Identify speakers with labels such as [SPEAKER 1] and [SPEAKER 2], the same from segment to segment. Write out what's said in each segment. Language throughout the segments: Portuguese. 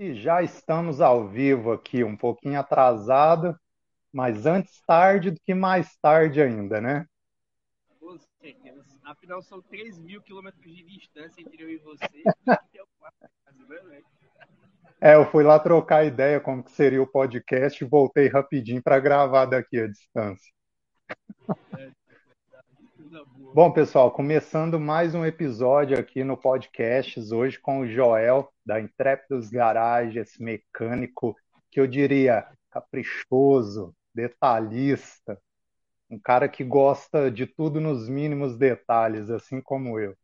[SPEAKER 1] E já estamos ao vivo aqui, um pouquinho atrasado, mas antes tarde do que mais tarde ainda, né?
[SPEAKER 2] Com certeza. Afinal, são 3 mil quilômetros de distância entre eu e você.
[SPEAKER 1] É, eu fui lá trocar ideia como que seria o podcast e voltei rapidinho para gravar daqui a distância. É, Bom, pessoal, começando mais um episódio aqui no Podcasts, hoje com o Joel, da Intrépidos Garage, esse mecânico que eu diria caprichoso, detalhista, um cara que gosta de tudo nos mínimos detalhes, assim como eu.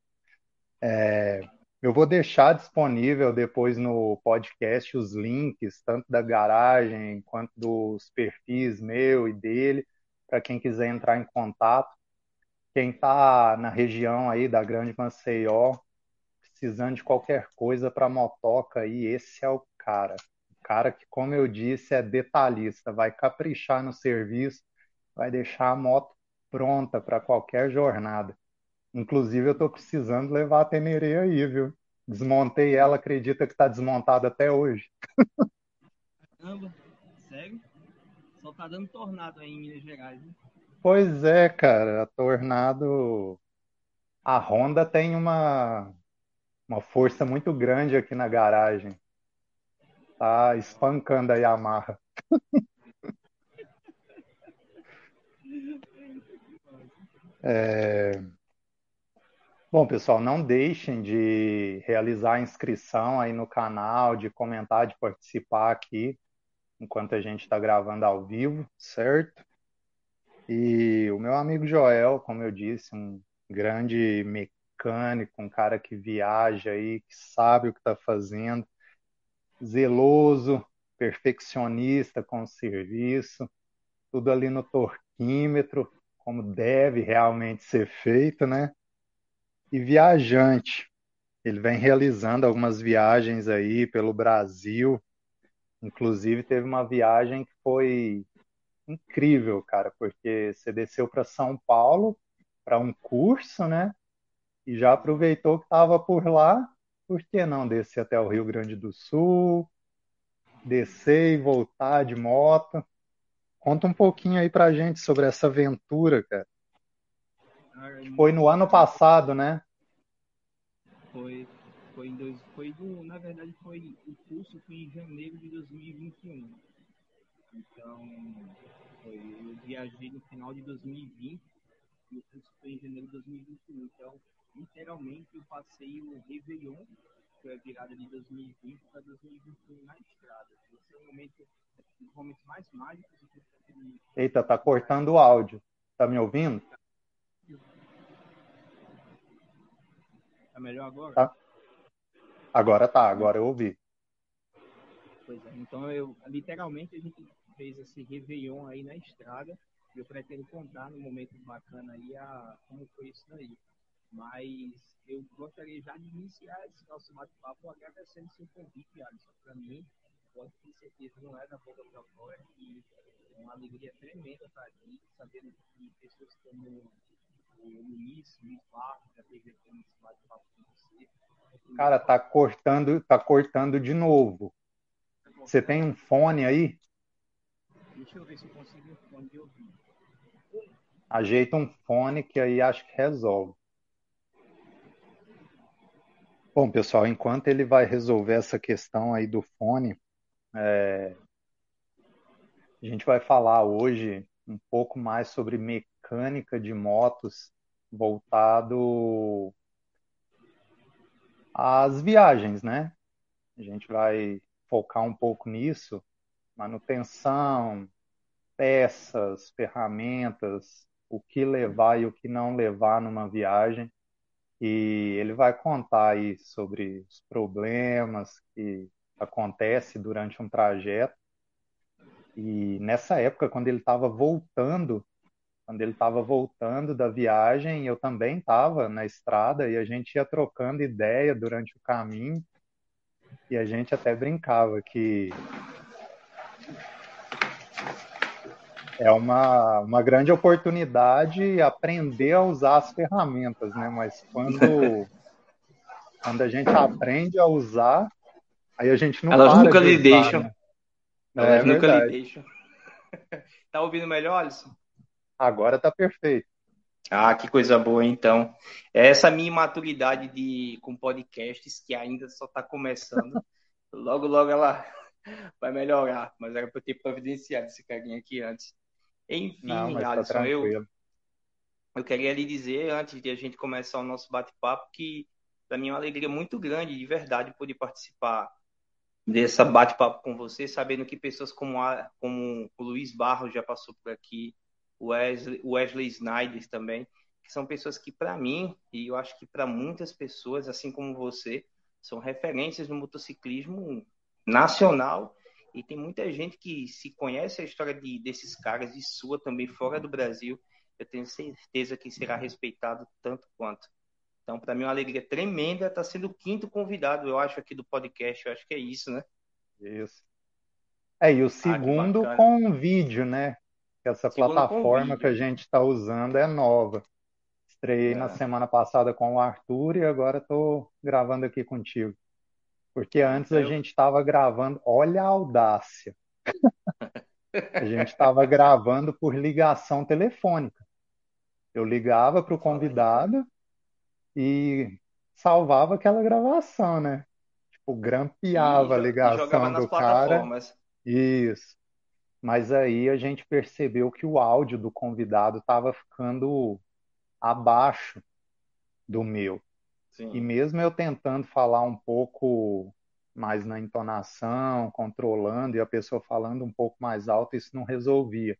[SPEAKER 1] É, eu vou deixar disponível depois no podcast os links, tanto da garagem quanto dos perfis meu e dele, para quem quiser entrar em contato. Quem está na região aí da Grande Maceió, precisando de qualquer coisa para motoca aí, esse é o cara. O cara que, como eu disse, é detalhista, vai caprichar no serviço, vai deixar a moto pronta para qualquer jornada. Inclusive, eu estou precisando levar a Tenerê aí, viu? Desmontei ela, acredita que está desmontada até hoje.
[SPEAKER 2] Caramba, sério? Só tá dando tornado aí em Minas Gerais, né?
[SPEAKER 1] Pois é, cara, a Tornado, a Honda tem uma, uma força muito grande aqui na garagem. Tá espancando a Yamaha. É... Bom, pessoal, não deixem de realizar a inscrição aí no canal, de comentar, de participar aqui enquanto a gente está gravando ao vivo, certo? E o meu amigo Joel, como eu disse, um grande mecânico, um cara que viaja aí, que sabe o que está fazendo, zeloso, perfeccionista com o serviço, tudo ali no torquímetro, como deve realmente ser feito, né? E viajante. Ele vem realizando algumas viagens aí pelo Brasil. Inclusive, teve uma viagem que foi incrível, cara, porque você desceu para São Paulo para um curso, né? E já aproveitou que estava por lá, por que não descer até o Rio Grande do Sul, descer e voltar de moto? Conta um pouquinho aí pra gente sobre essa aventura, cara. Foi no ano passado, né?
[SPEAKER 2] Foi, foi, em dois, foi do, na verdade foi o curso foi em janeiro de 2021. Então, foi, eu viajei no final de 2020 e o curso foi em janeiro de 2021. Então, literalmente, eu passei o Réveillon, que foi a virada de 2020 para 2021 na estrada. Esse é o momento, um dos momentos mais mágicos.
[SPEAKER 1] Eita, tá cortando o áudio. Tá me ouvindo?
[SPEAKER 2] Tá melhor agora?
[SPEAKER 1] Tá. Agora tá, agora eu ouvi.
[SPEAKER 2] É, então eu literalmente a gente fez esse Réveillon aí na estrada. E eu pretendo contar no momento bacana aí a, como foi isso daí. Mas eu gostaria já de iniciar esse nosso bate-papo agradecendo seu convite, Alisson. Para mim, pode ter certeza, não é da boca para fora. E é uma alegria tremenda estar aqui, sabendo que pessoas como o Luiz, Luiz Barros, já teve aqui nesse bate-papo com você.
[SPEAKER 1] Cara, tá cortando, tá cortando de novo. Você tem um fone aí?
[SPEAKER 2] Deixa eu ver se eu consigo um fone de ouvido.
[SPEAKER 1] Ajeita um fone que aí acho que resolve. Bom, pessoal, enquanto ele vai resolver essa questão aí do fone, é... a gente vai falar hoje um pouco mais sobre mecânica de motos voltado às viagens, né? A gente vai focar um pouco nisso, manutenção, peças, ferramentas, o que levar e o que não levar numa viagem. E ele vai contar aí sobre os problemas que acontecem durante um trajeto. E nessa época, quando ele estava voltando, quando ele estava voltando da viagem, eu também estava na estrada e a gente ia trocando ideia durante o caminho. E a gente até brincava que é uma, uma grande oportunidade aprender a usar as ferramentas, né? Mas quando, quando a gente aprende a usar, Aí a gente não
[SPEAKER 2] Elas nunca
[SPEAKER 1] de
[SPEAKER 2] lhe
[SPEAKER 1] usar,
[SPEAKER 2] deixam.
[SPEAKER 1] né?
[SPEAKER 2] Elas
[SPEAKER 1] É
[SPEAKER 2] nunca lhe
[SPEAKER 1] verdade.
[SPEAKER 2] deixam. Tá ouvindo melhor, Alisson?
[SPEAKER 1] Agora tá perfeito.
[SPEAKER 2] Ah, que coisa boa, então. Essa minha imaturidade de, com podcasts, que ainda só está começando, logo, logo ela vai melhorar. Mas era para eu ter providenciado esse carinha aqui antes. Enfim,
[SPEAKER 1] Não, tá
[SPEAKER 2] Alisson, eu,
[SPEAKER 1] tranquilo.
[SPEAKER 2] eu queria lhe dizer, antes de a gente começar o nosso bate-papo, que para mim é uma alegria muito grande, de verdade, poder participar dessa bate-papo com você, sabendo que pessoas como, a, como o Luiz Barros já passou por aqui, Wesley, o Wesley Snyder também, que são pessoas que, para mim, e eu acho que para muitas pessoas, assim como você, são referências no motociclismo nacional. E tem muita gente que se conhece a história de, desses caras e sua também fora do Brasil. Eu tenho certeza que será respeitado tanto quanto. Então, para mim, é uma alegria tremenda estar sendo o quinto convidado, eu acho, aqui do podcast. Eu acho que é isso, né?
[SPEAKER 1] Isso. É, e o
[SPEAKER 2] Ah,
[SPEAKER 1] segundo
[SPEAKER 2] bacana.
[SPEAKER 1] com vídeo, né? Essa plataforma que a gente está usando é nova. Estreiei na
[SPEAKER 2] É.
[SPEAKER 1] semana passada com o Arthur e agora estou gravando aqui contigo. Porque antes a
[SPEAKER 2] Eu-
[SPEAKER 1] gente estava gravando, olha a audácia. A gente estava gravando por ligação telefônica. Eu ligava para o convidado e salvava aquela gravação, né? Tipo, grampeava a
[SPEAKER 2] E e
[SPEAKER 1] ligação do cara. Isso. Mas aí a gente percebeu que o áudio do convidado estava ficando abaixo do meu. E
[SPEAKER 2] Sim.
[SPEAKER 1] mesmo eu tentando falar um pouco mais na entonação, controlando, e a pessoa falando um pouco mais alto, isso não resolvia.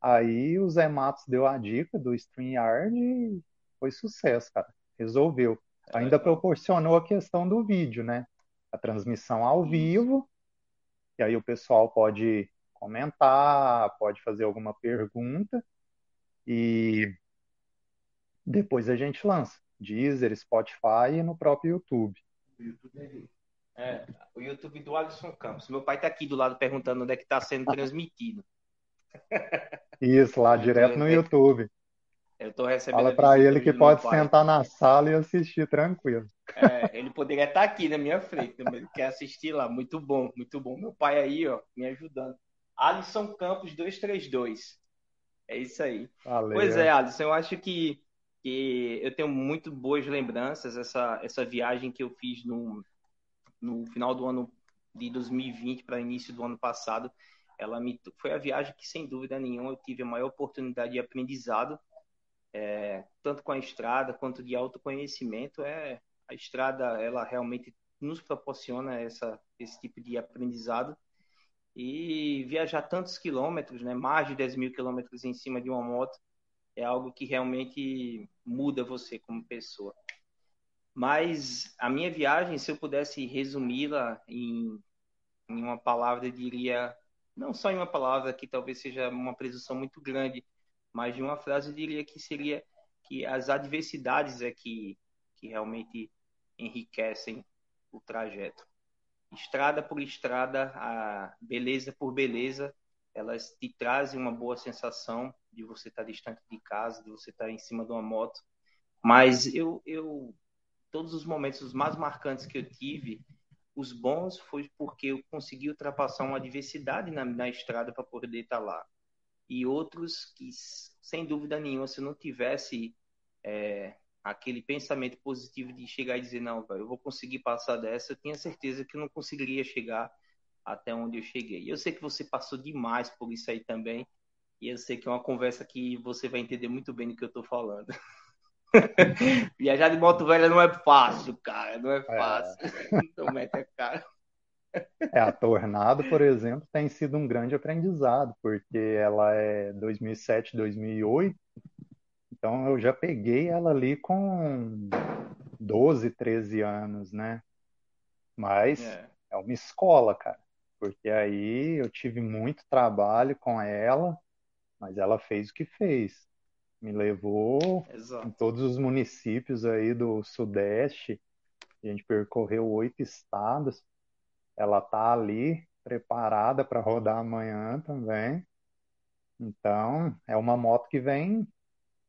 [SPEAKER 1] Aí o Zé Matos deu a dica do StreamYard e foi sucesso, cara. Resolveu.
[SPEAKER 2] É
[SPEAKER 1] Ainda
[SPEAKER 2] legal.
[SPEAKER 1] proporcionou a questão do vídeo, né? A transmissão ao vivo, e aí o pessoal pode comentar, pode fazer alguma pergunta, e depois a gente lança. Deezer, Spotify e no próprio YouTube.
[SPEAKER 2] É, o YouTube do Alisson Campos. Meu pai tá aqui do lado perguntando onde é que tá sendo transmitido.
[SPEAKER 1] Isso, lá direto no
[SPEAKER 2] é-
[SPEAKER 1] YouTube.
[SPEAKER 2] Eu tô recebendo
[SPEAKER 1] Fala
[SPEAKER 2] a
[SPEAKER 1] pra
[SPEAKER 2] visita
[SPEAKER 1] ele que pode sentar na sala e assistir tranquilo.
[SPEAKER 2] É, ele poderia estar aqui na minha frente, mas ele quer assistir lá. Muito bom, muito bom. Meu pai aí, ó, me ajudando. Alisson Campos 232. É isso aí.
[SPEAKER 1] Valeu.
[SPEAKER 2] Pois é, Alisson, eu acho que, que eu tenho muito boas lembranças essa essa viagem que eu fiz no, no final do ano de 2020 para início do ano passado. Ela me foi a viagem que sem dúvida nenhuma eu tive a maior oportunidade de aprendizado, é, tanto com a estrada quanto de autoconhecimento. É a estrada, ela realmente nos proporciona essa esse tipo de aprendizado e viajar tantos quilômetros, né, mais de 10 mil quilômetros em cima de uma moto, é algo que realmente muda você como pessoa. Mas a minha viagem, se eu pudesse resumi-la em, em uma palavra, eu diria, não só em uma palavra, que talvez seja uma presunção muito grande, mas de uma frase eu diria que seria que as adversidades é que, que realmente enriquecem o trajeto estrada por estrada, a beleza por beleza, elas te trazem uma boa sensação de você estar distante de casa, de você estar em cima de uma moto. Mas eu, eu todos os momentos os mais marcantes que eu tive, os bons foi porque eu consegui ultrapassar uma adversidade na, na estrada para poder estar lá. E outros que, sem dúvida nenhuma, se eu não tivesse é, aquele pensamento positivo de chegar e dizer, não, eu vou conseguir passar dessa, eu tinha certeza que eu não conseguiria chegar até onde eu cheguei. E eu sei que você passou demais por isso aí também, e eu sei que é uma conversa que você vai entender muito bem do que eu tô falando. Viajar de moto velha não é fácil, cara, não é fácil. É. Então mete a cara.
[SPEAKER 1] É, a Tornado, por exemplo, tem sido um grande aprendizado, porque ela é 2007, 2008, então eu já peguei ela ali com 12, 13 anos, né? Mas é. é uma escola, cara, porque aí eu tive muito trabalho com ela, mas ela fez o que fez. Me levou
[SPEAKER 2] Exato.
[SPEAKER 1] em todos os municípios aí do Sudeste, a gente percorreu oito estados. Ela tá ali preparada para rodar amanhã também. Então, é uma moto que vem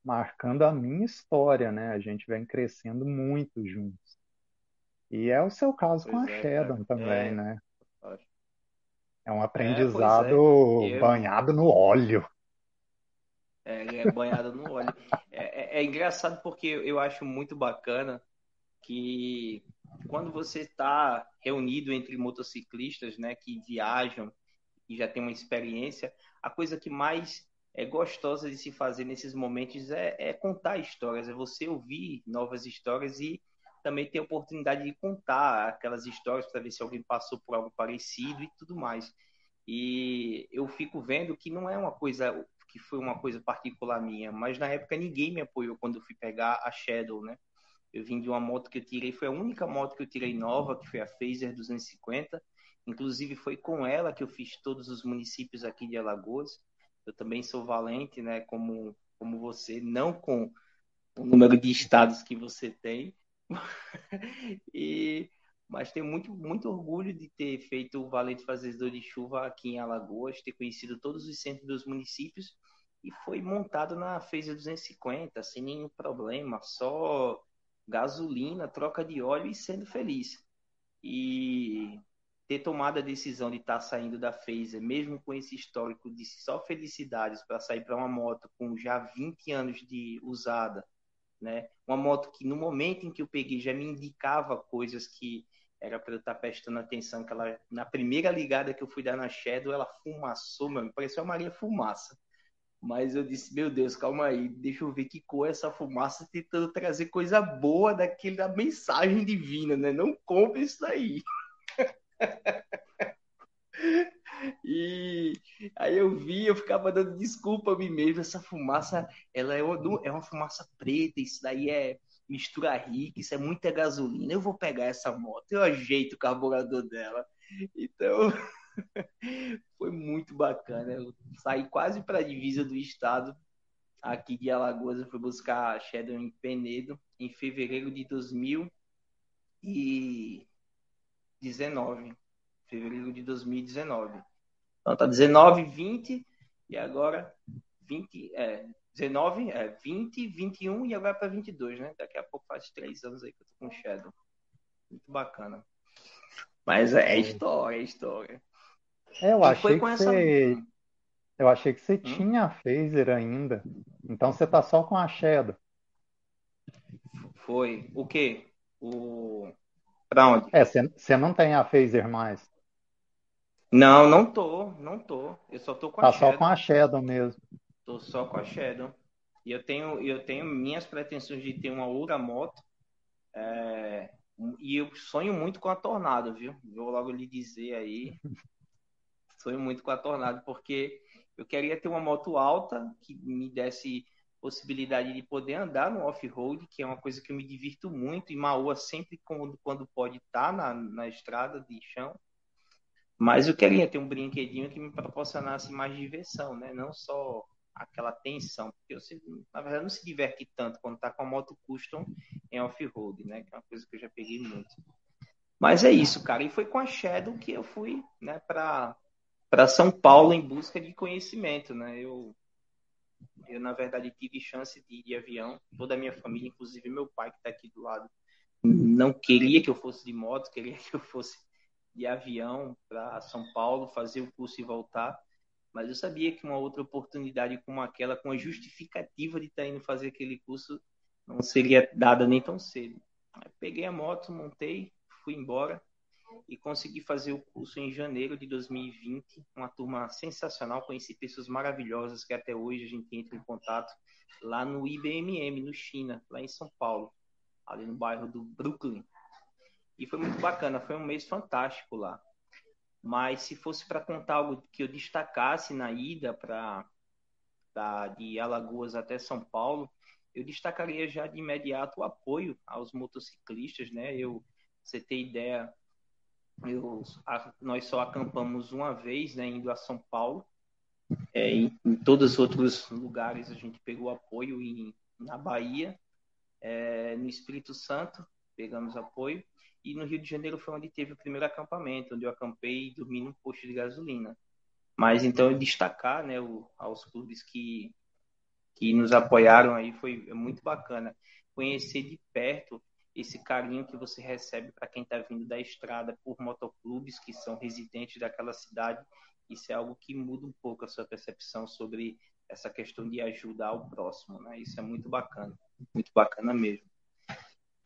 [SPEAKER 1] marcando a minha história, né? A gente vem crescendo muito juntos. E é o seu caso com a é, também, é. né? É um é, aprendizado é, banhado no óleo.
[SPEAKER 2] É, é banhado no óleo. É, é, é, engraçado porque eu acho muito bacana que quando você está reunido entre motociclistas, né, que viajam e já tem uma experiência, a coisa que mais é gostosa de se fazer nesses momentos é, é contar histórias, é você ouvir novas histórias e também ter a oportunidade de contar aquelas histórias para ver se alguém passou por algo parecido e tudo mais. E eu fico vendo que não é uma coisa que foi uma coisa particular minha, mas na época ninguém me apoiou quando eu fui pegar a Shadow, né? Eu vim de uma moto que eu tirei, foi a única moto que eu tirei nova, que foi a Phaser 250. Inclusive foi com ela que eu fiz todos os municípios aqui de Alagoas. Eu também sou valente, né, como como você, não com o número de estados que você tem. e mas tenho muito, muito orgulho de ter feito o Valente Fazedor de Chuva aqui em Alagoas, ter conhecido todos os centros dos municípios e foi montado na Feza 250, sem nenhum problema, só gasolina, troca de óleo e sendo feliz. E ter tomado a decisão de estar tá saindo da Phaser, mesmo com esse histórico de só felicidades para sair para uma moto com já 20 anos de usada, né? Uma moto que no momento em que eu peguei já me indicava coisas que era para eu estar tá prestando atenção, que ela na primeira ligada que eu fui dar na Shadow, ela fumaçou, mano, parecia uma Maria Fumaça. Mas eu disse, meu Deus, calma aí, deixa eu ver que cor é essa fumaça tentando trazer coisa boa daquele da mensagem divina, né? Não compre isso daí. e aí eu vi, eu ficava dando desculpa a mim mesmo, essa fumaça, ela é uma, é uma fumaça preta, isso daí é mistura rica, isso é muita gasolina, eu vou pegar essa moto, eu ajeito o carburador dela. Então, foi muito bacana. Eu saí quase para a divisa do estado aqui de Alagoas. Eu fui buscar a Shadow em Penedo em fevereiro de 2019. Fevereiro de 2019. Então tá 19, 20 e agora 20, é, 19, é 20, 21 e agora para 22, né? Daqui a pouco faz três anos aí que eu tô com Shadow. Muito bacana. Mas é, é história, é história.
[SPEAKER 1] É, eu achei que essa... você. Eu achei que você hum? tinha a phaser ainda. Então você tá só com a Shadow.
[SPEAKER 2] Foi. O quê? O. Pra onde?
[SPEAKER 1] É, você não tem a phaser mais.
[SPEAKER 2] Não, não tô, não tô. Eu só tô com
[SPEAKER 1] tá
[SPEAKER 2] a Shadow.
[SPEAKER 1] Tá só com a Shadow mesmo.
[SPEAKER 2] Tô só com a Shadow. E eu tenho, eu tenho minhas pretensões de ter uma outra moto. É... E eu sonho muito com a Tornado, viu? Vou logo lhe dizer aí. sonho muito com a Tornado, porque eu queria ter uma moto alta que me desse possibilidade de poder andar no off-road, que é uma coisa que eu me divirto muito, e Maua sempre quando, quando pode estar tá na, na estrada de chão. Mas eu queria ter um brinquedinho que me proporcionasse mais diversão, né? Não só aquela tensão, porque você, na verdade, não se diverte tanto quando tá com a moto custom em off-road, né? Que é uma coisa que eu já peguei muito. Mas é isso, cara. E foi com a Shadow que eu fui, né, para para São Paulo em busca de conhecimento, né? Eu, eu na verdade tive chance de ir de avião, toda a minha família, inclusive meu pai que está aqui do lado, não queria que eu fosse de moto, queria que eu fosse de avião para São Paulo fazer o curso e voltar. Mas eu sabia que uma outra oportunidade como aquela, com a justificativa de estar tá indo fazer aquele curso, não seria dada nem tão cedo. Peguei a moto, montei, fui embora e consegui fazer o curso em janeiro de 2020. Uma turma sensacional, conheci pessoas maravilhosas que até hoje a gente entra em contato lá no IBMM, no China, lá em São Paulo, ali no bairro do Brooklyn. E foi muito bacana, foi um mês fantástico lá. Mas se fosse para contar algo que eu destacasse na ida para de Alagoas até São Paulo, eu destacaria já de imediato o apoio aos motociclistas, né? Eu, você ter ideia, eu, a, nós só acampamos uma vez, né, indo a São Paulo. É, em, em, todos os outros lugares a gente pegou apoio em, na Bahia, é, no Espírito Santo pegamos apoio e no Rio de Janeiro foi onde teve o primeiro acampamento, onde eu acampei e dormi num posto de gasolina. Mas então destacar, né, o, aos clubes que que nos apoiaram aí foi muito bacana conhecer de perto esse carinho que você recebe para quem está vindo da estrada por motoclubes que são residentes daquela cidade. Isso é algo que muda um pouco a sua percepção sobre essa questão de ajudar o próximo, né? Isso é muito bacana, muito bacana mesmo.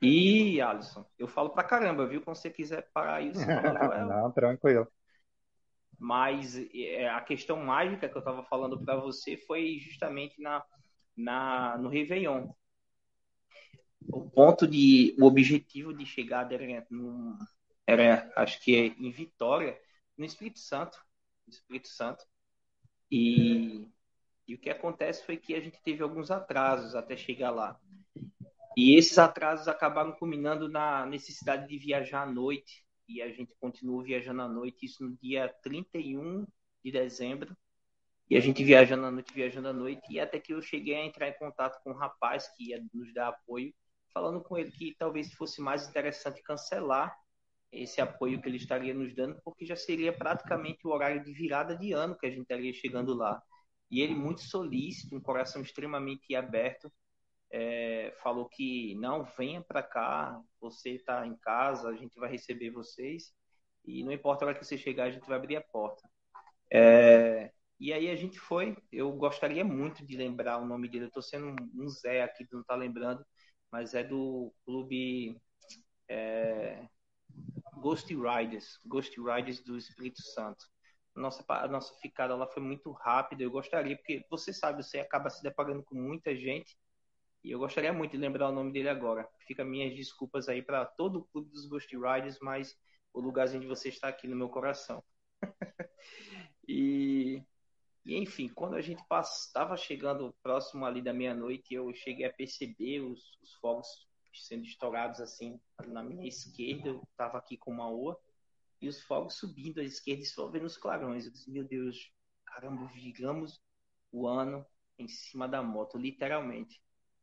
[SPEAKER 2] E, Alisson, eu falo pra caramba, viu? Quando você quiser parar isso.
[SPEAKER 1] Não, tranquilo.
[SPEAKER 2] Mas é, a questão mágica que eu estava falando para você foi justamente na, na, no Réveillon. O ponto de. O objetivo de chegar era, era acho que é em Vitória, no Espírito Santo. No Espírito Santo. E, e o que acontece foi que a gente teve alguns atrasos até chegar lá. E esses atrasos acabaram culminando na necessidade de viajar à noite. E a gente continuou viajando à noite, isso no dia 31 de dezembro. E a gente viajando à noite, viajando à noite. E até que eu cheguei a entrar em contato com um rapaz que ia nos dar apoio, falando com ele que talvez fosse mais interessante cancelar esse apoio que ele estaria nos dando, porque já seria praticamente o horário de virada de ano que a gente estaria chegando lá. E ele, muito solícito, um coração extremamente aberto, é, falou que não venha para cá, você está em casa, a gente vai receber vocês e não importa a hora que você chegar, a gente vai abrir a porta. É, e aí a gente foi. Eu gostaria muito de lembrar o nome dele. Eu estou sendo um Zé aqui, não está lembrando, mas é do clube é, Ghost Riders, Ghost Riders do Espírito Santo. Nossa, a nossa ficada lá foi muito rápida. Eu gostaria, porque você sabe, você acaba se deparando com muita gente e eu gostaria muito de lembrar o nome dele agora. Fica minhas desculpas aí para todo o clube dos Ghost Riders, mas o lugarzinho de você está aqui no meu coração. e, e, enfim, quando a gente estava chegando próximo ali da meia-noite, eu cheguei a perceber os, os, fogos sendo estourados assim na minha esquerda. Eu estava aqui com uma oa e os fogos subindo à esquerda e só vendo os clarões. Eu disse, meu Deus, caramba, viramos o ano em cima da moto, literalmente.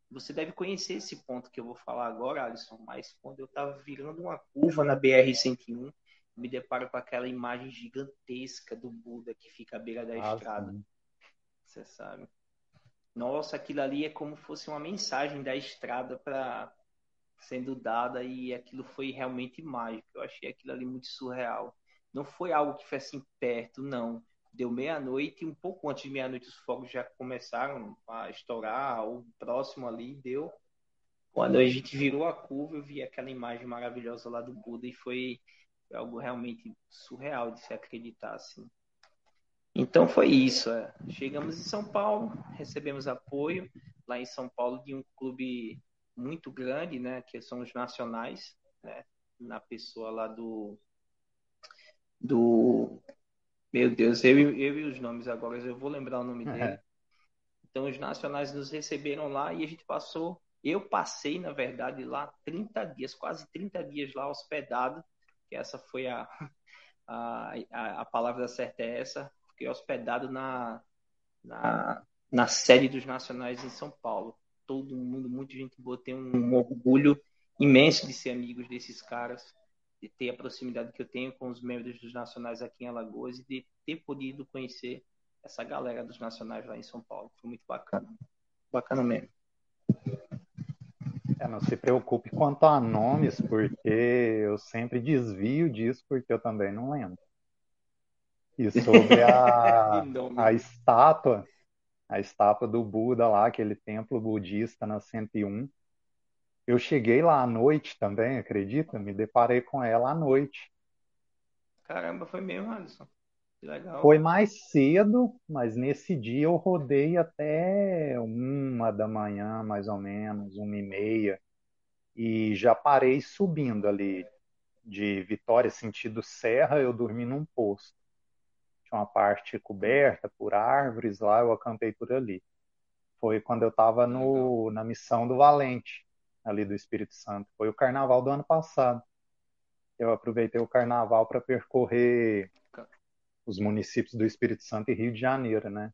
[SPEAKER 2] Você deve conhecer esse ponto que eu vou falar agora, Alisson, mas quando eu estava virando uma curva na BR-101, me deparo com aquela imagem gigantesca do Buda que fica à beira da ah, estrada. Sim. Você sabe. Nossa, aquilo ali é como fosse uma mensagem da estrada para sendo dada e aquilo foi realmente mágico. Eu achei aquilo ali muito surreal. Não foi algo que foi assim perto, não deu meia-noite e um pouco antes de meia-noite os fogos já começaram a estourar, o próximo ali deu. Quando a gente virou a curva, eu vi aquela imagem maravilhosa lá do Buda e foi algo realmente surreal de se acreditar assim. Então foi isso. É. Chegamos em São Paulo, recebemos apoio lá em São Paulo de um clube muito grande, né, que são os nacionais, né, na pessoa lá do do meu Deus, eu, eu e os nomes agora, eu vou lembrar o nome dele. Então, os nacionais nos receberam lá e a gente passou. Eu passei, na verdade, lá 30 dias, quase 30 dias lá hospedado, que essa foi a, a, a, palavra certa é essa, fiquei hospedado na, na, na sede dos nacionais em São Paulo. Todo mundo, muita gente boa, tem um, um orgulho imenso de ser amigos desses caras de ter a proximidade que eu tenho com os membros dos nacionais aqui em Alagoas e de ter podido conhecer essa galera dos nacionais lá em São Paulo. Foi muito bacana. Bacana mesmo.
[SPEAKER 1] É, não se preocupe quanto a nomes, porque eu sempre desvio disso, porque eu também não lembro. E sobre a, a estátua, a estátua do Buda lá, aquele templo budista na 101, eu cheguei lá à noite também, acredita? Me deparei com ela à noite.
[SPEAKER 2] Caramba, foi mesmo, Alisson. Que legal.
[SPEAKER 1] Foi mais cedo, mas nesse dia eu rodei até uma da manhã, mais ou menos, uma e meia. E já parei subindo ali de Vitória, sentido Serra, eu dormi num posto. Tinha uma parte coberta por árvores lá, eu acampei por ali. Foi quando eu estava na missão do Valente ali do Espírito Santo. Foi o carnaval do ano passado. Eu aproveitei o carnaval para percorrer os municípios do Espírito Santo e Rio de Janeiro, né?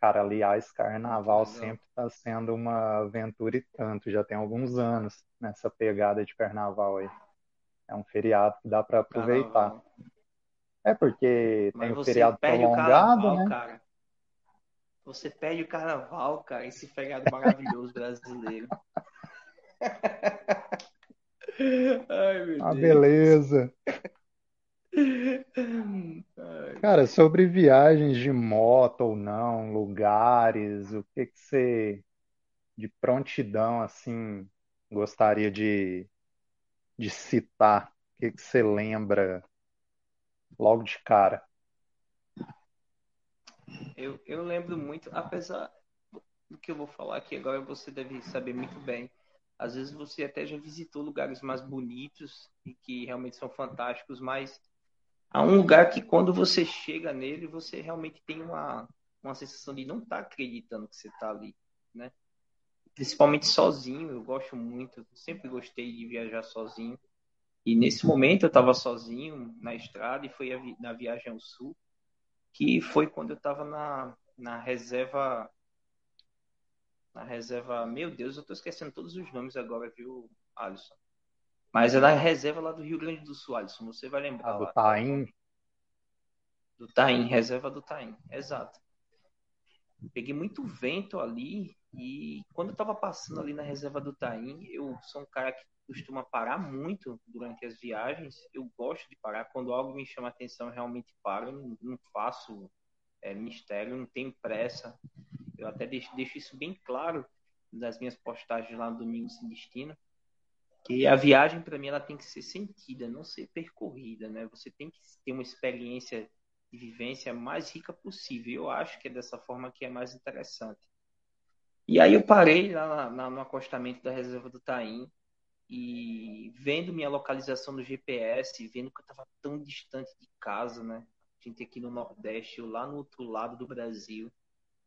[SPEAKER 1] Cara, aliás, carnaval sempre está sendo uma aventura e tanto. Já tem alguns anos nessa pegada de carnaval aí. É um feriado que dá para aproveitar. Carnaval. É porque Mas tem o feriado prolongado, o carnaval, né? Cara.
[SPEAKER 2] Você perde o carnaval, cara, esse feriado maravilhoso brasileiro.
[SPEAKER 1] Ai, meu ah, Deus. beleza. Cara, sobre viagens de moto ou não, lugares, o que que você de prontidão assim gostaria de, de citar? O que que você lembra logo de cara?
[SPEAKER 2] Eu, eu lembro muito, apesar do que eu vou falar aqui agora, você deve saber muito bem. Às vezes você até já visitou lugares mais bonitos e que realmente são fantásticos, mas há um lugar que quando você chega nele, você realmente tem uma, uma sensação de não estar tá acreditando que você está ali, né? Principalmente sozinho, eu gosto muito, sempre gostei de viajar sozinho. E nesse momento eu estava sozinho na estrada e foi na viagem ao sul, que foi quando eu estava na, na reserva na reserva. Meu Deus, eu tô esquecendo todos os nomes agora, viu, Alisson? Mas é na reserva lá do Rio Grande do Sul, Alisson. Você vai lembrar. Ah,
[SPEAKER 1] do Taim?
[SPEAKER 2] Do Taim, reserva do Taim, exato. Peguei muito vento ali e quando eu tava passando ali na reserva do Taim, eu sou um cara que costuma parar muito durante as viagens. Eu gosto de parar. Quando algo me chama atenção, eu realmente paro. Eu não, não faço é, mistério, não tenho pressa. Eu até deixo, deixo isso bem claro nas minhas postagens lá no Domingo Sem Destino, que a viagem para mim ela tem que ser sentida, não ser percorrida, né? Você tem que ter uma experiência de vivência mais rica possível. Eu acho que é dessa forma que é mais interessante. E aí eu parei lá na, no acostamento da reserva do Taim e vendo minha localização no GPS, vendo que eu estava tão distante de casa, né? A gente aqui no Nordeste, eu lá no outro lado do Brasil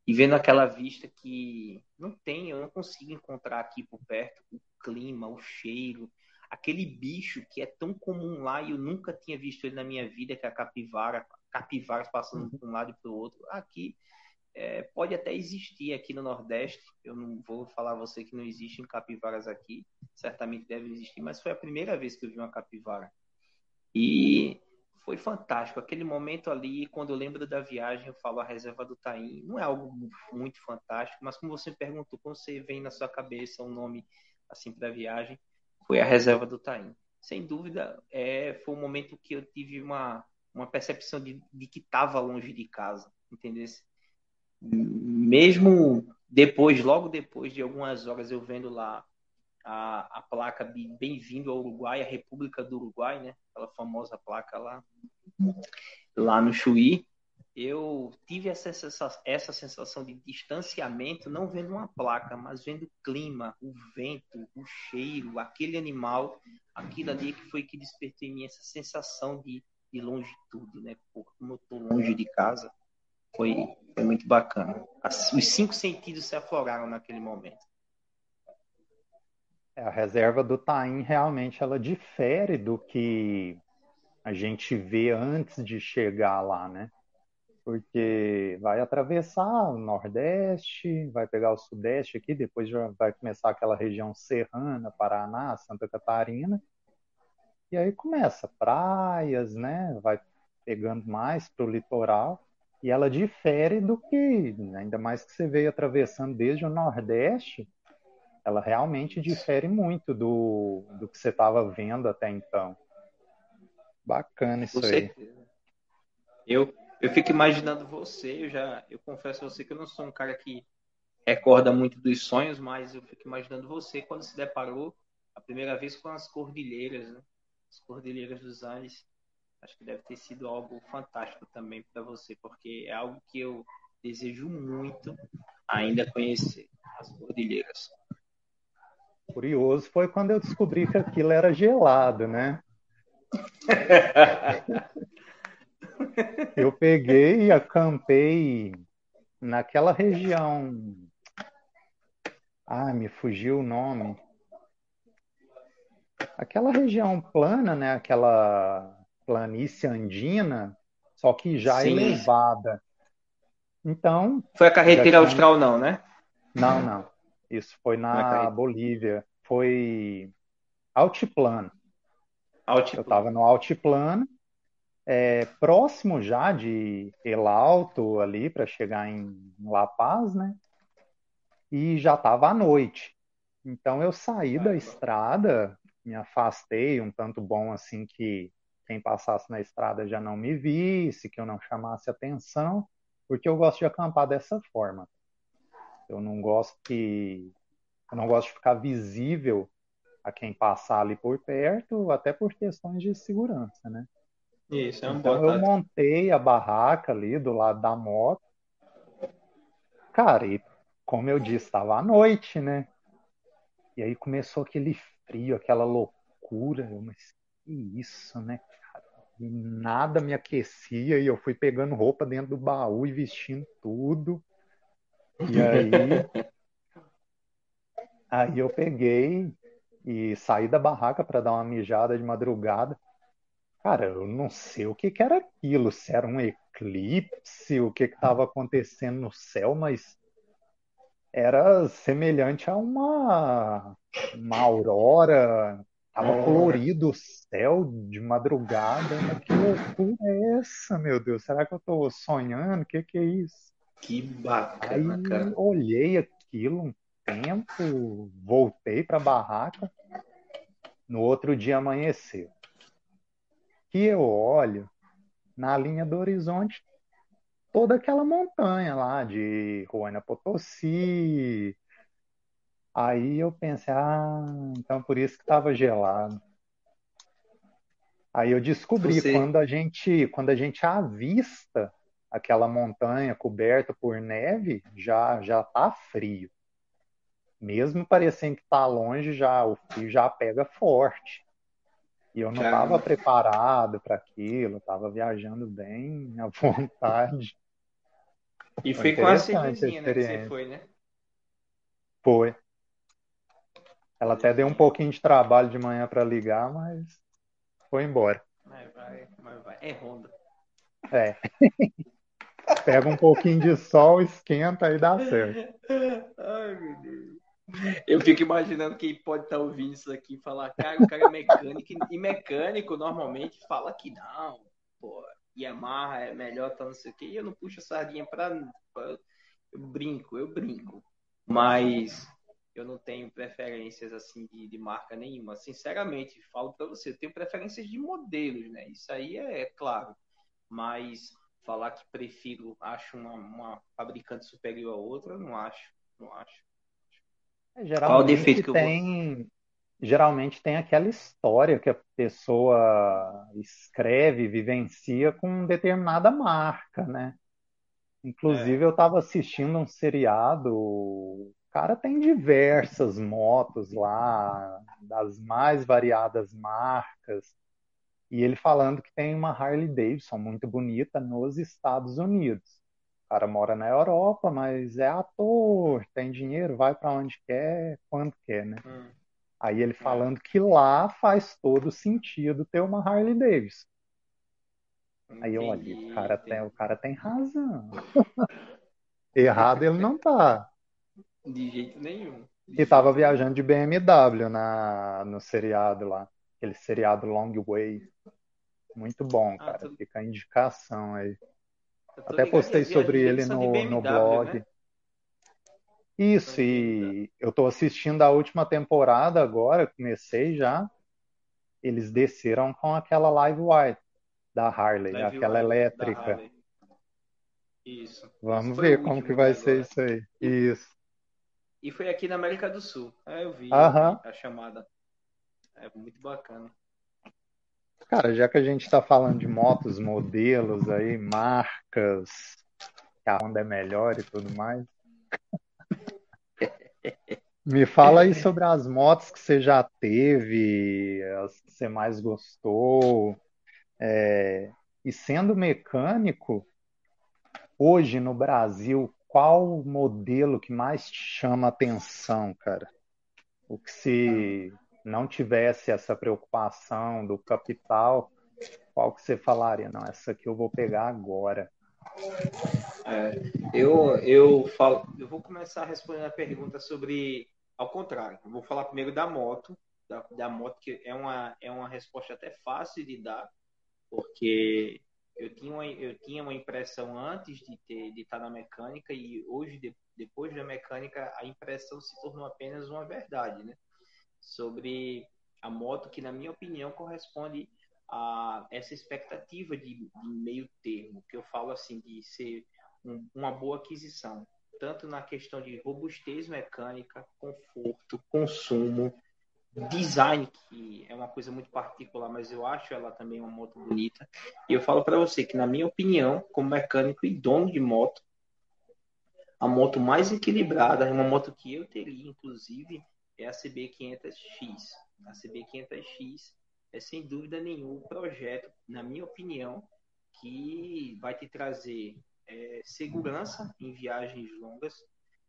[SPEAKER 2] e vendo aquela vista que não tem, eu não consigo encontrar aqui por perto clima, o cheiro, aquele bicho que é tão comum lá e eu nunca tinha visto ele na minha vida, que é a capivara, capivaras passando de um lado e para o outro. Aqui é, pode até existir aqui no Nordeste, eu não vou falar a você que não existem capivaras aqui, certamente deve existir, mas foi a primeira vez que eu vi uma capivara. E foi fantástico. Aquele momento ali, quando eu lembro da viagem, eu falo a reserva do Taim. Não é algo muito fantástico, mas como você perguntou, quando você vem na sua cabeça um nome assim para a viagem, foi a reserva do Taim. Sem dúvida, é, foi um momento que eu tive uma, uma percepção de, de que estava longe de casa, entendeu? Mesmo depois, logo depois de algumas horas, eu vendo lá a, a placa bem-vindo ao Uruguai, a República do Uruguai, né? Aquela famosa placa lá, lá no Chuí. Eu tive essa sensação, essa sensação de distanciamento, não vendo uma placa, mas vendo o clima, o vento, o cheiro, aquele animal, aquilo ali que foi que despertou em mim essa sensação de, de longitude, né? Porque como eu estou longe de casa, foi, foi muito bacana. As, os cinco sentidos se afloraram naquele momento.
[SPEAKER 1] É, a reserva do Taim realmente ela difere do que a gente vê antes de chegar lá, né? Porque vai atravessar o Nordeste, vai pegar o Sudeste aqui, depois já vai começar aquela região serrana, Paraná, Santa Catarina, e aí começa praias, né? Vai pegando mais para o litoral e ela difere do que, ainda mais que você veio atravessando desde o Nordeste, ela realmente difere muito do, do que você estava vendo até então. Bacana isso aí.
[SPEAKER 2] Eu, eu fico imaginando você, eu já eu confesso a você que eu não sou um cara que recorda muito dos sonhos, mas eu fico imaginando você quando se deparou a primeira vez com as cordilheiras, né? As cordilheiras dos Andes. Acho que deve ter sido algo fantástico também para você, porque é algo que eu desejo muito ainda conhecer as cordilheiras.
[SPEAKER 1] Curioso foi quando eu descobri que aquilo era gelado, né? eu peguei e acampei naquela região. Ah, me fugiu o nome. Aquela região plana, né? Aquela planície andina, só que já Sim. elevada. Então.
[SPEAKER 2] Foi a carreteira austral, não, né?
[SPEAKER 1] Não, não. Isso foi na Bolívia. Foi altiplano. altiplano. Eu estava no altiplano, é, próximo já de El Alto ali para chegar em La Paz, né? E já estava à noite. Então eu saí da estrada me afastei, um tanto bom assim que quem passasse na estrada já não me visse, que eu não chamasse atenção, porque eu gosto de acampar dessa forma. Eu não gosto que eu não gosto de ficar visível a quem passar ali por perto, até por questões de segurança, né?
[SPEAKER 2] Isso, é um
[SPEAKER 1] então eu montei a barraca ali do lado da moto. Cara, e como eu disse, estava à noite, né? E aí começou aquele frio, aquela loucura. Eu, mas que isso, né, cara? E nada me aquecia e eu fui pegando roupa dentro do baú e vestindo tudo. E aí. aí eu peguei e saí da barraca para dar uma mijada de madrugada. Cara, eu não sei o que, que era aquilo, se era um eclipse, o que estava acontecendo no céu, mas era semelhante a uma, uma aurora, tava colorido o céu de madrugada, que loucura é essa, meu Deus? Será que eu tô sonhando? O que que é isso?
[SPEAKER 2] Que bacana, Aí, cara.
[SPEAKER 1] olhei aquilo um tempo, voltei para a barraca, no outro dia amanheceu. Que eu olho na linha do horizonte toda aquela montanha lá de Ruana Potosí. Aí eu pensei, ah, então por isso que estava gelado. Aí eu descobri Você... quando a gente quando a gente avista aquela montanha coberta por neve, já já tá frio. Mesmo parecendo que tá longe, já o frio já pega forte. E eu não estava preparado para aquilo, estava viajando bem à vontade.
[SPEAKER 2] E foi, com a Cidinha, né, que você foi, né?
[SPEAKER 1] Foi. Ela até deu um pouquinho de trabalho de manhã para ligar, mas foi embora.
[SPEAKER 2] Vai, vai, vai, vai. É Honda.
[SPEAKER 1] É. Pega um pouquinho de sol, esquenta e dá certo.
[SPEAKER 2] Ai, meu Deus. Eu fico imaginando quem pode estar tá ouvindo isso aqui e falar, cara, o cara é mecânico, e mecânico normalmente fala que não, pô, Yamaha é melhor, tá não sei o quê, e eu não puxo a sardinha pra, pra. Eu brinco, eu brinco. Mas eu não tenho preferências assim de, de marca nenhuma. Sinceramente, falo para você, eu tenho preferências de modelos, né? Isso aí é, é claro. Mas falar que prefiro, acho uma, uma fabricante superior a outra, não acho, não acho.
[SPEAKER 1] É, geralmente Qual o defeito que tem, vou geralmente tem aquela história que a pessoa escreve, vivencia com determinada marca, né? Inclusive, é. eu estava assistindo um seriado, o cara tem diversas motos lá, das mais variadas marcas, e ele falando que tem uma Harley Davidson muito bonita nos Estados Unidos. O cara mora na Europa, mas é ator, tem dinheiro, vai para onde quer, quando quer, né? Hum. Aí ele falando que lá faz todo sentido ter uma Harley Davidson. Aí eu olhei, o cara tem, o cara tem razão. Errado ele não tá.
[SPEAKER 2] De jeito nenhum.
[SPEAKER 1] De e tava viajando de BMW na, no seriado lá. Aquele seriado Long Way. Muito bom, ah, cara. Tô... Fica a indicação aí. Até postei sobre ele no, BMW, no blog. Né? Isso, e eu estou assistindo a última temporada agora, comecei já. Eles desceram com aquela Live Wire da Harley, Live aquela elétrica.
[SPEAKER 2] Isso.
[SPEAKER 1] Vamos ver como que vai ser isso aí. Isso.
[SPEAKER 2] E foi aqui na América do Sul. É, eu vi a chamada. É muito bacana.
[SPEAKER 1] Cara, já que a gente está falando de motos, modelos aí, marcas, que a Honda é melhor e tudo mais, me fala aí sobre as motos que você já teve, as que você mais gostou. É, e sendo mecânico, hoje no Brasil, qual modelo que mais te chama atenção, cara? O que se não tivesse essa preocupação do capital, qual que você falaria? Não, essa aqui eu vou pegar agora.
[SPEAKER 2] É, eu, eu, falo, eu vou começar respondendo a pergunta sobre, ao contrário, eu vou falar primeiro da moto, da, da moto que é uma, é uma resposta até fácil de dar, porque eu tinha uma, eu tinha uma impressão antes de, ter, de estar na mecânica e hoje, de, depois da mecânica, a impressão se tornou apenas uma verdade, né? Sobre a moto que, na minha opinião, corresponde a essa expectativa de, de meio termo, que eu falo assim, de ser um, uma boa aquisição, tanto na questão de robustez mecânica, conforto, consumo, design, que é uma coisa muito particular, mas eu acho ela também uma moto bonita. E eu falo para você que, na minha opinião, como mecânico e dono de moto, a moto mais equilibrada, uma moto que eu teria, inclusive, é a CB500X. A CB500X é sem dúvida nenhum o projeto, na minha opinião, que vai te trazer é, segurança em viagens longas,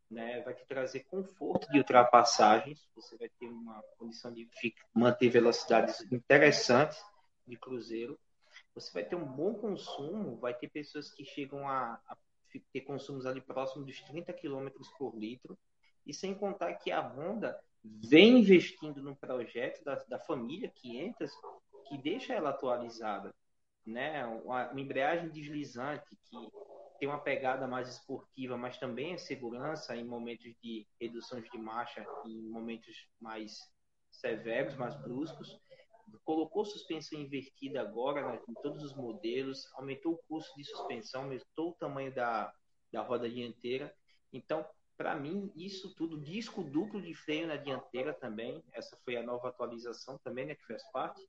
[SPEAKER 2] né? vai te trazer conforto de ultrapassagens, você vai ter uma condição de manter velocidades interessantes de cruzeiro, você vai ter um bom consumo, vai ter pessoas que chegam a, a ter consumos ali próximo dos 30 km por litro, e sem contar que a Honda vem investindo no projeto da, da família 500 que deixa ela atualizada, né? Uma, uma embreagem deslizante que tem uma pegada mais esportiva, mas também é segurança em momentos de reduções de marcha, em momentos mais severos, mais bruscos. Colocou suspensão invertida agora né, em todos os modelos, aumentou o custo de suspensão, aumentou o tamanho da, da roda dianteira. Então, para mim, isso tudo, disco duplo de freio na dianteira também, essa foi a nova atualização também, né, que faz parte.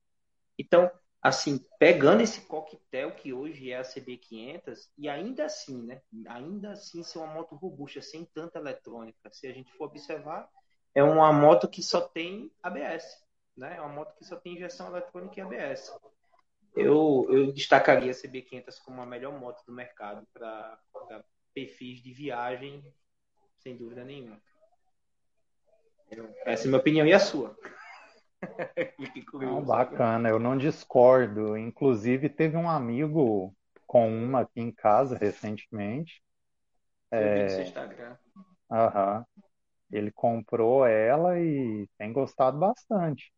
[SPEAKER 2] Então, assim, pegando esse coquetel que hoje é a CB500, e ainda assim, né, ainda assim ser uma moto robusta, sem tanta eletrônica, se a gente for observar, é uma moto que só tem ABS, né, é uma moto que só tem injeção eletrônica e ABS. Eu, eu destacaria a CB500 como a melhor moto do mercado para perfis de viagem sem dúvida nenhuma. essa é a minha opinião e a sua.
[SPEAKER 1] Não, bacana, eu não discordo. Inclusive, teve um amigo com uma aqui em casa recentemente.
[SPEAKER 2] Eu é... vi seu Instagram.
[SPEAKER 1] Aham. Ele comprou ela e tem gostado bastante.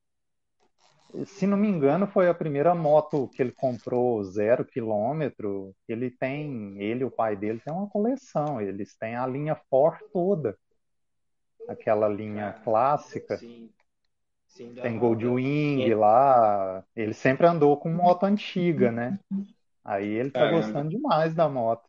[SPEAKER 1] Se não me engano, foi a primeira moto que ele comprou zero quilômetro. Ele tem, ele e o pai dele tem uma coleção. Eles têm a linha Ford toda, aquela linha ah, clássica. Sim. Sim, tem Goldwing é. lá. Ele sempre andou com moto antiga, né? Aí ele tá Caramba. gostando demais da moto.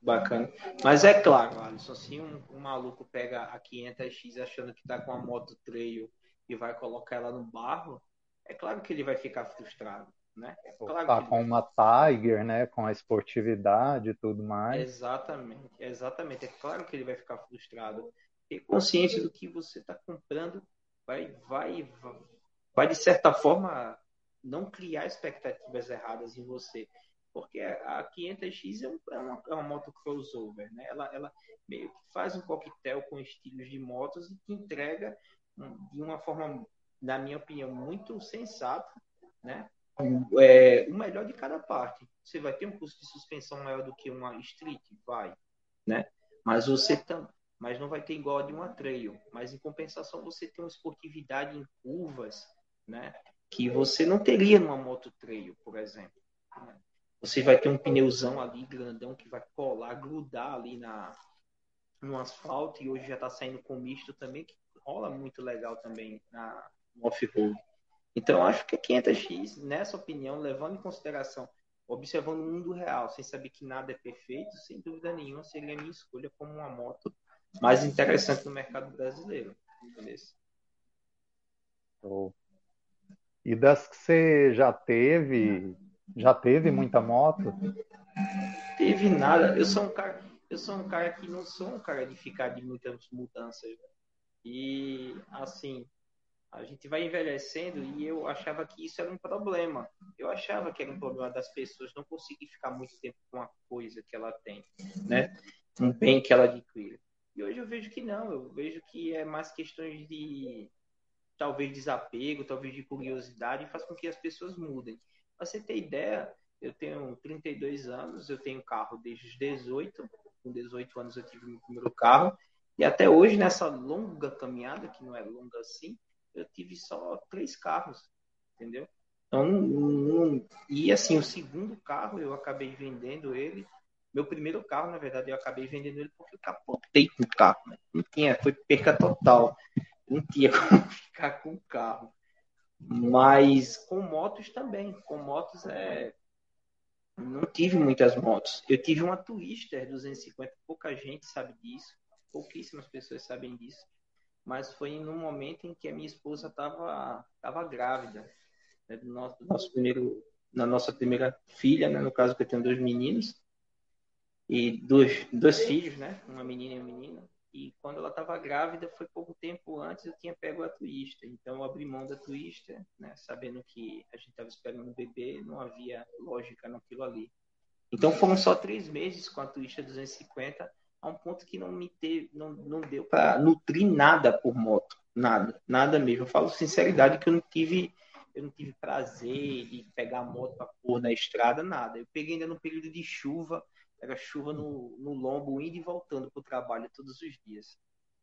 [SPEAKER 2] Bacana. Mas é claro, Alisson, se um, um maluco pega a 500X achando que tá com a moto trail e vai colocar ela no barro, é claro que ele vai ficar frustrado, né? É claro
[SPEAKER 1] tá com uma Tiger, né? Com a esportividade e tudo mais.
[SPEAKER 2] Exatamente, exatamente. É claro que ele vai ficar frustrado. Ter consciência do que você está comprando vai, vai, vai, de certa forma, não criar expectativas erradas em você. Porque a 500X é, é, uma, é uma moto crossover, né? Ela, ela meio que faz um coquetel com estilos de motos e que entrega de uma forma, na minha opinião, muito sensata, né? É, o melhor de cada parte. Você vai ter um custo de suspensão maior do que uma street, vai, né? Mas você tam, mas não vai ter igual a de uma trail. Mas em compensação você tem uma esportividade em curvas, né? Que você não teria numa moto trail, por exemplo. Né? Você vai ter um pneuzão ali grandão que vai colar, grudar ali na no asfalto e hoje já está saindo com misto também que rola muito legal também na, off-road. Então, acho que a 500X, nessa opinião, levando em consideração, observando o mundo real, sem saber que nada é perfeito, sem dúvida nenhuma, seria a minha escolha como uma moto mais interessante no mercado brasileiro.
[SPEAKER 1] E das que você já teve, já teve muita moto?
[SPEAKER 2] Teve nada. Eu sou um cara, eu sou um cara que não sou um cara de ficar de muitas mudanças. E, assim, a gente vai envelhecendo e eu achava que isso era um problema. Eu achava que era um problema das pessoas não conseguir ficar muito tempo com a coisa que ela tem, né? Um bem que ela adquire. E hoje eu vejo que não, eu vejo que é mais questões de talvez desapego, talvez de curiosidade, e faz com que as pessoas mudem. Pra você ter ideia, eu tenho 32 anos, eu tenho carro desde os 18, com 18 anos eu tive meu primeiro carro, e até hoje, nessa longa caminhada, que não é longa assim, eu tive só três carros, entendeu? Então, um, e assim, o segundo carro eu acabei vendendo ele. Meu primeiro carro, na verdade, eu acabei vendendo ele porque eu capotei com o carro. Né? Não tinha, foi perca total. não tinha como ficar com o carro. Mas com motos também. Com motos é. Não tive muitas motos. Eu tive uma Twister 250, pouca gente sabe disso. Pouquíssimas pessoas sabem disso. Mas foi no momento em que a minha esposa estava tava grávida. Né, do nosso, do nosso primeiro, na nossa primeira filha, né, no caso que eu tenho dois meninos. E dois, dois filhos, né? Uma menina e um menino. E quando ela estava grávida, foi pouco tempo antes, eu tinha pego a Twister. Então, eu abri mão da Twister, né, sabendo que a gente estava esperando o bebê, não havia lógica naquilo ali. Então, foram só três meses com a Twister 250, a um ponto que não me teve, não, não deu para nutrir nada por moto. Nada, nada mesmo. Eu falo sinceridade que eu não tive eu não tive prazer de pegar a moto para pôr na estrada, nada. Eu peguei ainda no período de chuva, era chuva no, no lombo, indo e voltando para o trabalho todos os dias.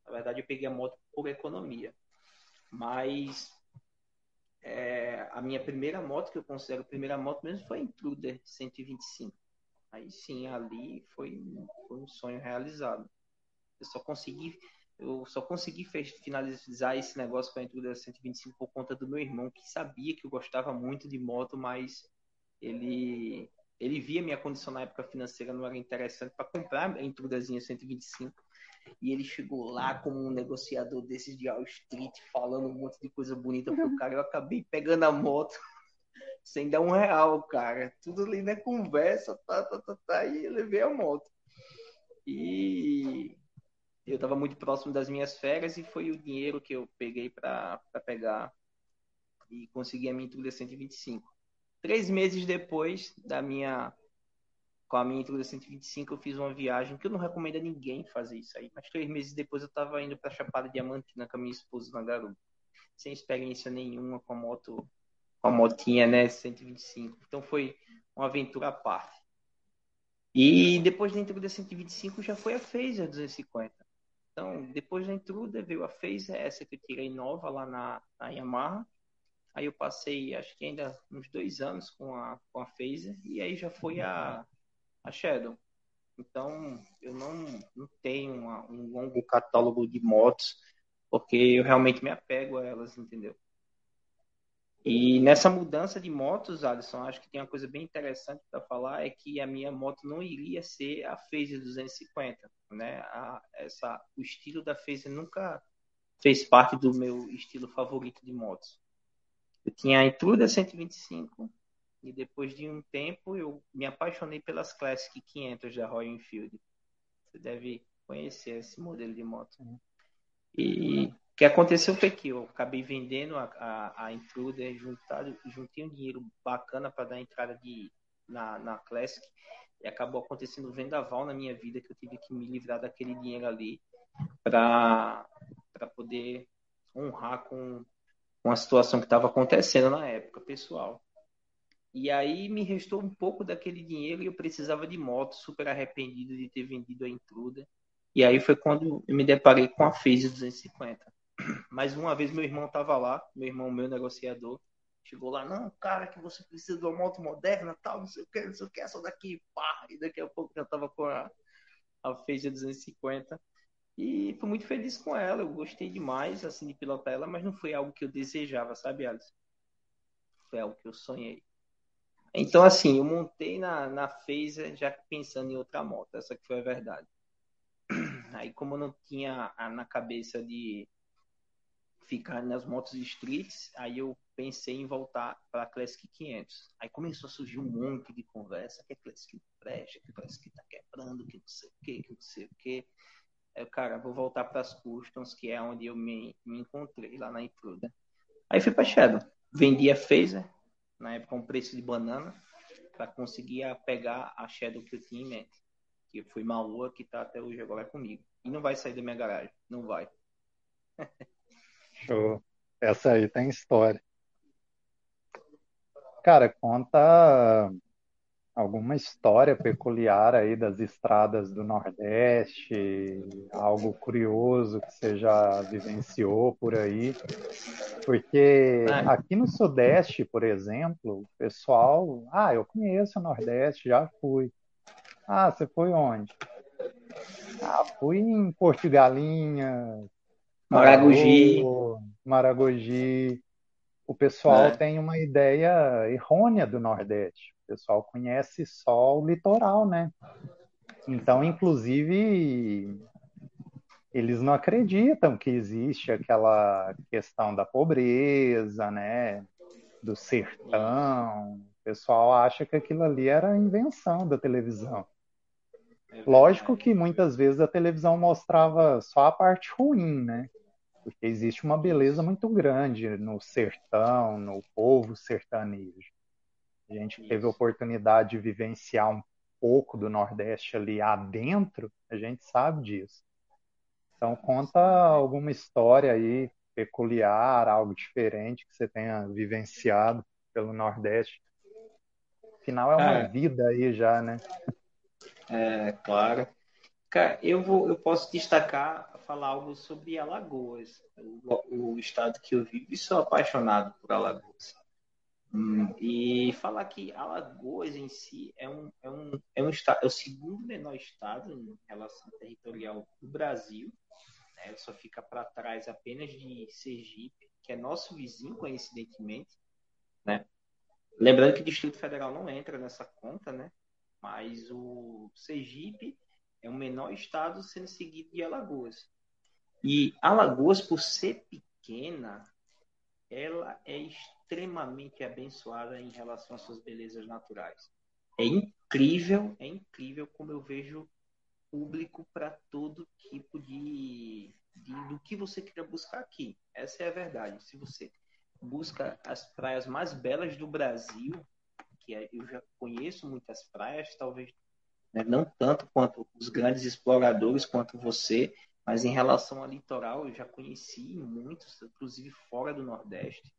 [SPEAKER 2] Na verdade, eu peguei a moto por economia. Mas é, a minha primeira moto, que eu considero a primeira moto mesmo, foi a Intruder 125. Aí sim, ali foi, foi um sonho realizado. Eu só consegui eu só consegui finalizar esse negócio com a Intruder 125 por conta do meu irmão, que sabia que eu gostava muito de moto, mas ele ele via minha condição na época financeira não era interessante para comprar a Intruderzinha 125. E ele chegou lá como um negociador desses de Wall Street, falando um monte de coisa bonita pro cara. Eu acabei pegando a moto sem dar um real, cara. Tudo ali na conversa, tá, tá, tá, tá, e levei a moto. E eu estava muito próximo das minhas férias e foi o dinheiro que eu peguei para pegar e conseguir a minha Intruder 125. Três meses depois da minha com a minha Intruder 125, eu fiz uma viagem que eu não recomendo a ninguém fazer isso aí. Mas três meses depois eu estava indo para Chapada Diamantina com a minha esposa na garupa, sem experiência nenhuma com a moto, com a motinha, né, 125. Então foi uma aventura à parte. E depois da Intruder 125 já foi a Phaser 250. Então, depois da Intruder veio a Phaser, essa que eu tirei nova lá na, na Yamaha. Aí eu passei, acho que ainda uns dois anos com a, com a Phaser, e aí já foi a, a Shadow. Então, eu não, não tenho uma, um longo catálogo de motos, porque eu realmente me apego a elas, entendeu? E nessa mudança de motos, Alisson, acho que tem uma coisa bem interessante para falar, é que a minha moto não iria ser a Phaser 250, né? A, essa, o estilo da Phaser nunca fez parte do meu estilo favorito de motos. Eu tinha a Intruder 125 e depois de um tempo eu me apaixonei pelas Classic 500 da Royal Enfield. Você deve conhecer esse modelo de moto. E que aconteceu foi que eu acabei vendendo a, a, a Intruder, juntado, juntei um dinheiro bacana para dar entrada de, na, na Classic e acabou acontecendo um vendaval na minha vida que eu tive que me livrar daquele dinheiro ali para poder honrar com com a situação que estava acontecendo na época, pessoal. E aí me restou um pouco daquele dinheiro e eu precisava de moto, super arrependido de ter vendido a Intruder. E aí foi quando eu me deparei com a Phase 250. Mais uma vez meu irmão estava lá, meu irmão, meu negociador, chegou lá, não, cara, que você precisa de uma moto moderna, tal, não sei o que, não sei o que, essa daqui, pá, e daqui a pouco já estava com a, a Phase 250. E fui muito feliz com ela, eu gostei demais assim de pilotar ela, mas não foi algo que eu desejava, sabe, Alice? Foi algo que eu sonhei. Então, assim, eu montei na, na já pensando em outra moto, essa que foi a verdade. Aí, como eu não tinha na cabeça de ficar nas motos streets, aí eu pensei em voltar para a Classic 500. Aí começou a surgir um monte de conversa, que a Classic presta, que a Classic tá quebrando, que não sei o que, que não sei o que. Aí, cara, vou voltar para as Customs, que é onde eu me, me encontrei, lá na Intruder. Aí fui para Shadow. Vendi a Phaser, na época um preço de banana, para conseguir pegar a Shadow que eu tinha em mente. Que foi Maua, que está até hoje agora comigo. E não vai sair da minha garagem. Não vai.
[SPEAKER 1] Show. Essa aí tem história. Cara, conta alguma história peculiar aí das estradas do Nordeste, algo curioso que você já vivenciou por aí? Porque ah. aqui no Sudeste, por exemplo, o pessoal, ah, eu conheço o Nordeste, já fui. Ah, você foi onde? Ah, fui em Porto Galinha,
[SPEAKER 2] Maragogi.
[SPEAKER 1] Maragogi. O pessoal é. tem uma ideia errônea do Nordeste. O pessoal conhece só o litoral, né? Então, inclusive, eles não acreditam que existe aquela questão da pobreza, né? Do sertão. O pessoal acha que aquilo ali era invenção da televisão. Lógico que muitas vezes a televisão mostrava só a parte ruim, né? porque existe uma beleza muito grande no sertão, no povo sertanejo. A gente teve a oportunidade de vivenciar um pouco do Nordeste ali adentro, a gente sabe disso. Então conta alguma história aí peculiar, algo diferente que você tenha vivenciado pelo Nordeste. Afinal é uma vida aí já, né?
[SPEAKER 2] É, claro. Cara, eu vou, eu posso destacar falar algo sobre Alagoas, o, o estado que eu vivo e sou apaixonado por Alagoas. Hum, e falar que Alagoas em si é um, é um, é um estado, é o segundo menor estado em relação territorial do Brasil. Né? Só fica para trás apenas de Sergipe, que é nosso vizinho, coincidentemente. Né? Lembrando que o Distrito Federal não entra nessa conta, né? Mas o Sergipe é o menor estado sendo seguido de Alagoas. E Alagoas, por ser pequena, ela é extremamente abençoada em relação às suas belezas naturais. É incrível, é incrível como eu vejo público para todo tipo de, de, do que você queira buscar aqui. Essa é a verdade. Se você busca as praias mais belas do Brasil, que é, eu já conheço muitas praias, talvez né, não tanto quanto os grandes exploradores quanto você, mas em relação ao litoral, eu já conheci muitos, inclusive fora do Nordeste.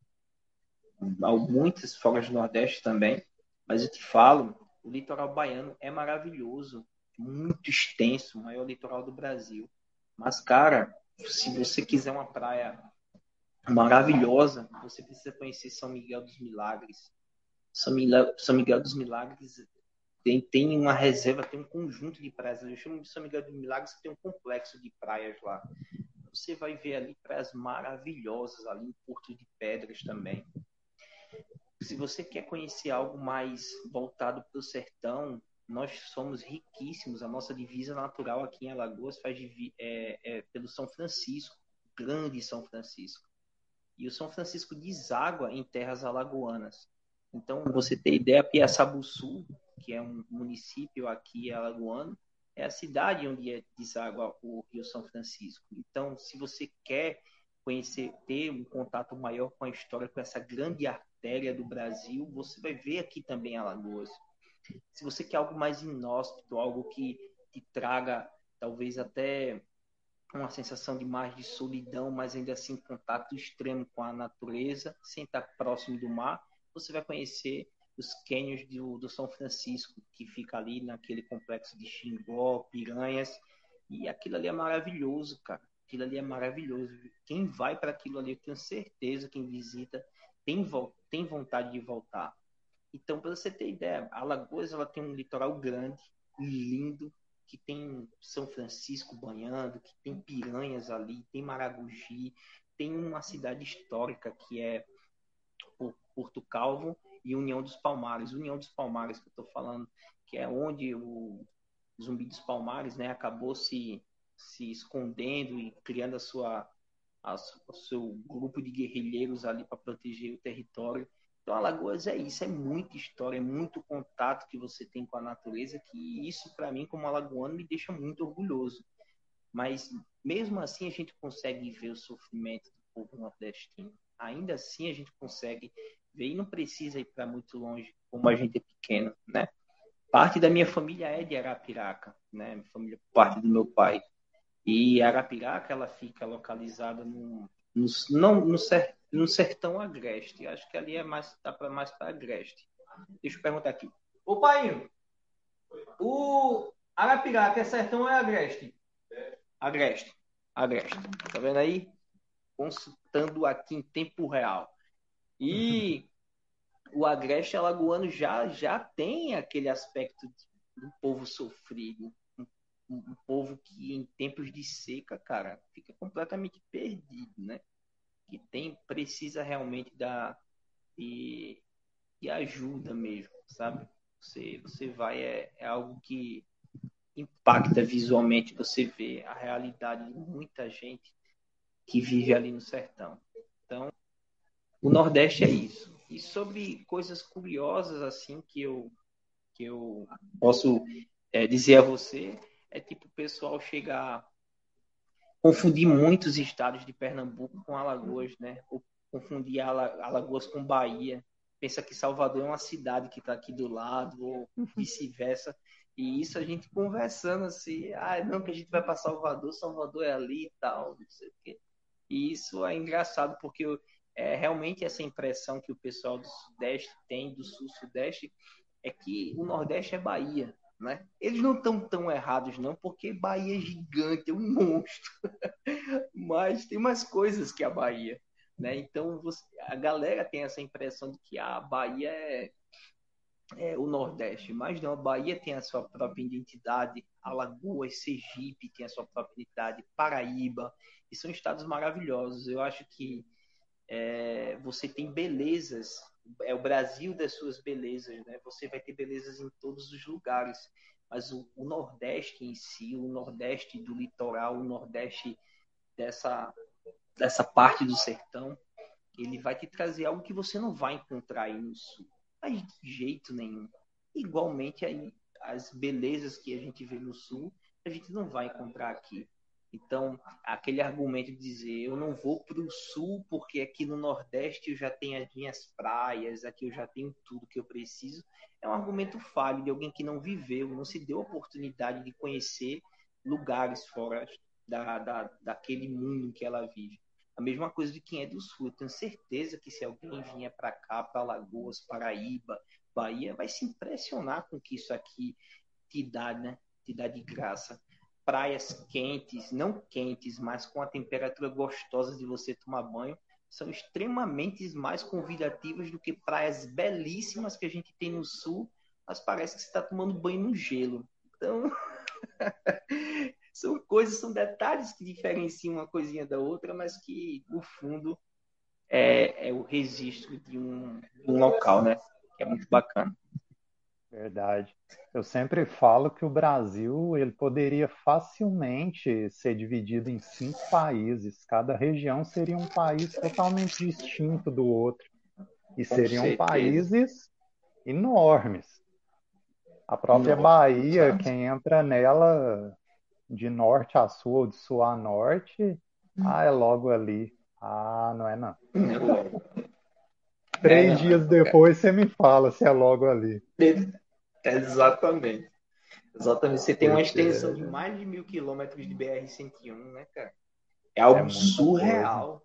[SPEAKER 2] Muitos fora do Nordeste também. Mas eu te falo, o litoral baiano é maravilhoso, muito extenso, o maior litoral do Brasil. Mas, cara, se você quiser uma praia maravilhosa, você precisa conhecer São Miguel dos Milagres. São Miguel, São Miguel dos Milagres tem, tem uma reserva, tem um conjunto de praias. Eu chamo de São Miguel de Milagres, tem um complexo de praias lá. Você vai ver ali praias maravilhosas, ali em Porto de Pedras também. Se você quer conhecer algo mais voltado para o sertão, nós somos riquíssimos. A nossa divisa natural aqui em Alagoas faz é, é, pelo São Francisco, grande São Francisco. E o São Francisco deságua em terras alagoanas. Então, você ter ideia, Piaçabuçu que é um município aqui alagoano, é a cidade onde é deságua o Rio São Francisco. Então, se você quer conhecer, ter um contato maior com a história, com essa grande artéria do Brasil, você vai ver aqui também Alagoas. Se você quer algo mais inóspito, algo que te traga talvez até uma sensação de mais de solidão, mas ainda assim contato extremo com a natureza, sem estar próximo do mar, você vai conhecer os cânions do, do São Francisco, que fica ali naquele complexo de Xingó, Piranhas, e aquilo ali é maravilhoso, cara. Aquilo ali é maravilhoso. Quem vai para aquilo ali, eu tenho certeza, quem visita, tem, tem vontade de voltar. Então, para você ter ideia, Alagoas ela tem um litoral grande, lindo, que tem São Francisco banhando, que tem piranhas ali, tem Maragogi, tem uma cidade histórica que é Porto Calvo, e União dos Palmares. União dos Palmares que eu estou falando, que é onde o Zumbi dos Palmares né, acabou se, se escondendo e criando a sua, a, o seu grupo de guerrilheiros ali para proteger o território. Então, Alagoas é isso, é muita história, é muito contato que você tem com a natureza, que isso, para mim, como alagoano, me deixa muito orgulhoso. Mas, mesmo assim, a gente consegue ver o sofrimento do povo nordestino. Ainda assim, a gente consegue e não precisa ir para muito longe, como a gente é pequeno, né? Parte da minha família é de Arapiraca, né? Minha família, parte do meu pai. E Arapiraca, ela fica localizada no, no não, no, ser, no sertão agreste. Acho que ali é mais, dá para mais para agreste. Deixa eu perguntar aqui. Ô, pai, o Arapiraca é sertão ou é agreste? Agreste. Agreste. Tá vendo aí? Consultando aqui em tempo real. E o Agreste Alagoano já, já tem aquele aspecto do povo sofrido. um povo que em tempos de seca, cara, fica completamente perdido, né? Que tem precisa realmente da de, de ajuda mesmo, sabe? Você você vai é, é algo que impacta visualmente você vê a realidade de muita gente que vive ali no sertão. Então, o Nordeste é isso. E sobre coisas curiosas assim que eu que eu posso é, dizer a você é tipo o pessoal chegar confundir muitos estados de Pernambuco com Alagoas, né? Ou confundir Alagoas com Bahia. Pensa que Salvador é uma cidade que está aqui do lado, ou vice-versa. E isso a gente conversando assim, ah, não, que a gente vai para Salvador, Salvador é ali e tal, não sei o quê. E isso é engraçado porque é, realmente essa impressão que o pessoal do Sudeste tem, do Sul-Sudeste, é que o Nordeste é Bahia. Né? Eles não estão tão errados, não, porque Bahia é gigante, é um monstro. Mas tem mais coisas que a Bahia. Né? Então você, a galera tem essa impressão de que a Bahia é, é, o Nordeste, mas não, a Bahia tem a sua própria identidade, Alagoas, Sergipe tem a sua própria identidade, Paraíba, e são estados maravilhosos. Eu acho que é, você tem belezas é o Brasil das suas belezas, né? Você vai ter belezas em todos os lugares, mas o, o Nordeste em si, o Nordeste do litoral, o Nordeste dessa dessa parte do sertão, ele vai te trazer algo que você não vai encontrar aí no Sul, mas de jeito nenhum. Igualmente aí as belezas que a gente vê no Sul, a gente não vai encontrar aqui. Então, aquele argumento de dizer eu não vou para o sul porque aqui no Nordeste eu já tenho as minhas praias, aqui eu já tenho tudo que eu preciso, é um argumento falho de alguém que não viveu, não se deu a oportunidade de conhecer lugares fora da, da, daquele mundo que ela vive. A mesma coisa de quem é do sul. Eu tenho certeza que se alguém vinha para cá, para Alagoas, Paraíba, Bahia, vai se impressionar com que isso aqui te dá, né? Te dá de graça praias quentes, não quentes, mas com a temperatura gostosa de você tomar banho, são extremamente mais convidativas do que praias belíssimas que a gente tem no sul, mas parece que você está tomando banho no gelo. Então, são coisas, são detalhes que diferenciam uma coisinha da outra, mas que, no fundo, é, é o registro de um, de um local, né? Que é muito bacana.
[SPEAKER 1] Verdade. Eu sempre falo que o Brasil ele poderia facilmente ser dividido em cinco países. Cada região seria um país totalmente distinto do outro. E Com seriam certeza. países enormes. A própria Nossa. Bahia, quem entra nela de norte a sul ou de sul a norte, hum. ah, é logo ali. Ah, não é não. Três é, dias depois você me fala se é logo ali.
[SPEAKER 2] Exatamente. Exatamente. Você tem uma extensão de mais de mil quilômetros de BR-101, né, cara? É algo é surreal.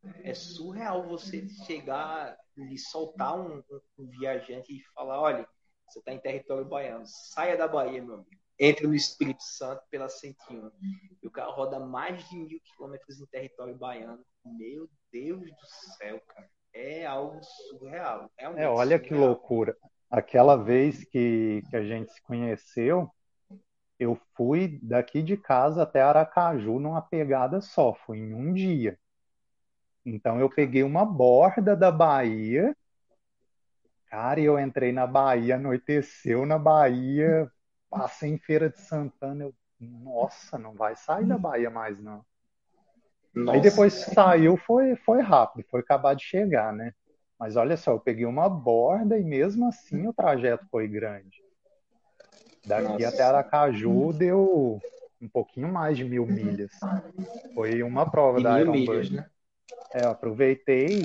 [SPEAKER 2] Coisa. É surreal você chegar e soltar um, um, um, viajante e falar: olha, você está em território baiano, saia da Bahia, meu amigo. Entre no Espírito Santo pela 101. E o cara roda mais de mil quilômetros em território baiano. Meu Deus do céu, cara. É algo surreal.
[SPEAKER 1] É, é olha surreal. que loucura aquela vez que, que a gente se conheceu, eu fui daqui de casa até Aracaju numa pegada só, foi em um dia. Então eu peguei uma borda da Bahia, cara, e eu entrei na Bahia, anoiteceu na Bahia, passei em Feira de Santana, eu, nossa, não vai sair da Bahia mais não. Nossa. Aí depois saiu, foi, foi rápido, foi acabar de chegar, né? Mas olha só, eu peguei uma borda e mesmo assim o trajeto foi grande. Daqui Nossa. até Aracaju deu um pouquinho mais de mil milhas. Foi uma prova da Iron milhas, né? É, eu aproveitei,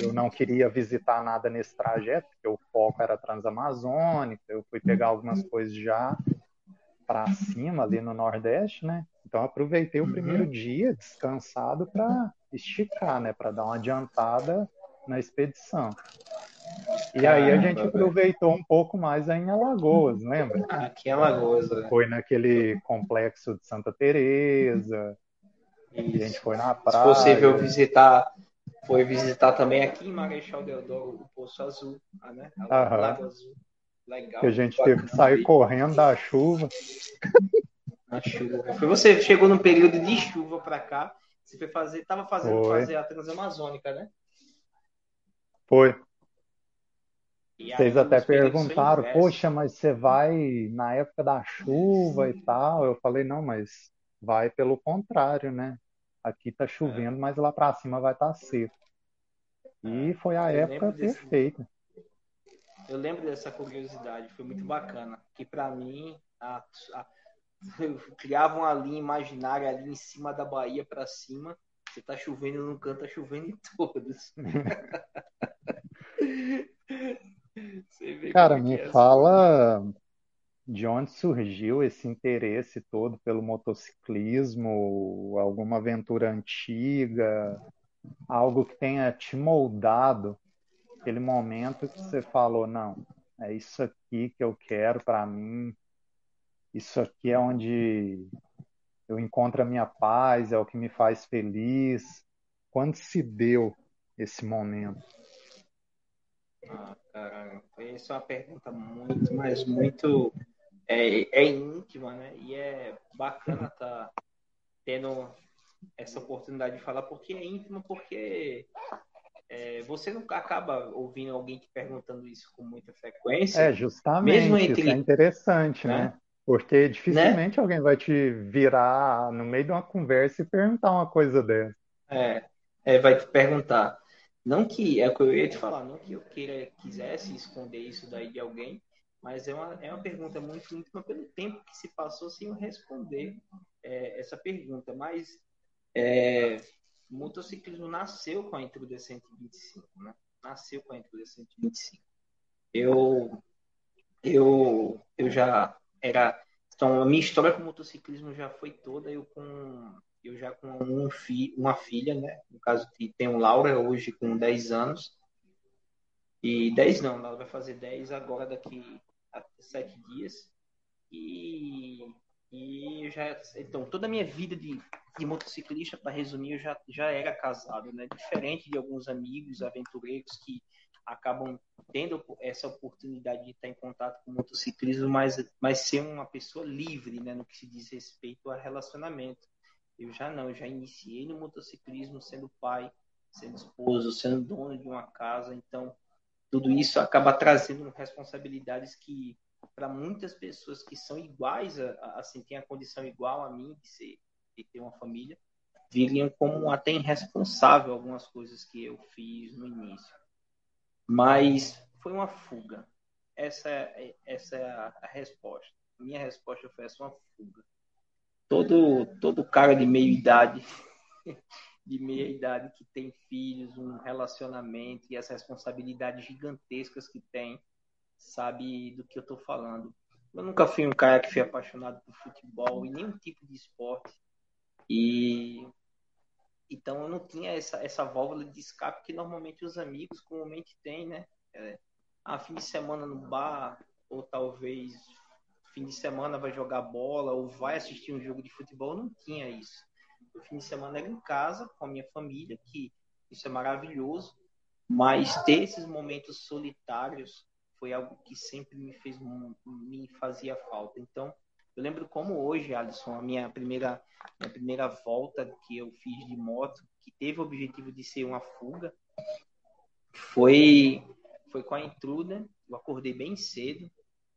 [SPEAKER 1] eu não queria visitar nada nesse trajeto, porque o foco era transamazônica, eu fui pegar algumas coisas já para cima ali no Nordeste, né? Então aproveitei o primeiro uhum. dia descansado para esticar, né? Para dar uma adiantada na expedição. E Caramba, aí a gente aproveitou um pouco mais aí em Alagoas, lembra?
[SPEAKER 2] Ah, aqui em Alagoas. Né?
[SPEAKER 1] Foi naquele complexo de Santa Teresa. A gente foi na praia.
[SPEAKER 2] Se possível visitar, foi visitar também aqui em Marechal Deodoro o Poço Azul, né? A
[SPEAKER 1] Lago Azul. Legal. Que a gente teve que sair correndo da chuva.
[SPEAKER 2] A chuva. Foi você chegou num período de chuva para cá. Você foi fazer, tava fazendo foi. fazer a Transamazônica, né?
[SPEAKER 1] Foi. Vocês até perguntaram, poxa, mas você vai na época da chuva e tal? Eu falei, não, mas vai pelo contrário, né? Aqui tá chovendo, é. mas lá para cima vai estar tá seco. E é. foi a eu época perfeita.
[SPEAKER 2] Eu lembro dessa curiosidade, foi muito bacana. Que para mim, a, a, criavam uma linha imaginária ali em cima da Bahia para cima. Você tá chovendo num canto, tá chovendo em todos.
[SPEAKER 1] Cara, me é fala de onde surgiu esse interesse todo pelo motociclismo, alguma aventura antiga, algo que tenha te moldado aquele momento que você falou, não, é isso aqui que eu quero para mim, isso aqui é onde eu encontro a minha paz, é o que me faz feliz. Quando se deu esse momento?
[SPEAKER 2] Ah, caralho, essa é uma pergunta muito, mas muito é, é íntima, né? E é bacana estar tá tendo essa oportunidade de falar, porque é íntima, porque é, você não acaba ouvindo alguém te perguntando isso com muita frequência.
[SPEAKER 1] É, justamente. Mesmo entre... Isso é interessante, né? né? Porque dificilmente né? alguém vai te virar no meio de uma conversa e perguntar uma coisa dessa.
[SPEAKER 2] É, é vai te perguntar. Não que, é o que eu ia te falar, não que eu queira, quisesse esconder isso daí de alguém, mas é uma, é uma pergunta muito íntima pelo tempo que se passou sem eu responder é, essa pergunta. Mas é, o motociclismo nasceu com a Intruder 125, né? Nasceu com a Intruder 125. Eu, eu, eu já era. Então, a minha história com motociclismo já foi toda. Eu com eu já com um fi, uma filha, né? No caso, tem o Laura hoje com 10 anos. E 10 não, ela vai fazer 10 agora daqui a 7 dias. E, e já. Então, toda a minha vida de, de motociclista, para resumir, eu já, já era casado, né? Diferente de alguns amigos aventureiros que acabam tendo essa oportunidade de estar em contato com motociclismo, mas, mas ser uma pessoa livre, né? No que se diz respeito a relacionamento. Eu já não, eu já iniciei no motociclismo sendo pai, sendo esposo, sendo dono de uma casa, então tudo isso acaba trazendo responsabilidades que para muitas pessoas que são iguais, a, assim, têm a condição igual a mim de ser de ter uma família, viriam como até irresponsável algumas coisas que eu fiz no início. Mas foi uma fuga. Essa é, essa é a, a resposta. Minha resposta foi essa, uma fuga todo, todo cara de meia idade, de meia idade que tem filhos, um relacionamento e as responsabilidades gigantescas que tem, sabe do que eu estou falando. Eu nunca fui um cara que foi apaixonado por futebol e nenhum tipo de esporte. E então eu não tinha essa, essa válvula de escape que normalmente os amigos comumente têm, né? É, ah, fim de semana no bar, ou talvez fim de semana vai jogar bola ou vai assistir um jogo de futebol, não tinha isso. O fim de semana era em casa, com a minha família, que isso é maravilhoso, mas ter esses momentos solitários foi algo que sempre me fez me fazia falta. Então, eu lembro como hoje, Alisson, a minha primeira minha primeira volta que eu fiz de moto, que teve o objetivo de ser uma fuga, foi foi com a Intruder. Eu acordei bem cedo,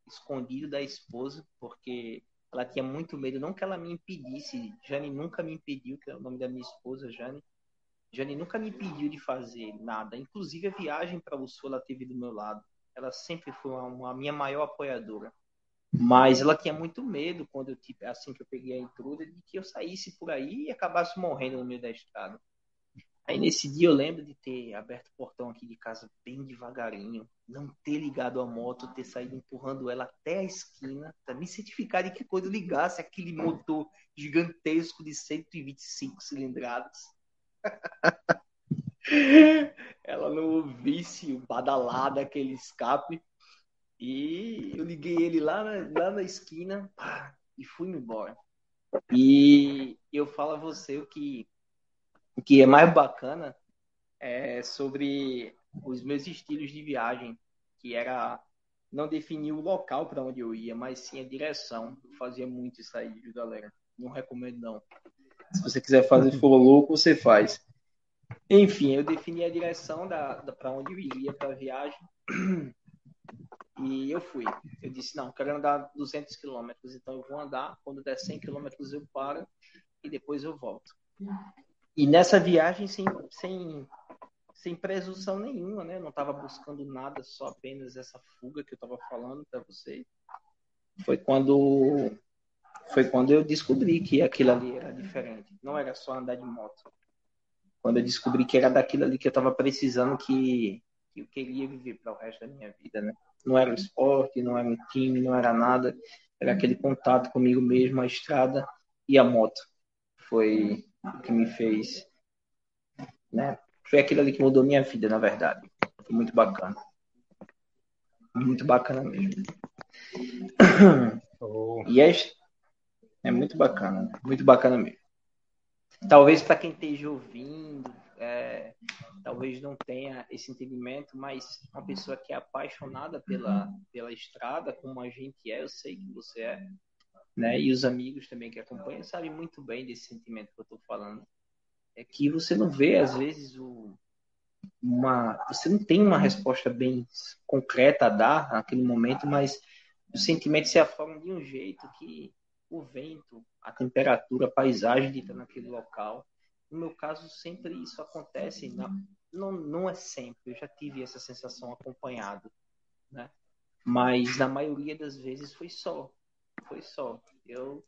[SPEAKER 2] escondido da esposa, porque ela tinha muito medo, não que ela me impedisse, Jane nunca me impediu, que é o nome da minha esposa, Jane. Jane nunca me impediu de fazer nada, inclusive a viagem para o sul ela teve do meu lado. Ela sempre foi a minha maior apoiadora. Mas ela tinha muito medo quando eu assim que eu peguei a intruda de que eu saísse por aí e acabasse morrendo no meio da estrada. Aí nesse dia eu lembro de ter aberto o portão aqui de casa bem devagarinho, não ter ligado a moto, ter saído empurrando ela até a esquina, para me certificar de que quando ligasse aquele motor gigantesco de 125 cilindradas, ela não ouvisse o badalado aquele escape. E eu liguei ele lá na, lá na esquina pá, e fui embora. E eu falo a você o que o que é mais bacana é sobre os meus estilos de viagem, que era não defini o local para onde eu ia, mas sim a direção. Eu fazia muito isso aí, galera? Não recomendo, não. Se você quiser fazer for louco, você faz. Enfim, eu defini a direção da, da para onde eu iria para a viagem. E eu fui. Eu disse, não, quero andar 200 quilômetros, então eu vou andar. Quando der 100 quilômetros, eu paro e depois eu volto. E nessa viagem, sem, sem, sem presunção nenhuma, né? Eu não estava buscando nada, só apenas essa fuga que eu estava falando para você. Foi quando foi quando eu descobri que aquilo ali era diferente. Não era só andar de moto. Quando eu descobri que era daquilo ali que eu estava precisando, que, que eu queria viver para o resto da minha vida, né? Não era um esporte, não era um time, não era nada. Era aquele contato comigo mesmo, a estrada e a moto. Foi o que me fez, né? Foi aquilo ali que mudou minha vida, na verdade. Foi muito bacana. Muito bacana mesmo. Oh. E é, é muito bacana, muito bacana mesmo. Talvez para quem esteja ouvindo, é, talvez não tenha esse entendimento, mas uma pessoa que é apaixonada pela, pela estrada, como a gente é, eu sei que você é, né? E os amigos também que acompanham sabem muito bem desse sentimento que eu estou falando. É que você não vê, às vezes, o, uma. Você não tem uma resposta bem concreta a dar naquele momento, mas os sentimentos se afogam de um jeito que o vento, a temperatura, a paisagem de estar naquele local. No meu caso, sempre isso acontece. Não, não, não é sempre. Eu já tive essa sensação acompanhado, né? Mas na maioria das vezes foi só. Foi só. Eu,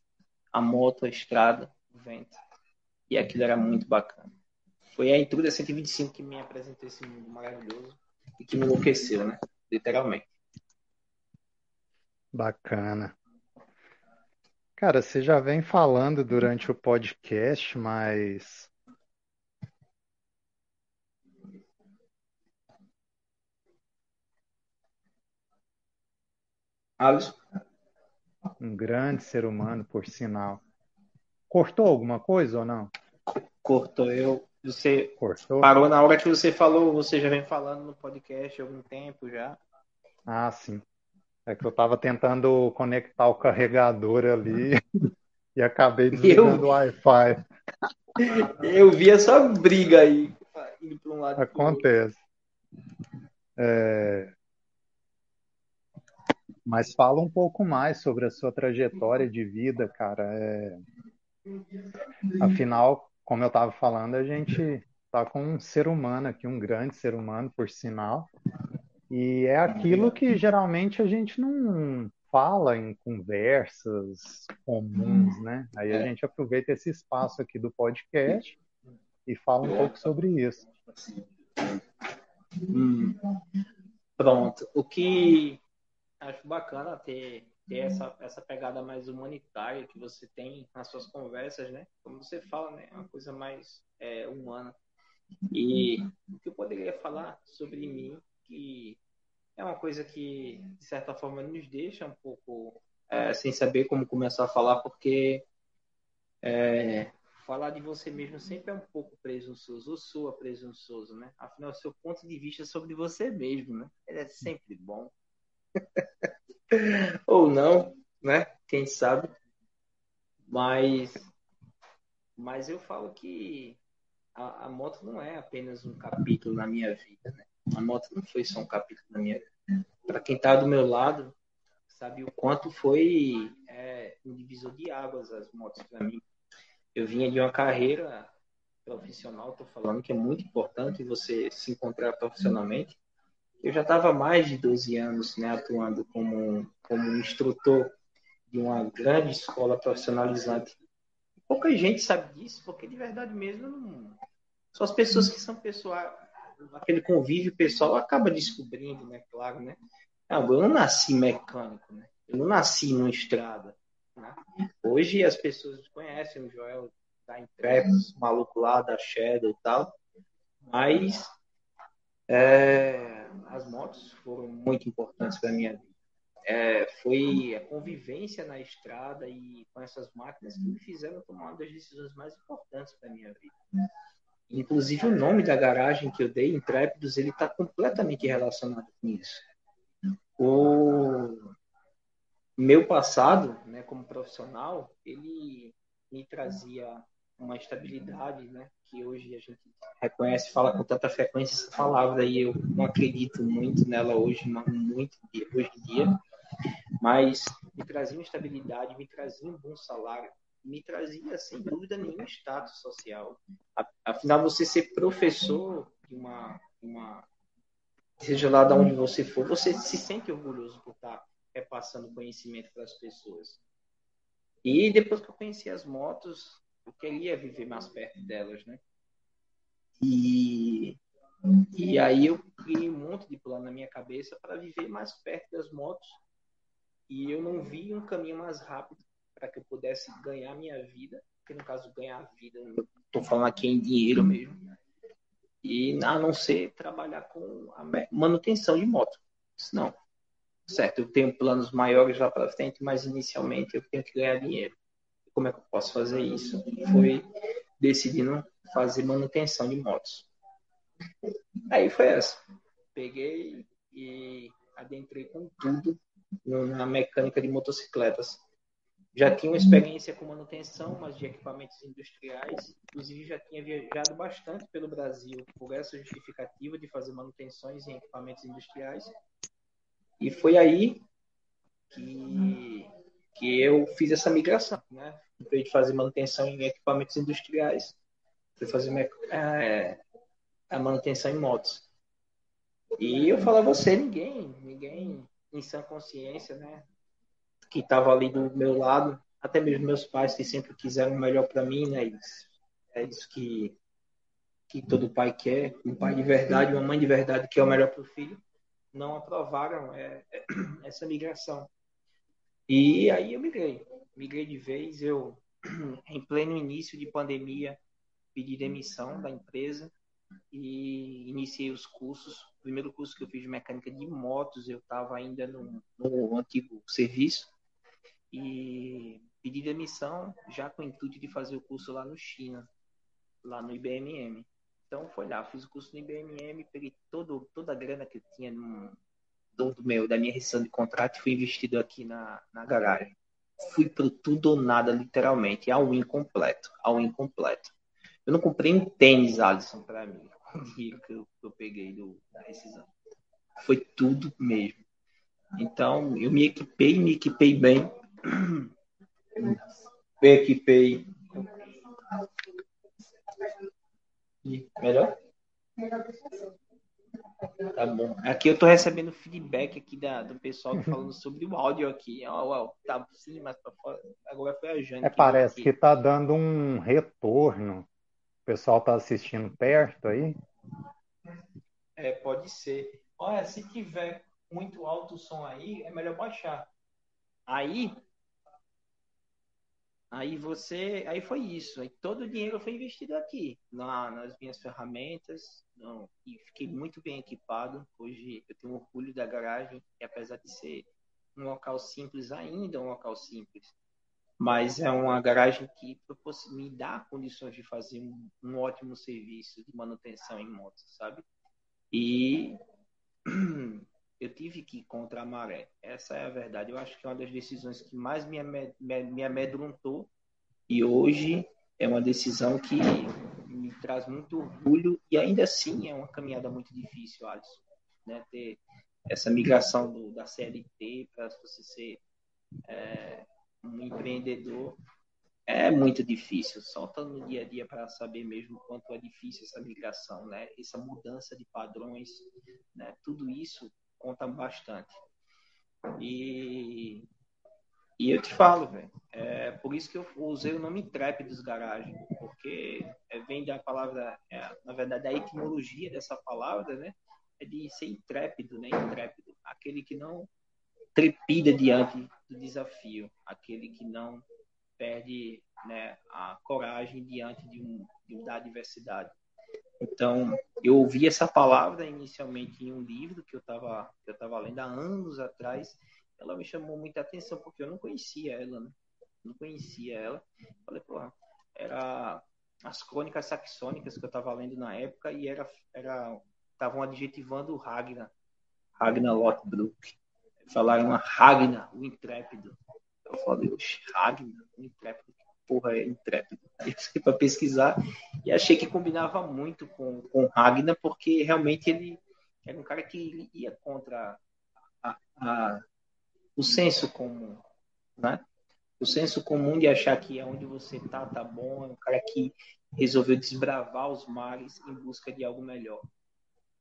[SPEAKER 2] a moto, a estrada, o vento. E aquilo era muito bacana. Foi a Intruda 125 que me apresentou esse mundo maravilhoso e que me enlouqueceu, né? Literalmente.
[SPEAKER 1] Bacana. Cara, você já vem falando durante o podcast, mas
[SPEAKER 2] Alisson?
[SPEAKER 1] um grande ser humano, por sinal. Cortou alguma coisa ou não?
[SPEAKER 2] Cortou. Eu, você
[SPEAKER 1] Cortou?
[SPEAKER 2] parou na hora que você falou, você já vem falando no podcast há algum tempo já.
[SPEAKER 1] Ah, sim. É que eu estava tentando conectar o carregador ali e acabei desligando eu... o Wi-Fi.
[SPEAKER 2] Eu vi essa briga aí, indo para um lado.
[SPEAKER 1] Acontece. É... Mas fala um pouco mais sobre a sua trajetória de vida, cara. É... Afinal, como eu estava falando, a gente está com um ser humano aqui, um grande ser humano, por sinal, e é aquilo que geralmente a gente não fala em conversas comuns, né? Aí a é. gente aproveita esse espaço aqui do podcast e fala um pouco sobre isso.
[SPEAKER 2] Hum. Pronto. O que acho bacana ter, ter essa, essa pegada mais humanitária que você tem nas suas conversas, né? Como você fala, né? É uma coisa mais é, humana. E o que eu poderia falar sobre mim que é uma coisa que, de certa forma, nos deixa um pouco é, sem saber como começar a falar, porque é, falar de você mesmo sempre é um pouco presunçoso, ou soa presunçoso, né? Afinal, seu ponto de vista sobre você mesmo, né? Ele é sempre bom. ou não, né? Quem sabe. Mas, mas eu falo que a, a moto não é apenas um capítulo na minha vida, né? A moto não foi só um capítulo na minha vida. Para quem está do meu lado, sabe o quanto foi é, um divisor de águas as motos para mim. Eu vinha de uma carreira profissional, estou falando que é muito importante você se encontrar profissionalmente. Eu já estava mais de 12 anos né, atuando como, como instrutor de uma grande escola profissionalizante. Pouca gente sabe disso, porque de verdade mesmo não... só as pessoas que são pessoal, aquele convívio pessoal acaba descobrindo, né? Claro, né? Ah, eu não nasci mecânico, né? Eu não nasci numa estrada. Né? Hoje as pessoas conhecem o Joel da Intrepid, maluco lá da Shadow e tal, mas é, as motos foram muito importantes para minha vida. É, foi a convivência na estrada e com essas máquinas que me fizeram tomar uma das decisões mais importantes para minha vida. Inclusive, o nome da garagem que eu dei, Intrépidos, ele está completamente relacionado com isso. O meu passado, né, como profissional, ele me trazia uma estabilidade, né, que hoje a gente reconhece, fala com tanta frequência essa palavra e eu não acredito muito nela hoje, muito hoje em dia, mas me trazia uma estabilidade, me trazia um bom salário, me trazia sem dúvida nenhuma status social. Afinal, você ser professor de uma, uma seja lá de onde você for, você se sente orgulhoso por estar repassando conhecimento para as pessoas. E depois que eu conheci as motos, eu queria viver mais perto delas, né? E, e aí eu criei um monte de plano na minha cabeça para viver mais perto das motos. E eu não vi um caminho mais rápido para que eu pudesse ganhar minha vida, que no caso ganhar vida, estou falando aqui em dinheiro mesmo, e a não ser trabalhar com a manutenção de moto. Não, certo, eu tenho planos maiores lá para frente, mas inicialmente eu tenho que ganhar dinheiro. Como é que eu posso fazer isso? Foi decidindo fazer manutenção de motos. Aí foi essa. Peguei e adentrei com tudo na mecânica de motocicletas. Já tinha uma experiência com manutenção, mas de equipamentos industriais. Inclusive, já tinha viajado bastante pelo Brasil por essa justificativa de fazer manutenções em equipamentos industriais. E foi aí que, que eu fiz essa migração, né? Em vez de fazer manutenção em equipamentos industriais, fui fazer é, a manutenção em motos. E eu falo a você, ninguém, ninguém em sã consciência, né? Que estava ali do meu lado, até mesmo meus pais que sempre quiseram o melhor para mim, né? Isso, é isso que que todo pai quer, um pai de verdade, uma mãe de verdade que é o melhor para o filho não aprovaram é, é, essa migração. E aí eu migrei. Migrei de vez, eu, em pleno início de pandemia, pedi demissão da empresa e iniciei os cursos. O primeiro curso que eu fiz de mecânica de motos, eu estava ainda no, no antigo serviço e pedi demissão já com o intuito de fazer o curso lá no China, lá no IBMM. Então foi lá, fiz o curso no IBMM, peguei todo, toda a grana que eu tinha no, do, meu, da minha rescisão de contrato e fui investido aqui na, na garagem. Fui pro tudo ou nada, literalmente, ao incompleto, ao incompleto. Eu não comprei um tênis, Alisson, para mim, o dinheiro que eu, que eu peguei do, da rescisão. Foi tudo mesmo. Então, eu me equipei, me equipei bem. Me equipei Melhor? Tá bom. Aqui eu tô recebendo feedback aqui da, do pessoal falando sobre o áudio aqui. Ó, ó, tá assim, mas fora. Agora foi a Jane.
[SPEAKER 1] É, parece que tá dando um retorno. O pessoal tá assistindo perto aí?
[SPEAKER 2] É, pode ser. Olha, se tiver muito alto o som aí, é melhor baixar. Aí, Aí você, aí foi isso. Aí todo o dinheiro foi investido aqui, na, nas minhas ferramentas. Não, e fiquei muito bem equipado. Hoje eu tenho orgulho da garagem, que apesar de ser um local simples, ainda é um local simples, mas é uma garagem que me dá condições de fazer um, um ótimo serviço de manutenção em motos, sabe? E eu tive que ir contra a maré. Essa é a verdade. Eu acho que é uma das decisões que mais me, me amedrontou e hoje é uma decisão que me traz muito orgulho e ainda assim é uma caminhada muito difícil, Alisson. Né? Ter essa migração do, da CLT para você ser é, um empreendedor é muito difícil. Só estando no dia a dia para saber mesmo quanto é difícil essa migração, né? Essa mudança de padrões, né? Tudo isso conta bastante. E, e eu te falo, velho, é por isso que eu usei o nome dos Garagem, porque é, vem da palavra, é, na verdade, a etimologia dessa palavra, né, é de ser intrépido, né, intrépido, aquele que não trepida diante do desafio, aquele que não perde né, a coragem diante de, um, da adversidade. Então, eu ouvi essa palavra inicialmente em um livro que eu estava eu tava lendo há anos atrás. Ela me chamou muita atenção porque eu não conhecia ela, né? Não conhecia ela. Falei, pô, era as crônicas saxônicas que eu estava lendo na época e era era estavam adjetivando o Ragnar, Ragnar Lothbrok. Falaram Ragnar, o intrépido. Eu falei, Ragnar, o intrépido, porra é intrépido? Eu para pesquisar e achei que combinava muito com, com Ragnar, porque realmente ele era um cara que ia contra a, a, o senso comum, né? O senso comum de achar que é onde você tá, tá bom, é um cara que resolveu desbravar os mares em busca de algo melhor.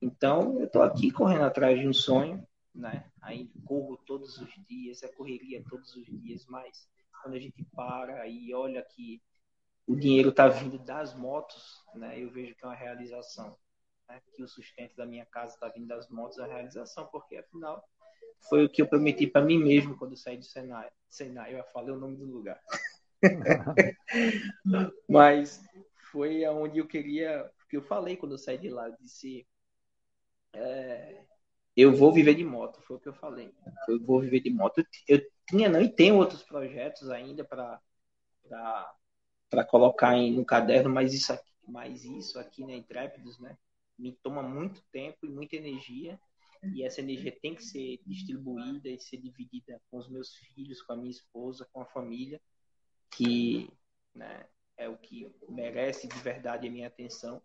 [SPEAKER 2] Então, eu estou aqui correndo atrás de um sonho, né? Aí corro todos os dias, é correria todos os dias, mas quando a gente para e olha que o dinheiro está vindo das motos, né? Eu vejo que é uma realização, né? Que o sustento da minha casa está vindo das motos, é uma realização, porque afinal foi o que eu prometi para mim mesmo quando saí do Senai. Senai, eu falei o nome do lugar. mas foi aonde eu queria, que eu falei quando eu saí de lá, eu disse é, eu vou viver de moto, foi o que eu falei. Eu vou viver de moto. Eu tinha não e tenho outros projetos ainda para para colocar em, no caderno, mas isso aqui, mas isso aqui na Intrépidos, né, me toma muito tempo e muita energia. E essa energia tem que ser distribuída e ser dividida com os meus filhos, com a minha esposa, com a família, que né, é o que merece de verdade a minha atenção.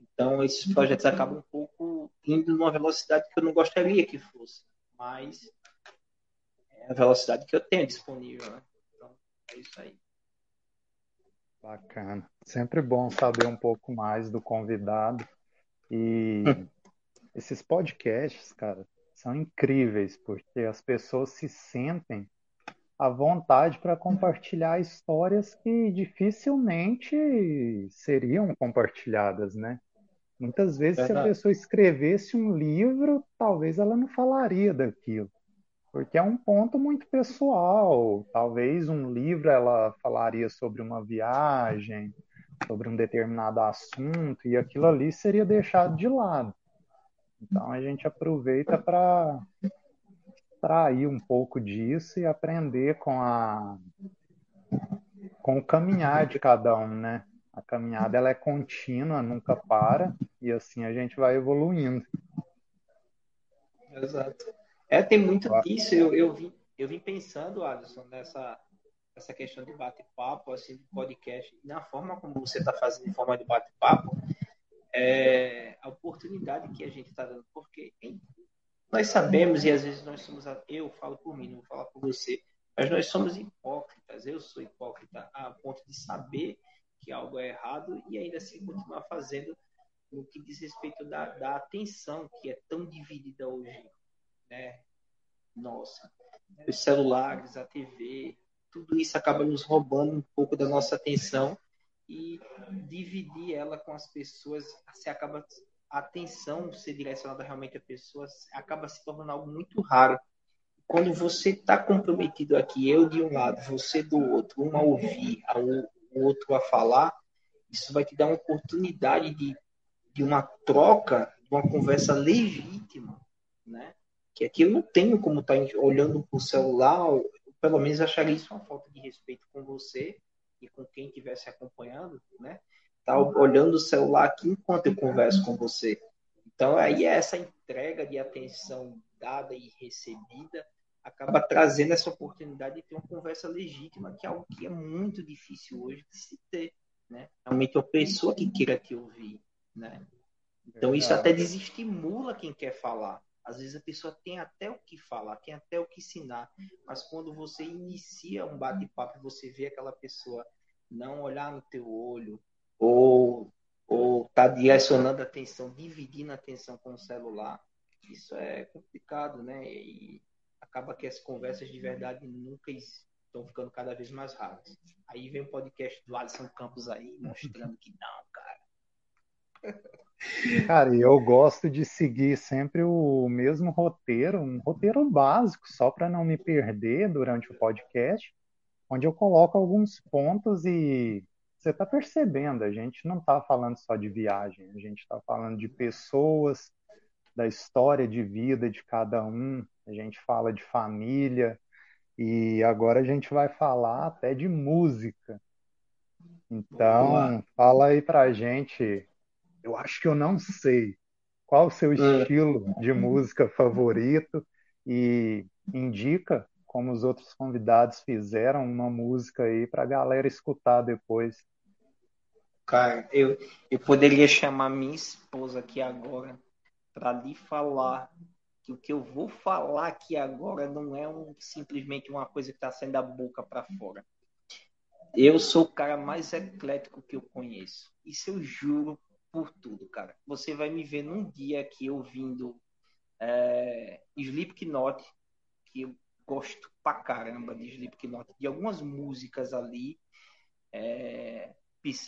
[SPEAKER 2] Então, esses projetos acabam um pouco indo numa velocidade que eu não gostaria que fosse, mas é a velocidade que eu tenho disponível, né? Então, é isso aí.
[SPEAKER 1] Bacana. Sempre bom saber um pouco mais do convidado. E esses podcasts, cara, são incríveis, porque as pessoas se sentem à vontade para compartilhar histórias que dificilmente seriam compartilhadas, né? Muitas vezes, se a pessoa escrevesse um livro, talvez ela não falaria daquilo, porque é um ponto muito pessoal. Talvez um livro ela falaria sobre uma viagem, sobre um determinado assunto, e aquilo ali seria deixado de lado. Então a gente aproveita para extrair um pouco disso e aprender com a com o caminhar de cada um, né? A caminhada ela é contínua, nunca para, e assim a gente vai evoluindo.
[SPEAKER 2] Exato. É, tem muito disso. Eu, eu, vim, eu vim pensando, Alisson, nessa, essa questão de bate-papo, assim, de podcast, na forma como você está fazendo em forma de bate-papo, é, a oportunidade que a gente está dando, porque nós sabemos, e às vezes nós somos, eu falo por mim, não vou falar por você, mas nós somos hipócritas, eu sou hipócrita a ponto de saber que algo é errado e ainda assim continuar fazendo no que diz respeito da, da atenção que é tão dividida hoje, né? Nossa, os celulares, a TV, tudo isso acaba nos roubando um pouco da nossa atenção e dividir ela com as pessoas, se acaba a atenção ser direcionada realmente a pessoas, acaba se tornando algo muito raro. Quando você está comprometido aqui, eu de um lado, você do outro, um a ouvir, a, o outro a falar, isso vai te dar uma oportunidade de, de uma troca, de uma conversa legítima, né? Que aqui eu não tenho como estar tá olhando para o celular, ou, pelo menos acharia isso uma falta de respeito com você e com quem estivesse acompanhando, né? Tá olhando o celular aqui enquanto eu converso com você. Então aí é essa entrega de atenção dada e recebida acaba trazendo essa oportunidade de ter uma conversa legítima, que é algo que é muito difícil hoje de se ter, né? Realmente uma pessoa que queira te ouvir, né? Então isso até desestimula quem quer falar. Às vezes a pessoa tem até o que falar, tem até o que ensinar, mas quando você inicia um bate-papo, você vê aquela pessoa não olhar no teu olho ou ou tá direcionando a atenção, dividindo a atenção com o celular, isso é complicado, né? E acaba que as conversas de verdade nunca estão ficando cada vez mais raras. Aí vem o podcast do Alisson Campos aí, mostrando que não, cara.
[SPEAKER 1] Cara, eu gosto de seguir sempre o mesmo roteiro, um roteiro básico, só para não me perder durante o podcast, onde eu coloco alguns pontos e você está percebendo, a gente não está falando só de viagem, a gente está falando de pessoas, da história de vida de cada um, a gente fala de família e agora a gente vai falar até de música. Então, fala aí pra gente. Eu acho que eu não sei qual o seu hum. estilo de música favorito e indica, como os outros convidados fizeram, uma música aí para a galera escutar depois.
[SPEAKER 2] Cara, eu, eu poderia chamar minha esposa aqui agora para lhe falar que o que eu vou falar aqui agora não é um, simplesmente uma coisa que está saindo da boca para fora. Eu sou o cara mais eclético que eu conheço. Isso eu juro por tudo, cara. Você vai me ver num dia aqui ouvindo é, Slipknot, que eu gosto pra caramba de Slipknot, de algumas músicas ali. É,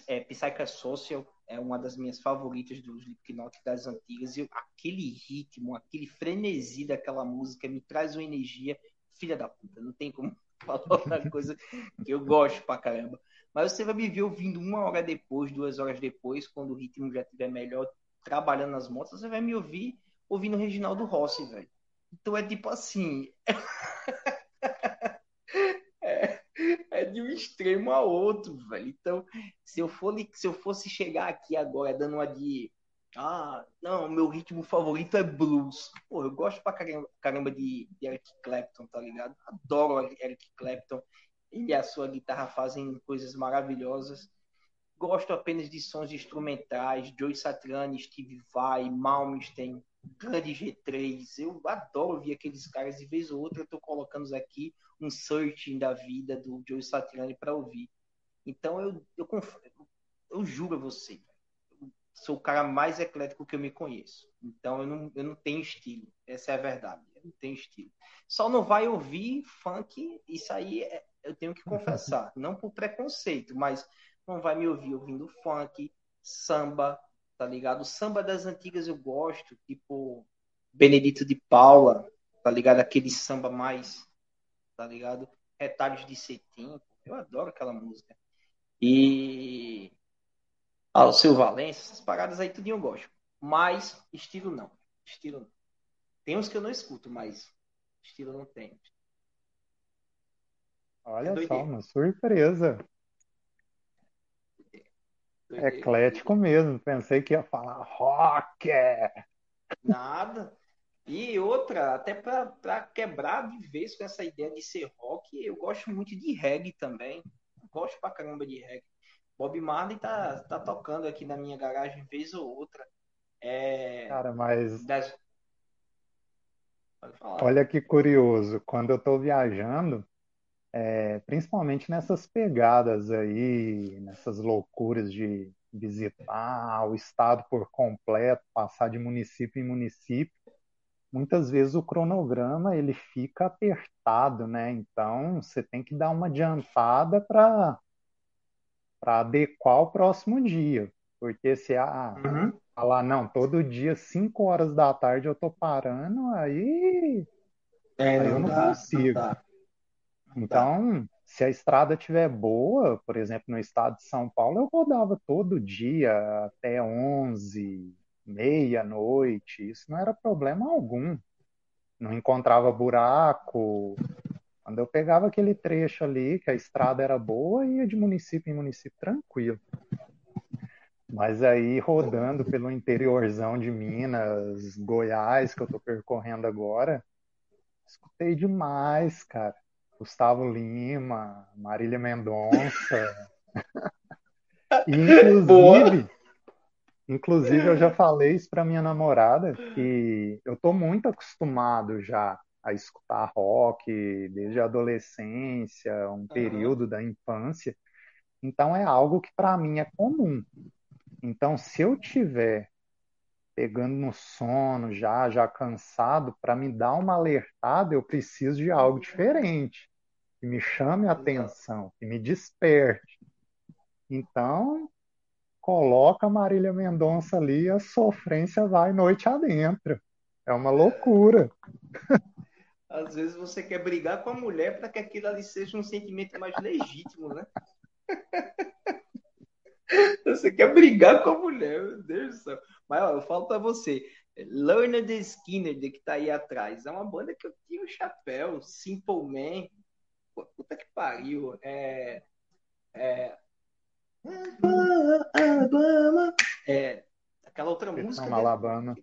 [SPEAKER 2] é, Social é uma das minhas favoritas do Slipknot das antigas. E aquele ritmo, aquele frenesi daquela música me traz uma energia filha da puta. Não tem como falar outra coisa que eu gosto pra caramba. Mas você vai me ver ouvindo uma hora depois, duas horas depois, quando o ritmo já estiver melhor, trabalhando nas motos, você vai me ouvir ouvindo o Reginaldo Rossi, velho. Então é tipo assim. de um extremo a outro, velho. Então, se eu, for, se eu fosse chegar aqui agora dando uma de. Ah, não, meu ritmo favorito é blues. Pô, eu gosto pra caramba, caramba de, de Eric Clapton, tá ligado? Adoro Eric Clapton. Ele e a sua guitarra fazem coisas maravilhosas. Gosto apenas de sons instrumentais, Joe Satriani, Steve Vai, Malmsteen, grande G3. Eu adoro ouvir aqueles caras. De vez ou outra eu tô colocando aqui um searching da vida do Joe Satriani para ouvir. Então eu, eu, eu, eu juro a você, eu sou o cara mais eclético que eu me conheço. Então eu não, eu não tenho estilo. Essa é a verdade. Eu não tenho estilo. Só não vai ouvir funk, isso aí é, eu tenho que confessar. Não por preconceito, mas não vai me ouvir ouvindo funk, samba, tá ligado? Samba das antigas eu gosto, tipo Benedito de Paula, tá ligado? Aquele samba mais, tá ligado? Retalhos de cetim, eu adoro aquela música. E ah, o seu Valença, essas paradas aí tudo eu gosto. Mas estilo não. Estilo não. Tem uns que eu não escuto, mas estilo não tem.
[SPEAKER 1] Olha é só, uma surpresa. Eclético mesmo. Pensei que ia falar rock.
[SPEAKER 2] Nada. E outra, até para quebrar de vez com essa ideia de ser rock, eu gosto muito de reggae também. Gosto pra caramba de reggae. Bob Marley tá, tá tocando aqui na minha garagem vez ou outra. É...
[SPEAKER 1] Cara, mas. Das... Olha que curioso. Quando eu tô viajando, é, principalmente nessas pegadas aí, nessas loucuras de visitar o estado por completo, passar de município em município, muitas vezes o cronograma ele fica apertado, né? Então você tem que dar uma adiantada para para adequar o próximo dia, porque se ah, uhum. falar não, todo dia 5 horas da tarde eu tô parando, aí, é, aí eu não dá, consigo. Não então, se a estrada estiver boa, por exemplo, no estado de São Paulo, eu rodava todo dia até 11, meia-noite, isso não era problema algum. Não encontrava buraco. Quando eu pegava aquele trecho ali, que a estrada era boa, ia de município em município tranquilo. Mas aí, rodando pelo interiorzão de Minas, Goiás, que eu estou percorrendo agora, escutei demais, cara. Gustavo Lima, Marília Mendonça. inclusive, inclusive, eu já falei isso para minha namorada, que eu tô muito acostumado já a escutar rock desde a adolescência, um período uhum. da infância. Então é algo que para mim é comum. Então, se eu tiver pegando no sono já, já cansado, para me dar uma alertada, eu preciso de algo diferente, que me chame a atenção, que me desperte. Então, coloca a Marília Mendonça ali, a sofrência vai noite adentro. É uma loucura.
[SPEAKER 2] Às vezes você quer brigar com a mulher para que aquilo ali seja um sentimento mais legítimo, né? Você quer brigar com a mulher, meu Deus do céu. Mas ó, eu falo pra você, Leonard Skinner, que tá aí atrás, é uma banda que eu tiro o chapéu, Simple Man, puta que pariu, é... é Alabama, é, aquela outra música.
[SPEAKER 1] Né? Alabama.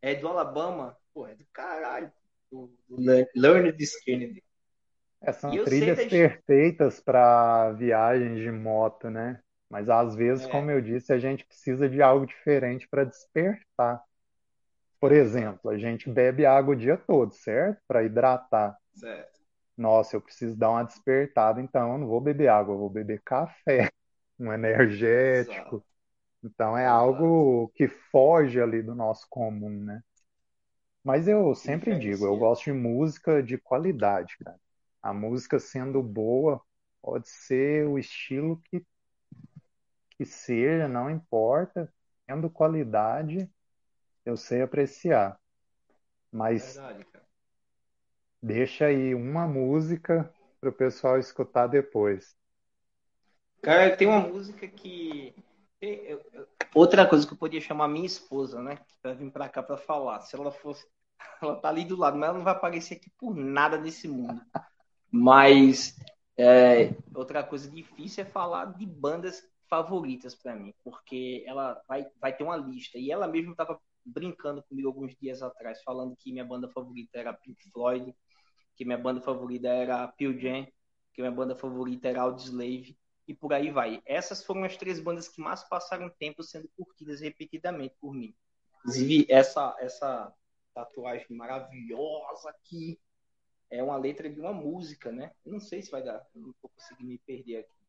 [SPEAKER 2] É do Alabama, pô, é do caralho. do, do Learn This Kennedy.
[SPEAKER 1] É, são trilhas perfeitas para viagens de moto, né? Mas às vezes, é. como eu disse, a gente precisa de algo diferente para despertar. Por exemplo, a gente bebe água o dia todo, certo? Para hidratar.
[SPEAKER 2] Certo.
[SPEAKER 1] Nossa, eu preciso dar uma despertada, então eu não vou beber água, eu vou beber café, um energético. Exato. Então é algo que foge ali do nosso comum, né? Mas eu sempre digo, eu gosto de música de qualidade, cara. A música sendo boa, pode ser o estilo que, que seja, não importa. Tendo qualidade, eu sei apreciar. Mas Verdade, deixa aí uma música para o pessoal escutar depois.
[SPEAKER 2] Cara, tem uma música que. Outra coisa que eu podia chamar minha esposa, né? Pra vir pra cá pra falar. Se ela fosse. Ela tá ali do lado, mas ela não vai aparecer aqui por nada nesse mundo. Mas é, outra coisa difícil é falar de bandas favoritas para mim, porque ela vai, vai ter uma lista. E ela mesma estava brincando comigo alguns dias atrás, falando que minha banda favorita era Pink Floyd, que minha banda favorita era Pearl Jam, que minha banda favorita era Audioslave, e por aí vai. Essas foram as três bandas que mais passaram tempo sendo curtidas repetidamente por mim. Inclusive, essa, essa tatuagem maravilhosa aqui é uma letra de uma música, né? Não sei se vai dar, não vou conseguir me perder aqui.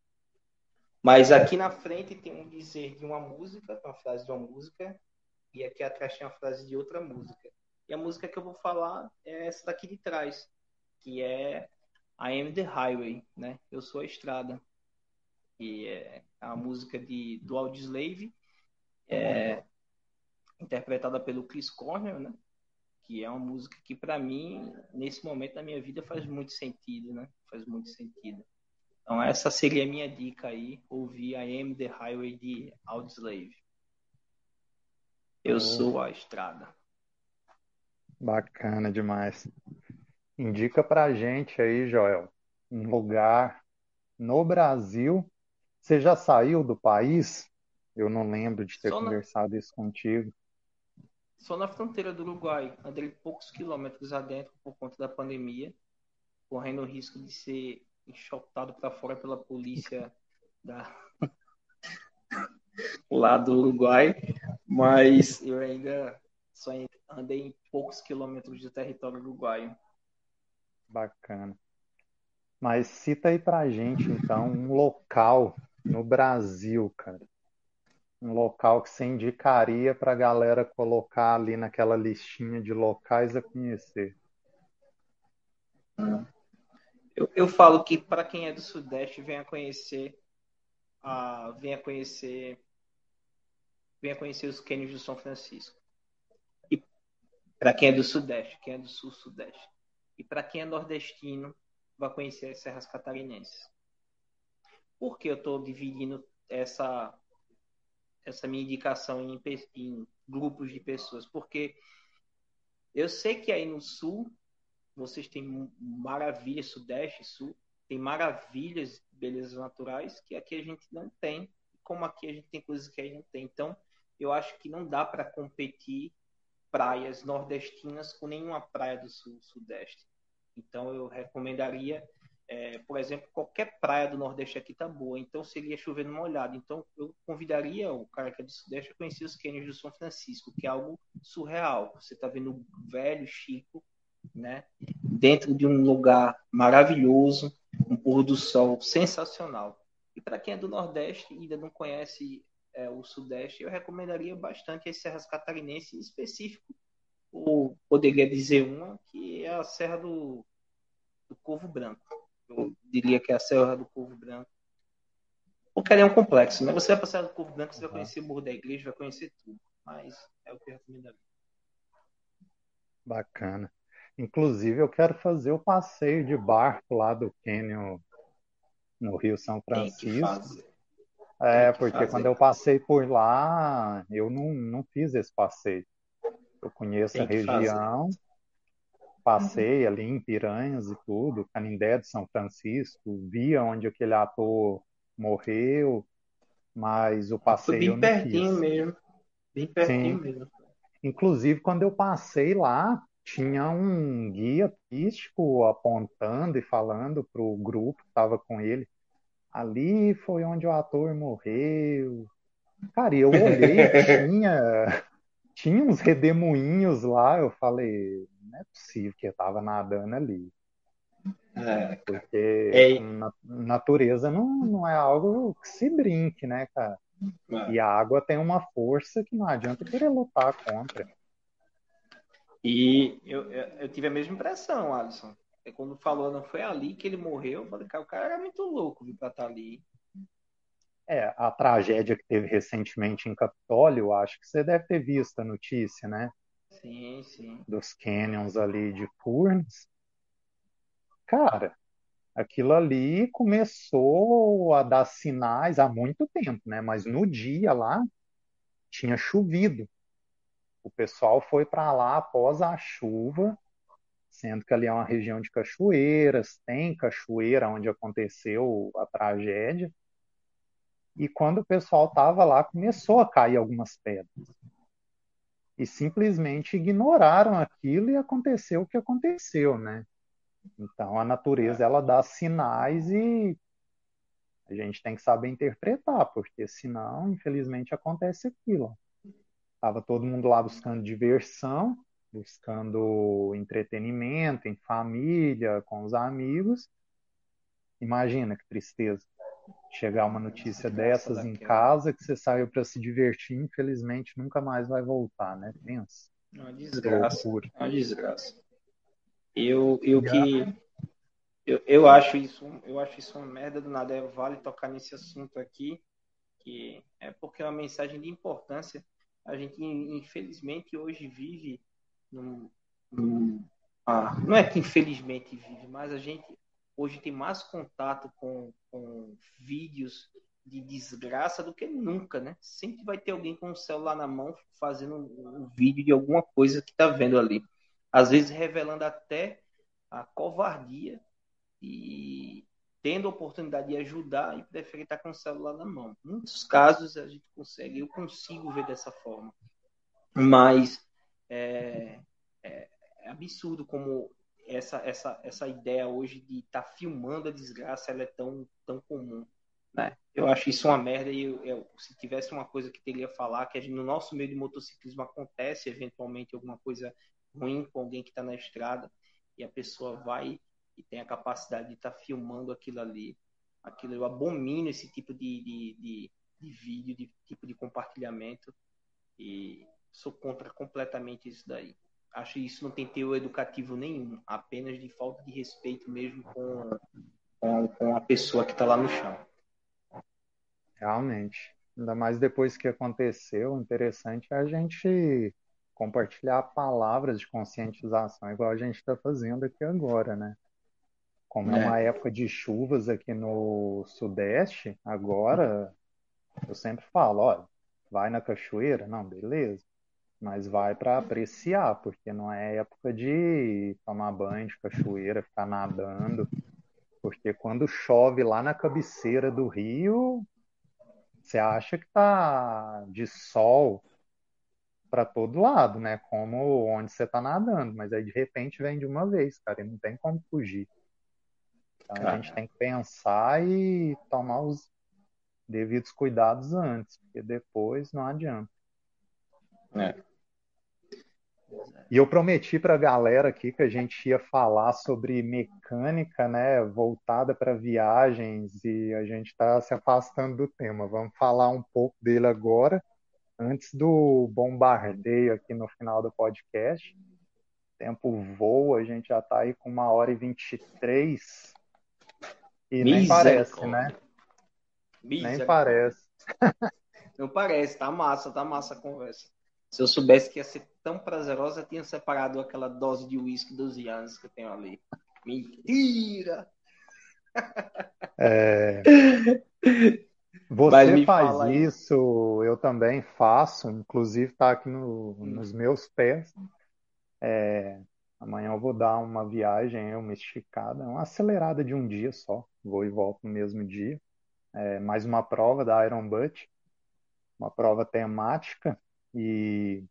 [SPEAKER 2] Mas aqui na frente tem um dizer de uma música, uma frase de uma música, e aqui atrás tem uma frase de outra música. E a música que eu vou falar é essa daqui de trás, que é I Am the Highway, né? Eu sou a estrada. E é a música de do Audioslave, é interpretada pelo Chris Cornell, né? que é uma música que para mim nesse momento da minha vida faz muito sentido, né? Faz muito sentido. Então essa seria a minha dica aí, ouvir a M The Highway de Audioslave. Eu oh. sou a estrada.
[SPEAKER 1] Bacana demais. Indica pra gente aí, Joel, um lugar no Brasil. Você já saiu do país? Eu não lembro de ter Só conversado na... isso contigo
[SPEAKER 2] só na fronteira do Uruguai. Andei poucos quilômetros adentro por conta da pandemia, correndo o risco de ser enxotado para fora pela polícia da... lá do Uruguai. Mas eu ainda só andei em poucos quilômetros de território uruguaio.
[SPEAKER 1] Bacana. Mas cita aí pra gente, então, um local no Brasil, cara, um local que você indicaria para a galera colocar ali naquela listinha de locais a conhecer?
[SPEAKER 2] Eu, eu falo que para quem é do Sudeste, venha conhecer, uh, venha conhecer, venha conhecer os cânions do São Francisco. E para quem é do Sudeste, quem é do Sul-Sudeste. E para quem é nordestino, vai conhecer as Serras Catarinenses. Por que eu estou dividindo essa essa minha indicação em, em grupos de pessoas, porque eu sei que aí no sul vocês têm maravilhas, sudeste, sul, tem maravilhas, belezas naturais que aqui a gente não tem, como aqui a gente tem coisas que a gente não tem. Então, eu acho que não dá para competir praias nordestinas com nenhuma praia do sul, sudeste. Então, eu recomendaria é, por exemplo, qualquer praia do Nordeste aqui tá boa, então seria chover numa olhada. Então, eu convidaria o cara que é do Sudeste a conhecer os cânions do São Francisco, que é algo surreal. Você está vendo o velho Chico, né? Dentro de um lugar maravilhoso, um pôr do sol sensacional. E para quem é do Nordeste e ainda não conhece é, o Sudeste, eu recomendaria bastante as serras catarinenses, em específico, ou poderia dizer uma, que é a Serra do, do Corvo Branco eu diria que é a Serra do Corvo Branco. Porque ela é um complexo, né? Você vai passar do Corvo Branco, você vai conhecer o Morro da Igreja, vai conhecer tudo. Mas é o que eu recomendaria.
[SPEAKER 1] Bacana. Inclusive, eu quero fazer o passeio de barco lá do Canyon no Rio São Francisco. É, porque fazer. quando eu passei por lá, eu não, não fiz esse passeio. Eu conheço a região, fazer passei ali em Piranhas e tudo, Canindé de São Francisco, via onde aquele ator morreu, mas o passeio
[SPEAKER 2] bem pertinho quis. mesmo, bem pertinho Sim. mesmo.
[SPEAKER 1] Inclusive, quando eu passei lá, tinha um guia turístico apontando e falando para o grupo que estava com ele. Ali foi onde o ator morreu. Cara, eu olhei, tinha, tinha uns redemoinhos lá. Eu falei, não é possível que eu estava nadando ali. É, Porque é... na, natureza não, não é algo que se brinque, né, cara? É. E a água tem uma força que não adianta querer lutar contra.
[SPEAKER 2] E eu, eu, eu tive a mesma impressão, Alisson. É quando falou, não foi ali que ele morreu, eu falei, cara, o cara era muito louco vir pra estar tá ali.
[SPEAKER 1] É, a tragédia que teve recentemente em Capitólio, acho que você deve ter visto a notícia, né?
[SPEAKER 2] Sim, sim.
[SPEAKER 1] Dos canyons ali de Furnas. Cara, aquilo ali começou a dar sinais há muito tempo, né? Mas no dia lá tinha chovido. O pessoal foi para lá após a chuva, sendo que ali é uma região de cachoeiras, tem cachoeira onde aconteceu a tragédia. E quando o pessoal estava lá, começou a cair algumas pedras. E simplesmente ignoraram aquilo e aconteceu o que aconteceu, né? Então a natureza ela dá sinais e a gente tem que saber interpretar, porque senão, infelizmente, acontece aquilo. Tava todo mundo lá buscando diversão, buscando entretenimento em família, com os amigos. Imagina que tristeza. Chegar uma notícia dessas em casa que você saiu para se divertir, infelizmente nunca mais vai voltar, né? Pensa.
[SPEAKER 2] Uma desgraça. Uma desgraça. Eu, eu que eu, eu acho isso, eu acho isso uma merda do nada. É, vale tocar nesse assunto aqui, que é porque é uma mensagem de importância a gente infelizmente hoje vive num, num ah, não é que infelizmente vive, mas a gente hoje tem mais contato com, com vídeos de desgraça do que nunca, né? Sempre vai ter alguém com o celular na mão fazendo um, um vídeo de alguma coisa que tá vendo ali. Às vezes revelando até a covardia e tendo a oportunidade de ajudar e prefere estar com o celular na mão. Muitos casos a gente consegue, eu consigo ver dessa forma. Mas é, é, é absurdo como essa, essa, essa ideia hoje de estar tá filmando a desgraça ela é tão, tão comum. Né? Eu acho isso uma merda e eu, eu, se tivesse uma coisa que teria a falar, que gente, no nosso meio de motociclismo acontece eventualmente alguma coisa ruim com alguém que está na estrada e a pessoa vai e tem a capacidade de estar tá filmando aquilo ali. Aquilo, eu abomino esse tipo de, de, de, de vídeo, de tipo de compartilhamento e sou contra completamente isso daí. Acho que isso não tem teor educativo nenhum, apenas de falta de respeito mesmo com, com, com a pessoa que está lá no chão.
[SPEAKER 1] Realmente. Ainda mais depois que aconteceu, interessante é a gente compartilhar palavras de conscientização, igual a gente está fazendo aqui agora, né? Como é. é uma época de chuvas aqui no Sudeste, agora eu sempre falo, olha, vai na cachoeira, não, beleza, mas vai para apreciar, porque não é época de tomar banho de cachoeira, ficar nadando, porque quando chove lá na cabeceira do rio, você acha que tá de sol para todo lado, né? Como onde você tá nadando, mas aí de repente vem de uma vez, cara, e não tem como fugir. Então a gente tem que pensar e tomar os devidos cuidados antes, porque depois não adianta. É. E eu prometi para a galera aqui que a gente ia falar sobre mecânica, né, voltada para viagens, e a gente está se afastando do tema. Vamos falar um pouco dele agora, antes do bombardeio aqui no final do podcast. O tempo voa, a gente já está aí com uma hora e vinte e três. E nem parece, né? Nem parece.
[SPEAKER 2] Não parece, tá massa, tá massa a conversa. Se eu soubesse que ia ser tão prazerosa, eu tinha separado aquela dose de uísque dos anos que eu tenho ali. Mentira!
[SPEAKER 1] É... Você faz isso, eu também faço, inclusive está aqui no, nos meus pés. É, Amanhã eu vou dar uma viagem, uma esticada, uma acelerada de um dia só. Vou e volto no mesmo dia. É, mais uma prova da Iron Butt, uma prova temática. E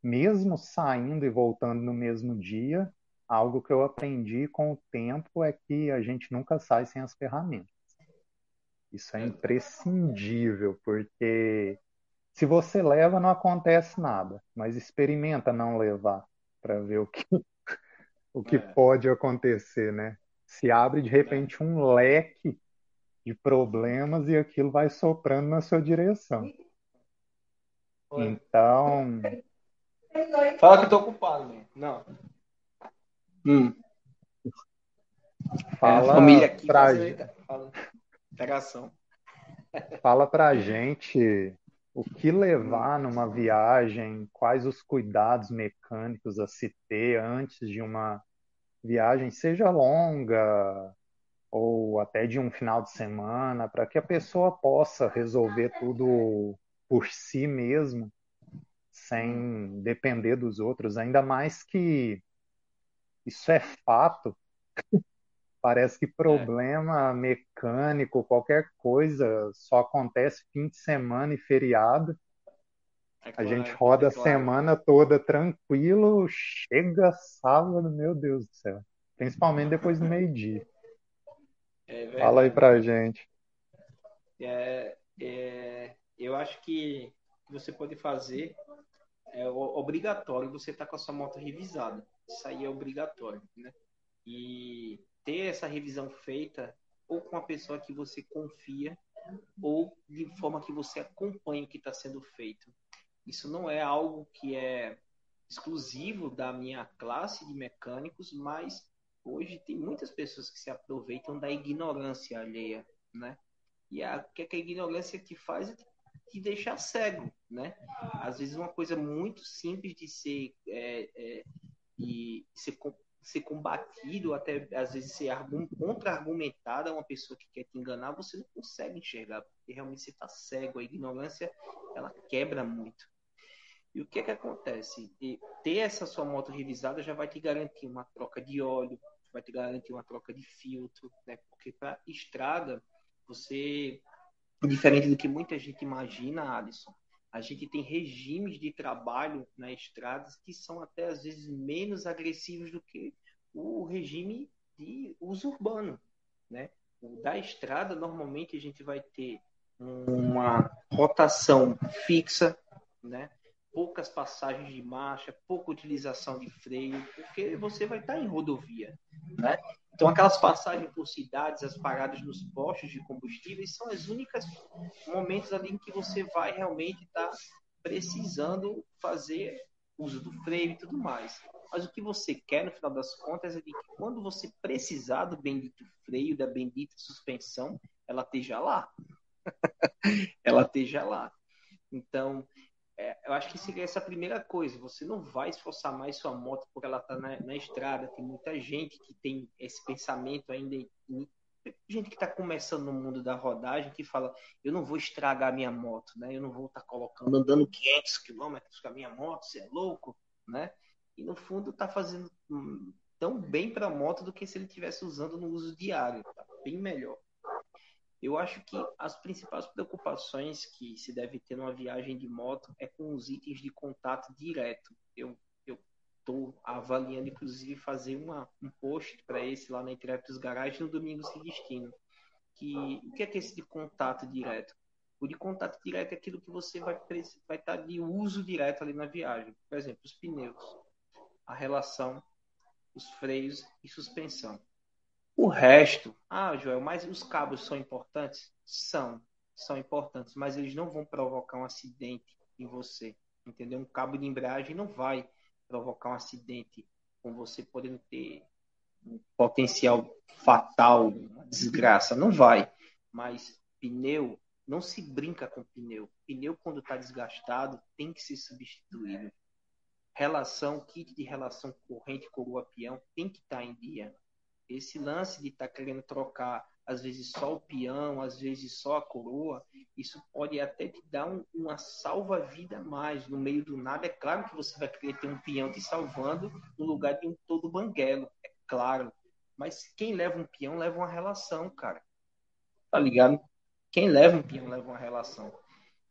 [SPEAKER 1] mesmo saindo e voltando no mesmo dia, algo que eu aprendi com o tempo é que a gente nunca sai sem as ferramentas. Isso é imprescindível, porque se você leva, não acontece nada, mas experimenta não levar para ver o que, o que é. pode acontecer, né? Se abre de repente um leque de problemas e aquilo vai soprando na sua direção. Então.
[SPEAKER 2] Fala que eu tô ocupado, né? Não. Hum.
[SPEAKER 1] Fala é, família aqui pra...
[SPEAKER 2] Fala. Pegação.
[SPEAKER 1] Fala pra gente o que levar numa viagem, quais os cuidados mecânicos a se ter antes de uma viagem, seja longa ou até de um final de semana, para que a pessoa possa resolver tudo por si mesmo, sem depender dos outros, ainda mais que isso é fato. Parece que problema é. mecânico, qualquer coisa, só acontece fim de semana e feriado. É claro, a gente roda é claro. a semana toda tranquilo, chega sábado, meu Deus do céu. Principalmente depois do meio-dia. É Fala aí pra gente.
[SPEAKER 2] É, é, eu acho que você pode fazer é obrigatório você estar tá com a sua moto revisada. Isso aí é obrigatório, né? E ter essa revisão feita ou com a pessoa que você confia ou de forma que você acompanha o que está sendo feito. Isso não é algo que é exclusivo da minha classe de mecânicos, mas hoje tem muitas pessoas que se aproveitam da ignorância alheia, né? E a que, a ignorância que faz é te deixar cego, né? Às vezes uma coisa muito simples de ser é, é, e ser ser combatido, até às vezes ser contra-argumentada a uma pessoa que quer te enganar, você não consegue enxergar, porque realmente você está cego. A ignorância, ela quebra muito. E o que é que acontece? E ter essa sua moto revisada já vai te garantir uma troca de óleo, vai te garantir uma troca de filtro, né? Porque para estrada, você, diferente do que muita gente imagina, Alisson, a gente tem regimes de trabalho na estradas que são até às vezes menos agressivos do que o regime de uso urbano, né? O da estrada normalmente a gente vai ter uma rotação fixa, né? Poucas passagens de marcha, pouca utilização de freio, porque você vai estar em rodovia, né? Então, aquelas passagens por cidades, as paradas nos postos de combustíveis, são as únicas momentos ali em que você vai realmente estar tá precisando fazer uso do freio e tudo mais. Mas o que você quer, no final das contas, é que quando você precisar do bendito freio, da bendita suspensão, ela esteja lá. ela esteja lá. Então, é, eu acho que seria essa a primeira coisa. Você não vai esforçar mais sua moto porque ela está na, na, estrada. Tem muita gente que tem esse pensamento ainda. Gente que está começando no mundo da rodagem que fala: eu não vou estragar a minha moto, né? Eu não vou estar tá colocando, andando 500 quilômetros com a minha moto, você é louco, né? E no fundo está fazendo hum, tão bem para a moto do que se ele estivesse usando no uso diário. Tá bem melhor. Eu acho que as principais preocupações que se deve ter numa viagem de moto é com os itens de contato direto. Eu estou avaliando, inclusive, fazer uma, um post para esse lá na Interactus Garage no domingo sem destino. Que, o que é, que é esse de contato direto? O de contato direto é aquilo que você vai, vai estar de uso direto ali na viagem. Por exemplo, os pneus, a relação, os freios e suspensão. O resto, ah, Joel, mas os cabos são importantes? São, são importantes, mas eles não vão provocar um acidente em você, entendeu? Um cabo de embreagem não vai provocar um acidente com você podendo ter um potencial fatal, uma desgraça, não vai. Mas pneu, não se brinca com pneu. Pneu quando está desgastado tem que ser substituído. Relação, kit de relação corrente coroa peão tem que estar tá em dia esse lance de estar tá querendo trocar, às vezes só o peão, às vezes só a coroa, isso pode até te dar um, uma salva-vida mais no meio do nada. É claro que você vai querer ter um peão te salvando no lugar de um todo banguelo, é claro. Mas quem leva um peão leva uma relação, cara. Tá ligado? Quem leva um peão leva uma relação.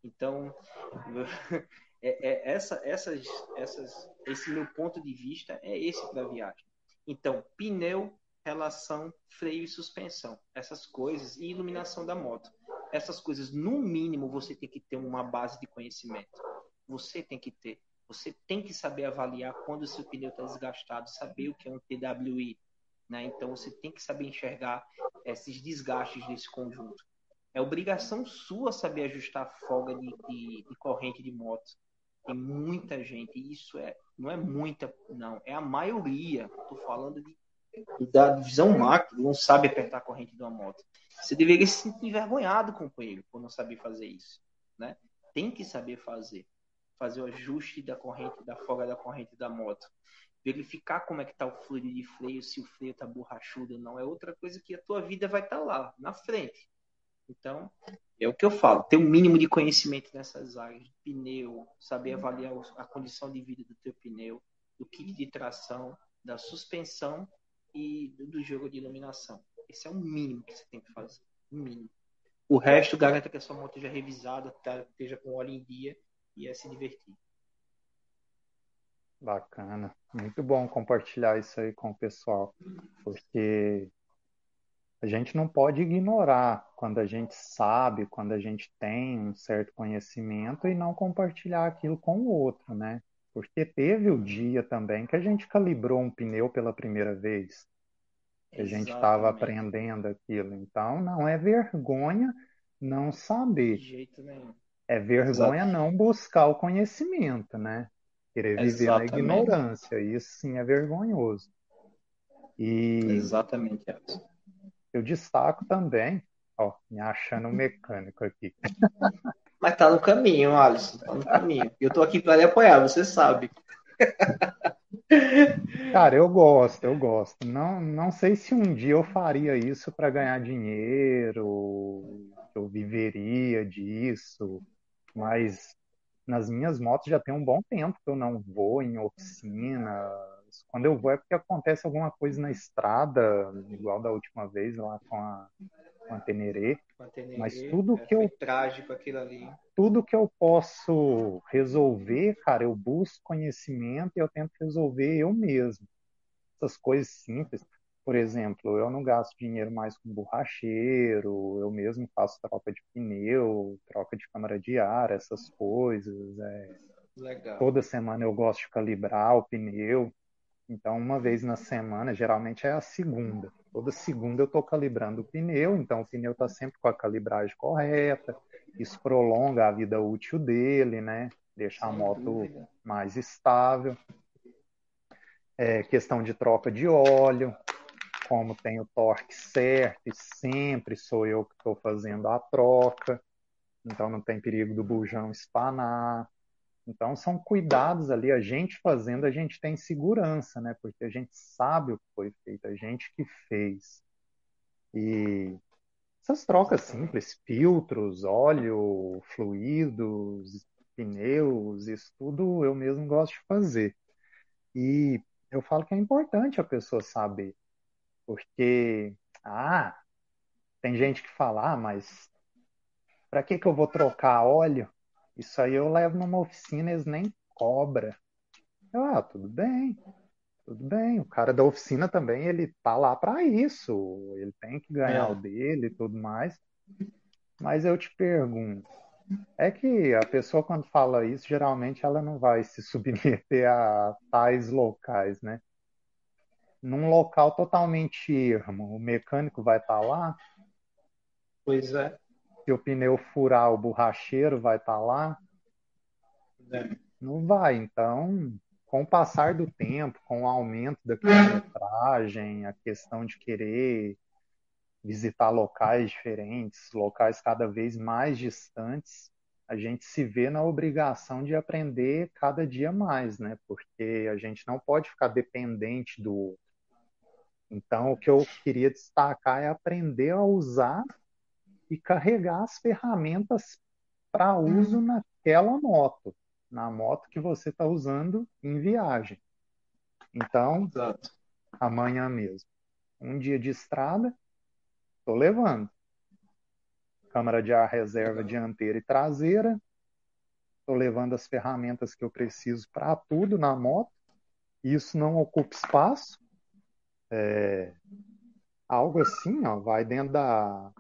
[SPEAKER 2] Então, É, é essa, essas, essas, esse meu ponto de vista é esse para a viagem. Então, pneu, relação, freio e suspensão, essas coisas e iluminação da moto. Essas coisas, no mínimo, você tem que ter uma base de conhecimento. Você tem que ter. Você tem que saber avaliar quando o seu pneu está desgastado, saber o que é um TWI. Né? Então, você tem que saber enxergar esses desgastes desse conjunto. É obrigação sua saber ajustar a folga de, de, de corrente de moto. Tem muita gente, e isso é, não é muita, não, é a maioria. Estou falando de, da divisão macro, não sabe apertar a corrente de uma moto. Você deveria se sentir envergonhado, companheiro, por não saber fazer isso. Né? Tem que saber fazer fazer o ajuste da corrente, da folga da corrente da moto. Verificar como é que está o fluido de freio, se o freio está borrachudo ou não. É outra coisa que a tua vida vai estar tá lá, na frente. Então, é o que eu falo. Ter o um mínimo de conhecimento nessas áreas. De pneu, saber avaliar a condição de vida do teu pneu, do kit de tração, da suspensão e do jogo de iluminação. Esse é o mínimo que você tem que fazer. O mínimo. O resto garanta que a sua moto já é revisada, tá, esteja com óleo em dia e é se divertir.
[SPEAKER 1] Bacana. Muito bom compartilhar isso aí com o pessoal, porque a gente não pode ignorar quando a gente sabe, quando a gente tem um certo conhecimento e não compartilhar aquilo com o outro, né? Porque teve o dia também que a gente calibrou um pneu pela primeira vez. Que a gente estava aprendendo aquilo. Então, não é vergonha não saber.
[SPEAKER 2] De jeito nenhum.
[SPEAKER 1] É vergonha Exato. não buscar o conhecimento, né? Querer viver Exatamente. na ignorância. Isso sim é vergonhoso.
[SPEAKER 2] E Exatamente.
[SPEAKER 1] Eu destaco também, ó, me achando um mecânico aqui.
[SPEAKER 2] Mas tá no caminho, Alisson, tá no caminho. Eu tô aqui para lhe apoiar, você sabe.
[SPEAKER 1] Cara, eu gosto, eu gosto. Não, não sei se um dia eu faria isso para ganhar dinheiro, eu viveria disso, mas nas minhas motos já tem um bom tempo que eu não vou em oficina. Quando eu vou é porque acontece alguma coisa na estrada, igual da última vez lá com a, com a Tenerê. Mas tudo é, que eu
[SPEAKER 2] trágico aquilo ali.
[SPEAKER 1] Tudo que eu posso resolver, cara, eu busco conhecimento e eu tento resolver eu mesmo. Essas coisas simples. Por exemplo, eu não gasto dinheiro mais com borracheiro, eu mesmo faço troca de pneu, troca de câmara de ar, essas coisas. É...
[SPEAKER 2] Legal.
[SPEAKER 1] Toda semana eu gosto de calibrar o pneu. Então, uma vez na semana, geralmente é a segunda. Toda segunda eu estou calibrando o pneu, então o pneu está sempre com a calibragem correta. Isso prolonga a vida útil dele, né? Deixa a moto mais estável. É, questão de troca de óleo como tem o torque certo sempre sou eu que estou fazendo a troca, então não tem perigo do bujão espanar. Então são cuidados ali, a gente fazendo, a gente tem segurança, né? Porque a gente sabe o que foi feito, a gente que fez. E essas trocas simples, filtros, óleo, fluidos, pneus, isso tudo eu mesmo gosto de fazer. E eu falo que é importante a pessoa saber. Porque, ah, tem gente que fala, ah, mas para que, que eu vou trocar óleo? Isso aí eu levo numa oficina, eles nem cobra. Eu, ah, tudo bem, tudo bem. O cara da oficina também, ele tá lá para isso. Ele tem que ganhar é. o dele e tudo mais. Mas eu te pergunto, é que a pessoa quando fala isso, geralmente ela não vai se submeter a tais locais, né? num local totalmente ermo, o mecânico vai estar tá lá?
[SPEAKER 2] Pois é.
[SPEAKER 1] Se o pneu furar, o borracheiro vai estar tá lá? É. Não vai. Então, com o passar do tempo, com o aumento da quilometragem, a questão de querer visitar locais diferentes, locais cada vez mais distantes, a gente se vê na obrigação de aprender cada dia mais, né? Porque a gente não pode ficar dependente do outro. Então, o que eu queria destacar é aprender a usar e carregar as ferramentas para uso naquela moto, na moto que você está usando em viagem. Então, Exato. amanhã mesmo, um dia de estrada, estou levando. Câmara de ar reserva dianteira e traseira, estou levando as ferramentas que eu preciso para tudo na moto, isso não ocupa espaço. É, algo assim, ó, vai dentro da,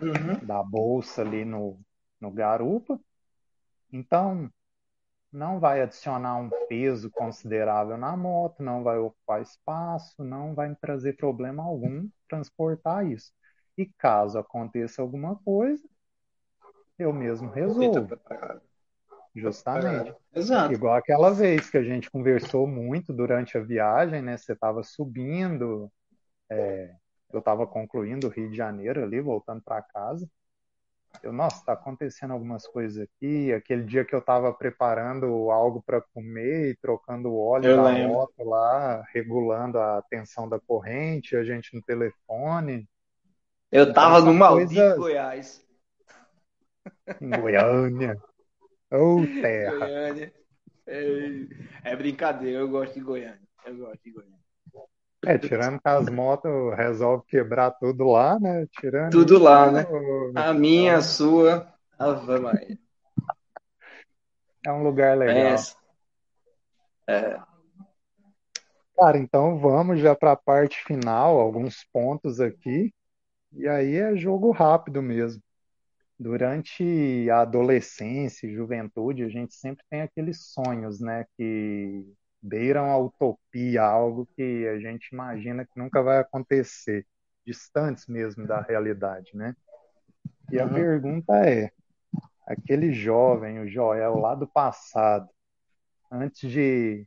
[SPEAKER 1] uhum. da bolsa ali no, no garupa. Então, não vai adicionar um peso considerável na moto, não vai ocupar espaço, não vai me trazer problema algum transportar isso. E caso aconteça alguma coisa, eu mesmo resolvo. Justamente.
[SPEAKER 2] Exato.
[SPEAKER 1] Igual aquela vez que a gente conversou muito durante a viagem, né? Você estava subindo, é, eu estava concluindo o Rio de Janeiro ali, voltando para casa. Eu, nossa, está acontecendo algumas coisas aqui. Aquele dia que eu estava preparando algo para comer e trocando o óleo eu da lembro. moto lá, regulando a tensão da corrente, a gente no telefone.
[SPEAKER 2] Eu estava no Maldito coisas... Goiás.
[SPEAKER 1] Em Goiânia. Ô, oh, terra.
[SPEAKER 2] Goiânia. É, é, brincadeira, eu gosto de Goiânia. Eu gosto de Goiânia.
[SPEAKER 1] É, tirando que as motos resolve quebrar tudo lá, né? Tirando
[SPEAKER 2] tudo lá, né? A minha, a sua, Ave Maria.
[SPEAKER 1] É um lugar legal.
[SPEAKER 2] É. é.
[SPEAKER 1] Cara, então vamos já para a parte final, alguns pontos aqui. E aí é jogo rápido mesmo. Durante a adolescência e juventude, a gente sempre tem aqueles sonhos, né, que beiram a utopia, algo que a gente imagina que nunca vai acontecer, distantes mesmo da realidade, né? E a uhum. pergunta é: aquele jovem, o Joel lá do passado, antes de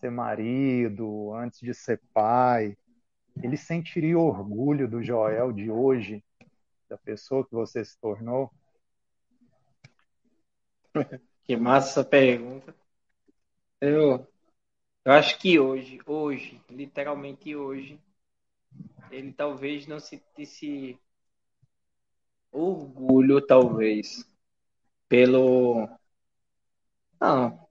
[SPEAKER 1] ser marido, antes de ser pai, ele sentiria orgulho do Joel de hoje da pessoa que você se tornou?
[SPEAKER 2] Que massa essa pergunta. Eu, eu acho que hoje, hoje, literalmente hoje, ele talvez não sentisse orgulho, talvez, pelo. Não.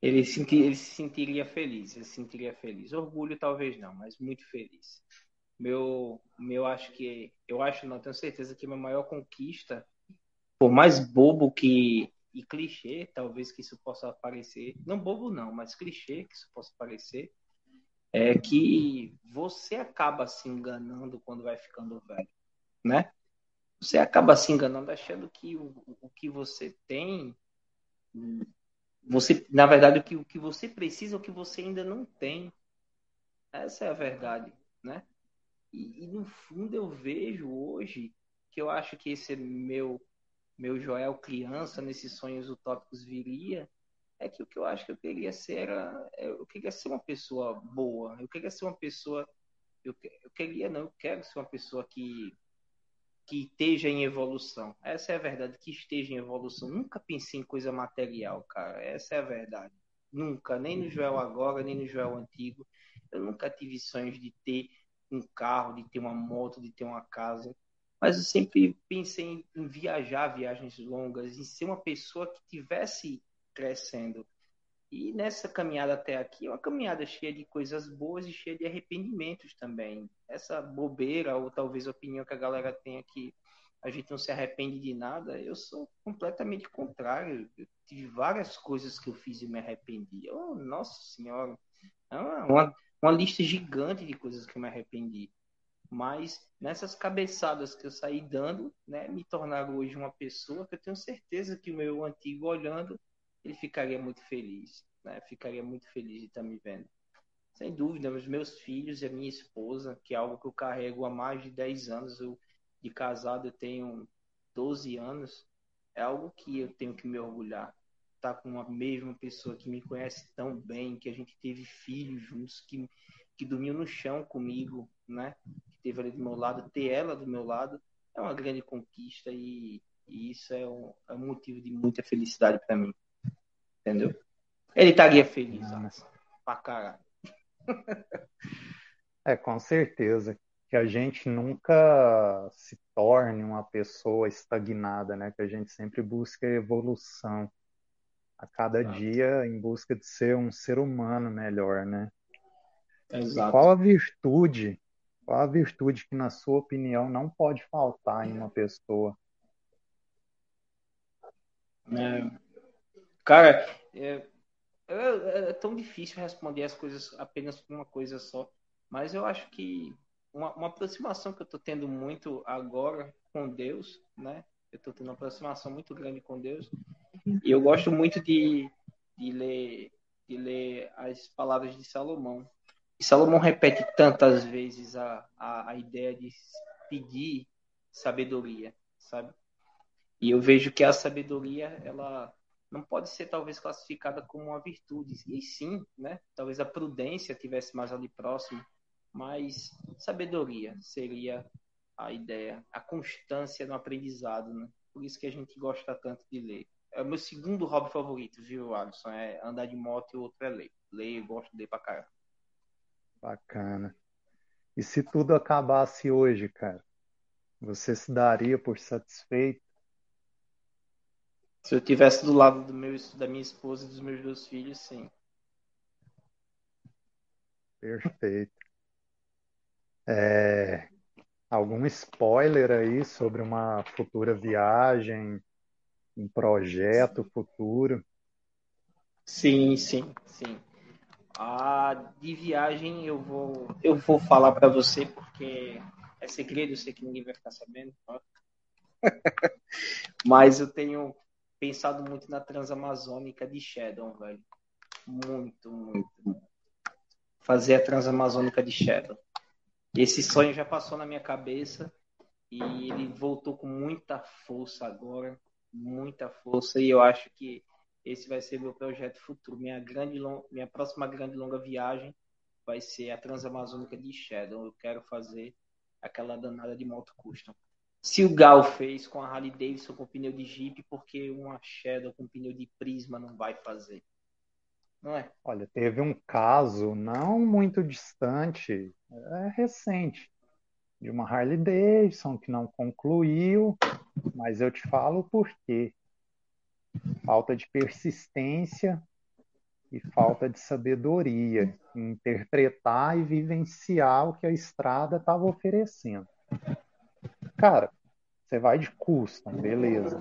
[SPEAKER 2] Ele, senti, ele se sentiria feliz, ele se sentiria feliz. Orgulho, talvez não, mas muito feliz meu, meu acho que eu acho, não tenho certeza que minha maior conquista, por mais bobo que e clichê, talvez que isso possa parecer, não bobo não, mas clichê que isso possa parecer, é que você acaba se enganando quando vai ficando velho, né? Você acaba se enganando achando que o, o que você tem, você, na verdade, o que, o que você precisa, é o que você ainda não tem. Essa é a verdade, né? E, e, no fundo eu vejo hoje que eu acho que esse meu meu Joel criança nesses sonhos utópicos viria é que o que eu acho que eu queria ser era é, eu queria ser uma pessoa boa eu queria ser uma pessoa eu, eu queria não eu quero ser uma pessoa que que esteja em evolução. Essa é a verdade que esteja em evolução. Nunca pensei em coisa material cara essa é a verdade. Nunca nem no Joel agora nem no Joel antigo. Eu nunca tive sonhos de ter um carro, de ter uma moto, de ter uma casa. Mas eu sempre pensei em, viajar viagens longas, em ser uma pessoa que tivesse crescendo. E nessa caminhada até aqui, é uma caminhada cheia de coisas boas e cheia de arrependimentos também. Essa bobeira, ou talvez opinião que a galera tenha que a gente não se arrepende de nada, eu sou completamente contrário. Eu tive várias coisas que eu fiz e me arrependi. Oh, nossa Senhora, é uma, uma lista gigante de coisas que eu me arrependi. Mas nessas cabeçadas que eu saí dando, né, me tornaram hoje uma pessoa que eu tenho certeza que o meu antigo olhando, ele ficaria muito feliz, né? Ficaria muito feliz de estar me vendo. Sem dúvida, os meus filhos e a minha esposa, que é algo que eu carrego há mais de 10 anos, eu de casado eu tenho 12 anos, é algo que eu tenho que me orgulhar estar tá com a mesma pessoa que me conhece tão bem, que a gente teve filhos juntos, que, que dormiu no chão comigo, né? Teve ali do meu lado, ter ela do meu lado é uma grande conquista e, e isso é um, é um, motivo de muita felicidade para mim. Entendeu? Ele estaria feliz, ó, pra caralho.
[SPEAKER 1] É, com certeza. Que a gente nunca se torne uma pessoa estagnada, né? Que a gente sempre busca evolução a cada Exato. dia em busca de ser um ser humano melhor, né?
[SPEAKER 2] Exato.
[SPEAKER 1] E qual a virtude, qual a virtude que na sua opinião não pode faltar em uma pessoa?
[SPEAKER 2] É, Cara, é, é, é, tão difícil responder as coisas apenas com uma coisa só, mas eu acho que uma, uma aproximação que eu estou tendo muito agora com Deus, né? Eu estou tendo uma aproximação muito grande com Deus e eu gosto muito de, de ler de ler as palavras de Salomão. E Salomão repete tantas vezes a, a, a ideia de pedir sabedoria, sabe? E eu vejo que a sabedoria, ela não pode ser talvez classificada como uma virtude, e sim, né? Talvez a prudência tivesse mais ali próximo, mas sabedoria seria a ideia, a constância no aprendizado, né? Por isso que a gente gosta tanto de ler. É o meu segundo hobby favorito, viu, Alisson? É andar de moto e o outro é ler. Ler, eu gosto de ler pra caramba.
[SPEAKER 1] Bacana. E se tudo acabasse hoje, cara? Você se daria por satisfeito?
[SPEAKER 2] Se eu tivesse do lado do meu, da minha esposa e dos meus dois filhos, sim.
[SPEAKER 1] Perfeito. É, algum spoiler aí sobre uma futura viagem, um projeto futuro?
[SPEAKER 2] Sim, sim, sim. A de viagem eu vou eu vou falar para você porque é segredo, eu sei que ninguém vai ficar sabendo. Tá? Mas eu tenho pensado muito na Transamazônica de Shadow, velho. Muito, muito, muito. Fazer a Transamazônica de Shadow. Esse sonho já passou na minha cabeça e ele voltou com muita força agora, muita força e eu acho que esse vai ser meu projeto futuro. Minha grande minha próxima grande longa viagem vai ser a Transamazônica de Shadow. Eu quero fazer aquela danada de moto custom. Se o Gal fez com a Harley Davidson com pneu de Jeep, porque uma Shadow com pneu de Prisma não vai fazer? Não é?
[SPEAKER 1] Olha, teve um caso não muito distante, é recente, de uma Harley Davidson que não concluiu, mas eu te falo por quê. Falta de persistência e falta de sabedoria em interpretar e vivenciar o que a estrada estava oferecendo. Cara, você vai de custom, beleza.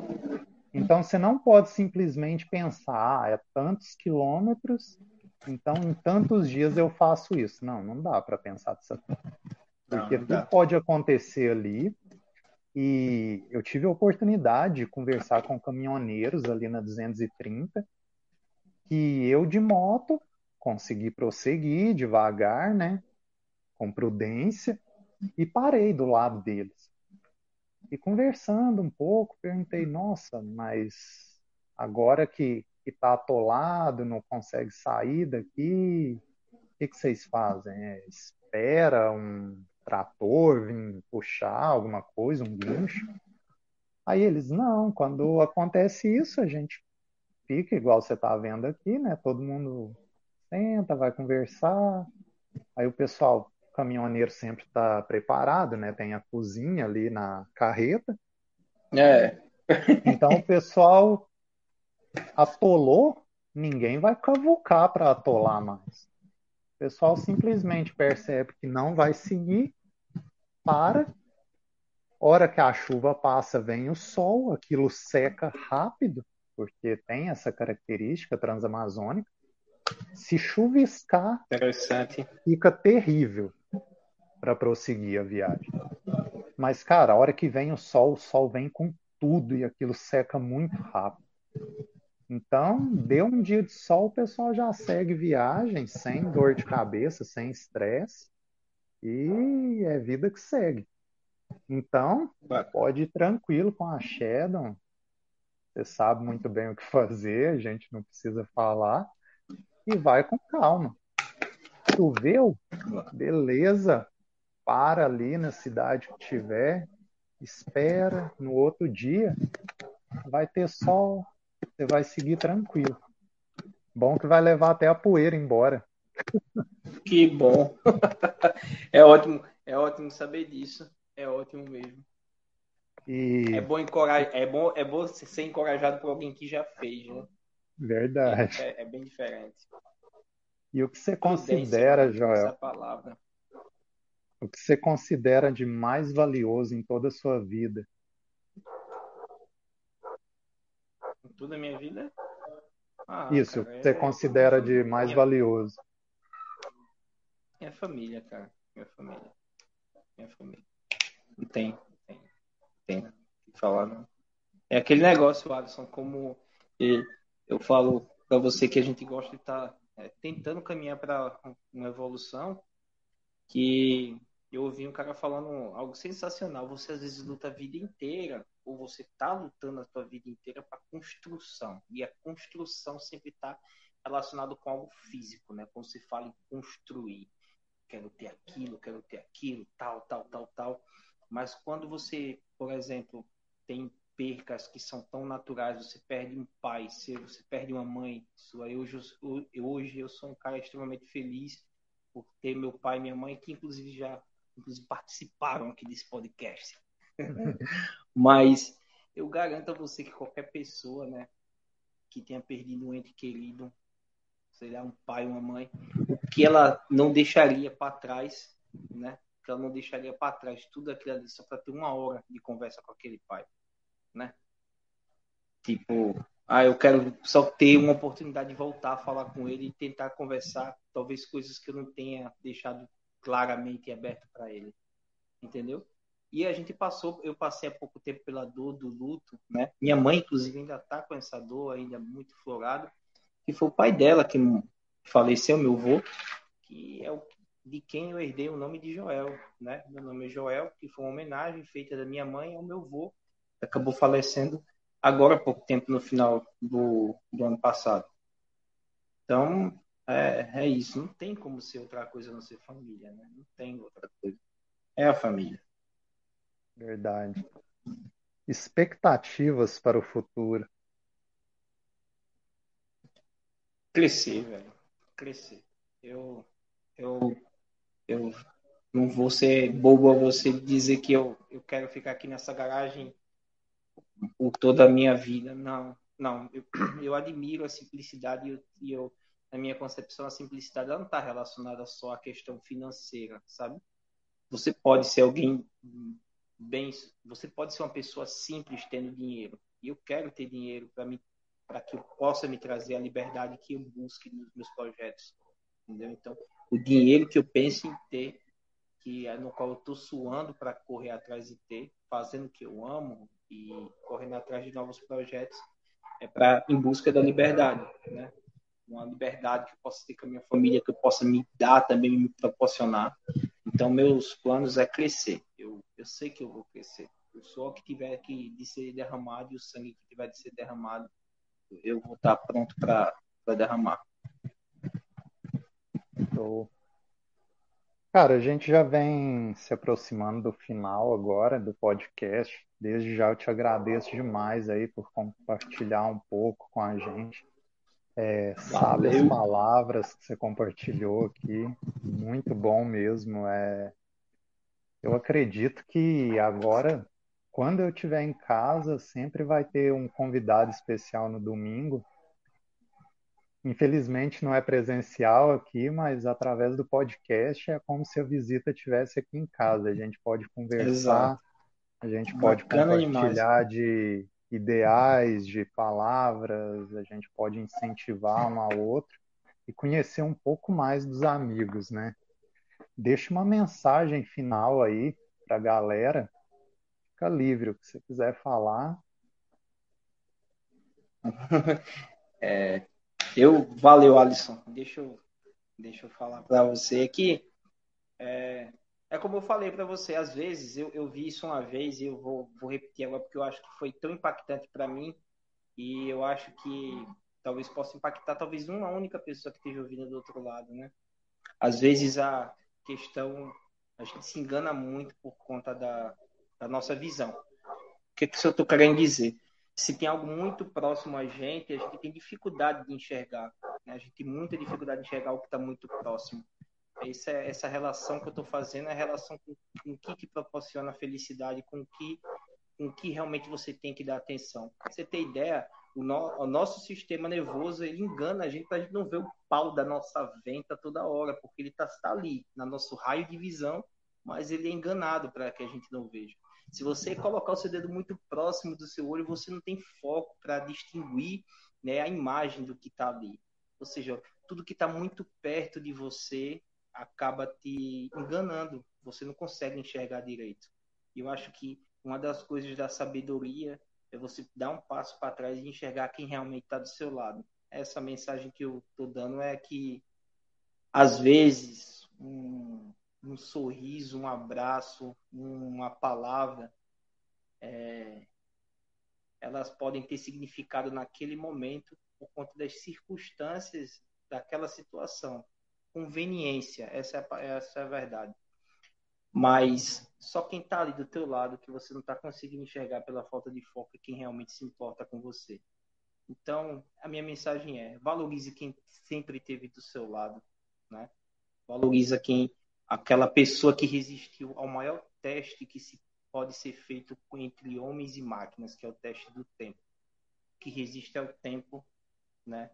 [SPEAKER 1] Então você não pode simplesmente pensar, ah, é tantos quilômetros, então em tantos dias eu faço isso. Não, não dá para pensar dessa forma. Porque não, não tudo pode acontecer ali. E eu tive a oportunidade de conversar com caminhoneiros ali na 230 que eu de moto consegui prosseguir devagar, né, com prudência, e parei do lado deles. E conversando um pouco, perguntei: nossa, mas agora que está atolado, não consegue sair daqui, o que, que vocês fazem? É, espera um trator vir puxar alguma coisa, um guincho? Aí eles: não, quando acontece isso, a gente fica igual você está vendo aqui, né? Todo mundo senta, vai conversar. Aí o pessoal, o caminhoneiro sempre está preparado, né? Tem a cozinha ali na carreta.
[SPEAKER 2] É.
[SPEAKER 1] Então o pessoal atolou, ninguém vai cavucar para atolar mais. O pessoal simplesmente percebe que não vai seguir, para. Hora que a chuva passa, vem o sol, aquilo seca rápido porque tem essa característica transamazônica. Se chuviscar, fica terrível para prosseguir a viagem. Mas, cara, a hora que vem o sol, o sol vem com tudo e aquilo seca muito rápido. Então, deu um dia de sol, o pessoal já segue viagem sem dor de cabeça, sem estresse. E é vida que segue. Então, pode ir tranquilo com a Shadow, você sabe muito bem o que fazer, a gente não precisa falar. E vai com calma. Choveu? Beleza. Para ali na cidade que tiver, espera, no outro dia vai ter sol, você vai seguir tranquilo. Bom que vai levar até a poeira embora.
[SPEAKER 2] Que bom. É ótimo, é ótimo saber disso. É ótimo mesmo. E... É bom encorajar, é bom, é bom ser encorajado por alguém que já fez, né?
[SPEAKER 1] Verdade.
[SPEAKER 2] É, é bem diferente.
[SPEAKER 1] E o que você considera, né? Joel? Essa
[SPEAKER 2] palavra.
[SPEAKER 1] O que você considera de mais valioso em toda a sua vida?
[SPEAKER 2] Em toda a minha vida?
[SPEAKER 1] Ah, Isso, cara, você é... considera de mais minha... valioso.
[SPEAKER 2] Minha família, cara. Minha família. Minha família. Não tem, não tem, não tem o que falar, não. É aquele negócio, Alisson, como eu falo para você que a gente gosta de estar tá, é, tentando caminhar para uma evolução, que eu ouvi um cara falando algo sensacional. Você às vezes luta a vida inteira, ou você está lutando a sua vida inteira para construção. E a construção sempre está relacionado com algo físico, né? Quando se fala em construir, quero ter aquilo, quero ter aquilo, tal, tal, tal, tal. Mas quando você, por exemplo, tem percas que são tão naturais, você perde um pai, você perde uma mãe, sua. Eu, hoje eu sou um cara extremamente feliz por ter meu pai e minha mãe, que inclusive já inclusive participaram aqui desse podcast. Mas eu garanto a você que qualquer pessoa, né, que tenha perdido um ente querido, sei lá, um pai, uma mãe, o que ela não deixaria para trás, né? Que ela não deixaria para trás tudo aquilo ali só para ter uma hora de conversa com aquele pai, né? Tipo, ah, eu quero só ter uma oportunidade de voltar a falar com ele e tentar conversar, talvez coisas que eu não tenha deixado claramente aberto para ele, entendeu? E a gente passou, eu passei há pouco tempo pela dor do luto, né? Minha mãe, inclusive, ainda está com essa dor, ainda muito florada, que foi o pai dela que faleceu, meu avô, que é o de quem eu herdei o nome de Joel, né? Meu nome é Joel, que foi uma homenagem feita da minha mãe ao meu avô, que acabou falecendo agora há pouco tempo, no final do, do ano passado. Então, é, é isso. Não tem como ser outra coisa não ser família, né? Não tem outra coisa. É a família.
[SPEAKER 1] Verdade. Expectativas para o futuro.
[SPEAKER 2] Crescer, velho. Crescer. Eu, eu, eu não vou ser bobo a você dizer que eu, eu quero ficar aqui nessa garagem por toda a minha vida. Não, não. Eu, eu admiro a simplicidade e eu, e eu na minha concepção, a simplicidade não está relacionada só à questão financeira, sabe? Você pode ser alguém bem, você pode ser uma pessoa simples tendo dinheiro. E eu quero ter dinheiro para me para que eu possa me trazer a liberdade que eu busque nos meus projetos, entendeu? Então, o dinheiro que eu penso em ter, que é no qual eu estou suando para correr atrás de ter, fazendo o que eu amo e correndo atrás de novos projetos, é para em busca da liberdade, né? Uma liberdade que eu possa ter com a minha família, que eu possa me dar também, me proporcionar. Então, meus planos é crescer. Eu, eu sei que eu vou crescer. O suor que tiver que de ser derramado e o sangue que tiver de ser derramado, eu vou estar pronto para derramar.
[SPEAKER 1] Show. Cara, a gente já vem se aproximando do final agora do podcast. Desde já eu te agradeço demais aí por compartilhar um pouco com a gente. É, sabe as palavras que você compartilhou aqui, muito bom mesmo. É, eu acredito que agora, quando eu estiver em casa, sempre vai ter um convidado especial no domingo. Infelizmente não é presencial aqui, mas através do podcast é como se a visita tivesse aqui em casa. A gente pode conversar, Exato. a gente pode Bacana compartilhar demais. de ideais, de palavras, a gente pode incentivar um ao outro e conhecer um pouco mais dos amigos, né? Deixa uma mensagem final aí para a galera. Fica livre, o que você quiser falar.
[SPEAKER 2] É, eu, valeu, Alisson. Deixa eu, deixa eu falar para você que é, é como eu falei para você, às vezes eu, eu vi isso uma vez e eu vou, vou repetir agora porque eu acho que foi tão impactante para mim e eu acho que talvez possa impactar talvez uma única pessoa que esteja ouvindo do outro lado, né? Às vezes a questão a gente se engana muito por conta da, da nossa visão. O que, que eu estou querendo dizer? Se tem algo muito próximo a gente, a gente tem dificuldade de enxergar. Né? A gente tem muita dificuldade de enxergar o que está muito próximo. Essa, essa relação que eu estou fazendo é a relação com, com o que, que proporciona felicidade, com o que, com o que realmente você tem que dar atenção. Pra você ter ideia, o, no, o nosso sistema nervoso ele engana a gente para a gente não ver o pau da nossa venta toda hora, porque ele está tá ali, no nosso raio de visão, mas ele é enganado para que a gente não veja. Se você colocar o seu dedo muito próximo do seu olho, você não tem foco para distinguir né, a imagem do que está ali. Ou seja, tudo que está muito perto de você acaba te enganando. Você não consegue enxergar direito. E eu acho que uma das coisas da sabedoria é você dar um passo para trás e enxergar quem realmente está do seu lado. Essa mensagem que eu estou dando é que, às vezes, um, um sorriso, um abraço, uma palavra, é, elas podem ter significado naquele momento por conta das circunstâncias daquela situação. Conveniência, essa é essa é a verdade. Mas só quem está ali do teu lado que você não está conseguindo enxergar pela falta de foco é quem realmente se importa com você. Então, a minha mensagem é: valorize quem sempre esteve do seu lado, né? Valoriza quem aquela pessoa que resistiu ao maior teste que se pode ser feito entre homens e máquinas, que é o teste do tempo. Que resiste ao tempo, né?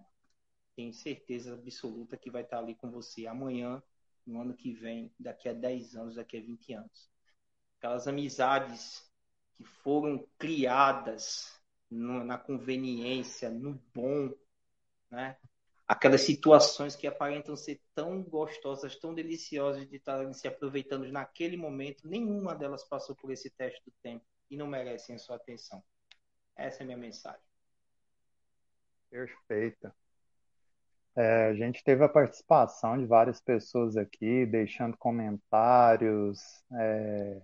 [SPEAKER 2] Tenho certeza absoluta que vai estar ali com você amanhã, no ano que vem, daqui a 10 anos, daqui a 20 anos. Aquelas amizades que foram criadas no, na conveniência, no bom, né? Aquelas situações que aparentam ser tão gostosas, tão deliciosas de estar se aproveitando naquele momento, nenhuma delas passou por esse teste do tempo e não merecem a sua atenção. Essa é a minha mensagem.
[SPEAKER 1] Perfeito. É, a gente teve a participação de várias pessoas aqui, deixando comentários. É...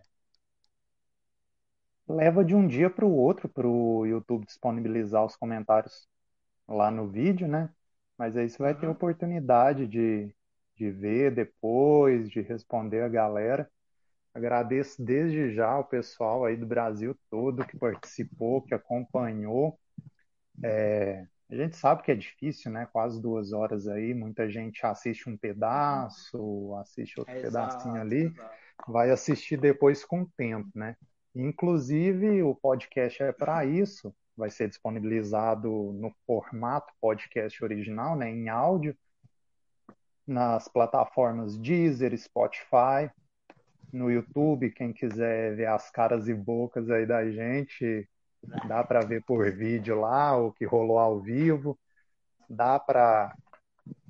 [SPEAKER 1] Leva de um dia para o outro para o YouTube disponibilizar os comentários lá no vídeo, né? Mas aí você vai ter uhum. oportunidade de, de ver depois, de responder a galera. Agradeço desde já o pessoal aí do Brasil todo que participou, que acompanhou. É, a gente sabe que é difícil, né? Quase duas horas aí, muita gente assiste um pedaço, assiste outro exato, pedacinho ali, exato. vai assistir depois com o tempo, né? Inclusive, o podcast é para isso, vai ser disponibilizado no formato podcast original, né? Em áudio, nas plataformas Deezer, Spotify, no YouTube, quem quiser ver as caras e bocas aí da gente, Dá para ver por vídeo lá o que rolou ao vivo. Dá para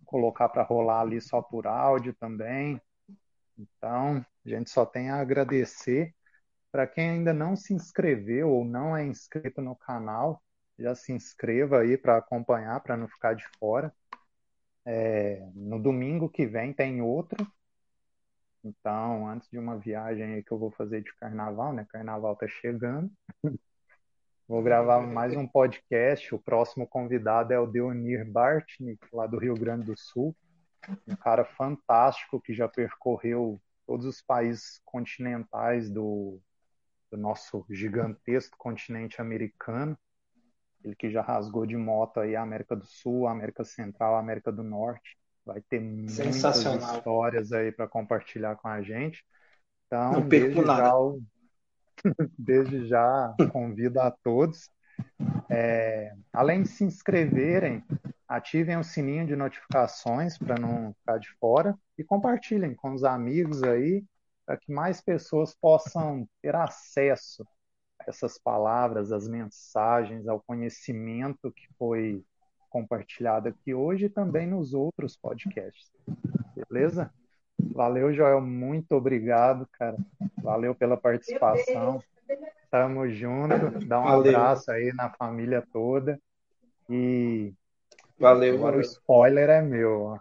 [SPEAKER 1] colocar para rolar ali só por áudio também. Então, a gente só tem a agradecer. Para quem ainda não se inscreveu ou não é inscrito no canal, já se inscreva aí para acompanhar, para não ficar de fora. É, no domingo que vem tem outro. Então, antes de uma viagem que eu vou fazer de carnaval, né? Carnaval tá chegando. Vou gravar mais um podcast. O próximo convidado é o Deonir Bartnik, lá do Rio Grande do Sul. Um cara fantástico que já percorreu todos os países continentais do, do nosso gigantesco continente americano. Ele que já rasgou de moto aí a América do Sul, a América Central, a América do Norte. Vai ter muitas histórias aí para compartilhar com a gente. Então, Não perco nada. O, Desde já convido a todos. É, além de se inscreverem, ativem o sininho de notificações para não ficar de fora e compartilhem com os amigos aí para que mais pessoas possam ter acesso a essas palavras, às mensagens, ao conhecimento que foi compartilhado aqui hoje e também nos outros podcasts. Beleza? Valeu, Joel. Muito obrigado, cara. Valeu pela participação. Tamo junto. Dá um Valeu. abraço aí na família toda. E
[SPEAKER 2] Valeu.
[SPEAKER 1] Agora o spoiler é meu.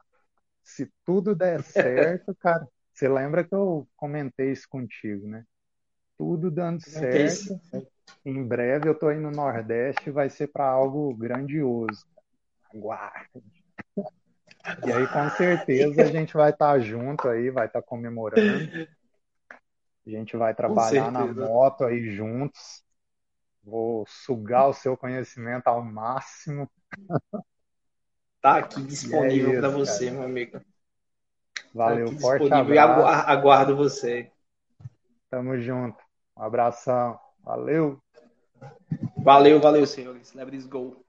[SPEAKER 1] Se tudo der certo, cara, você lembra que eu comentei isso contigo, né? Tudo dando certo. Em breve eu tô indo no Nordeste e vai ser para algo grandioso. Aguarde. E aí, com certeza, a gente vai estar tá junto aí, vai estar tá comemorando. A gente vai trabalhar na moto aí juntos. Vou sugar o seu conhecimento ao máximo.
[SPEAKER 2] Tá aqui disponível é para você, cara. meu amigo.
[SPEAKER 1] Valeu, tá forte
[SPEAKER 2] abraço. E aguardo você.
[SPEAKER 1] Tamo junto. Um abração. Valeu.
[SPEAKER 2] Valeu, valeu, senhores. Let's go.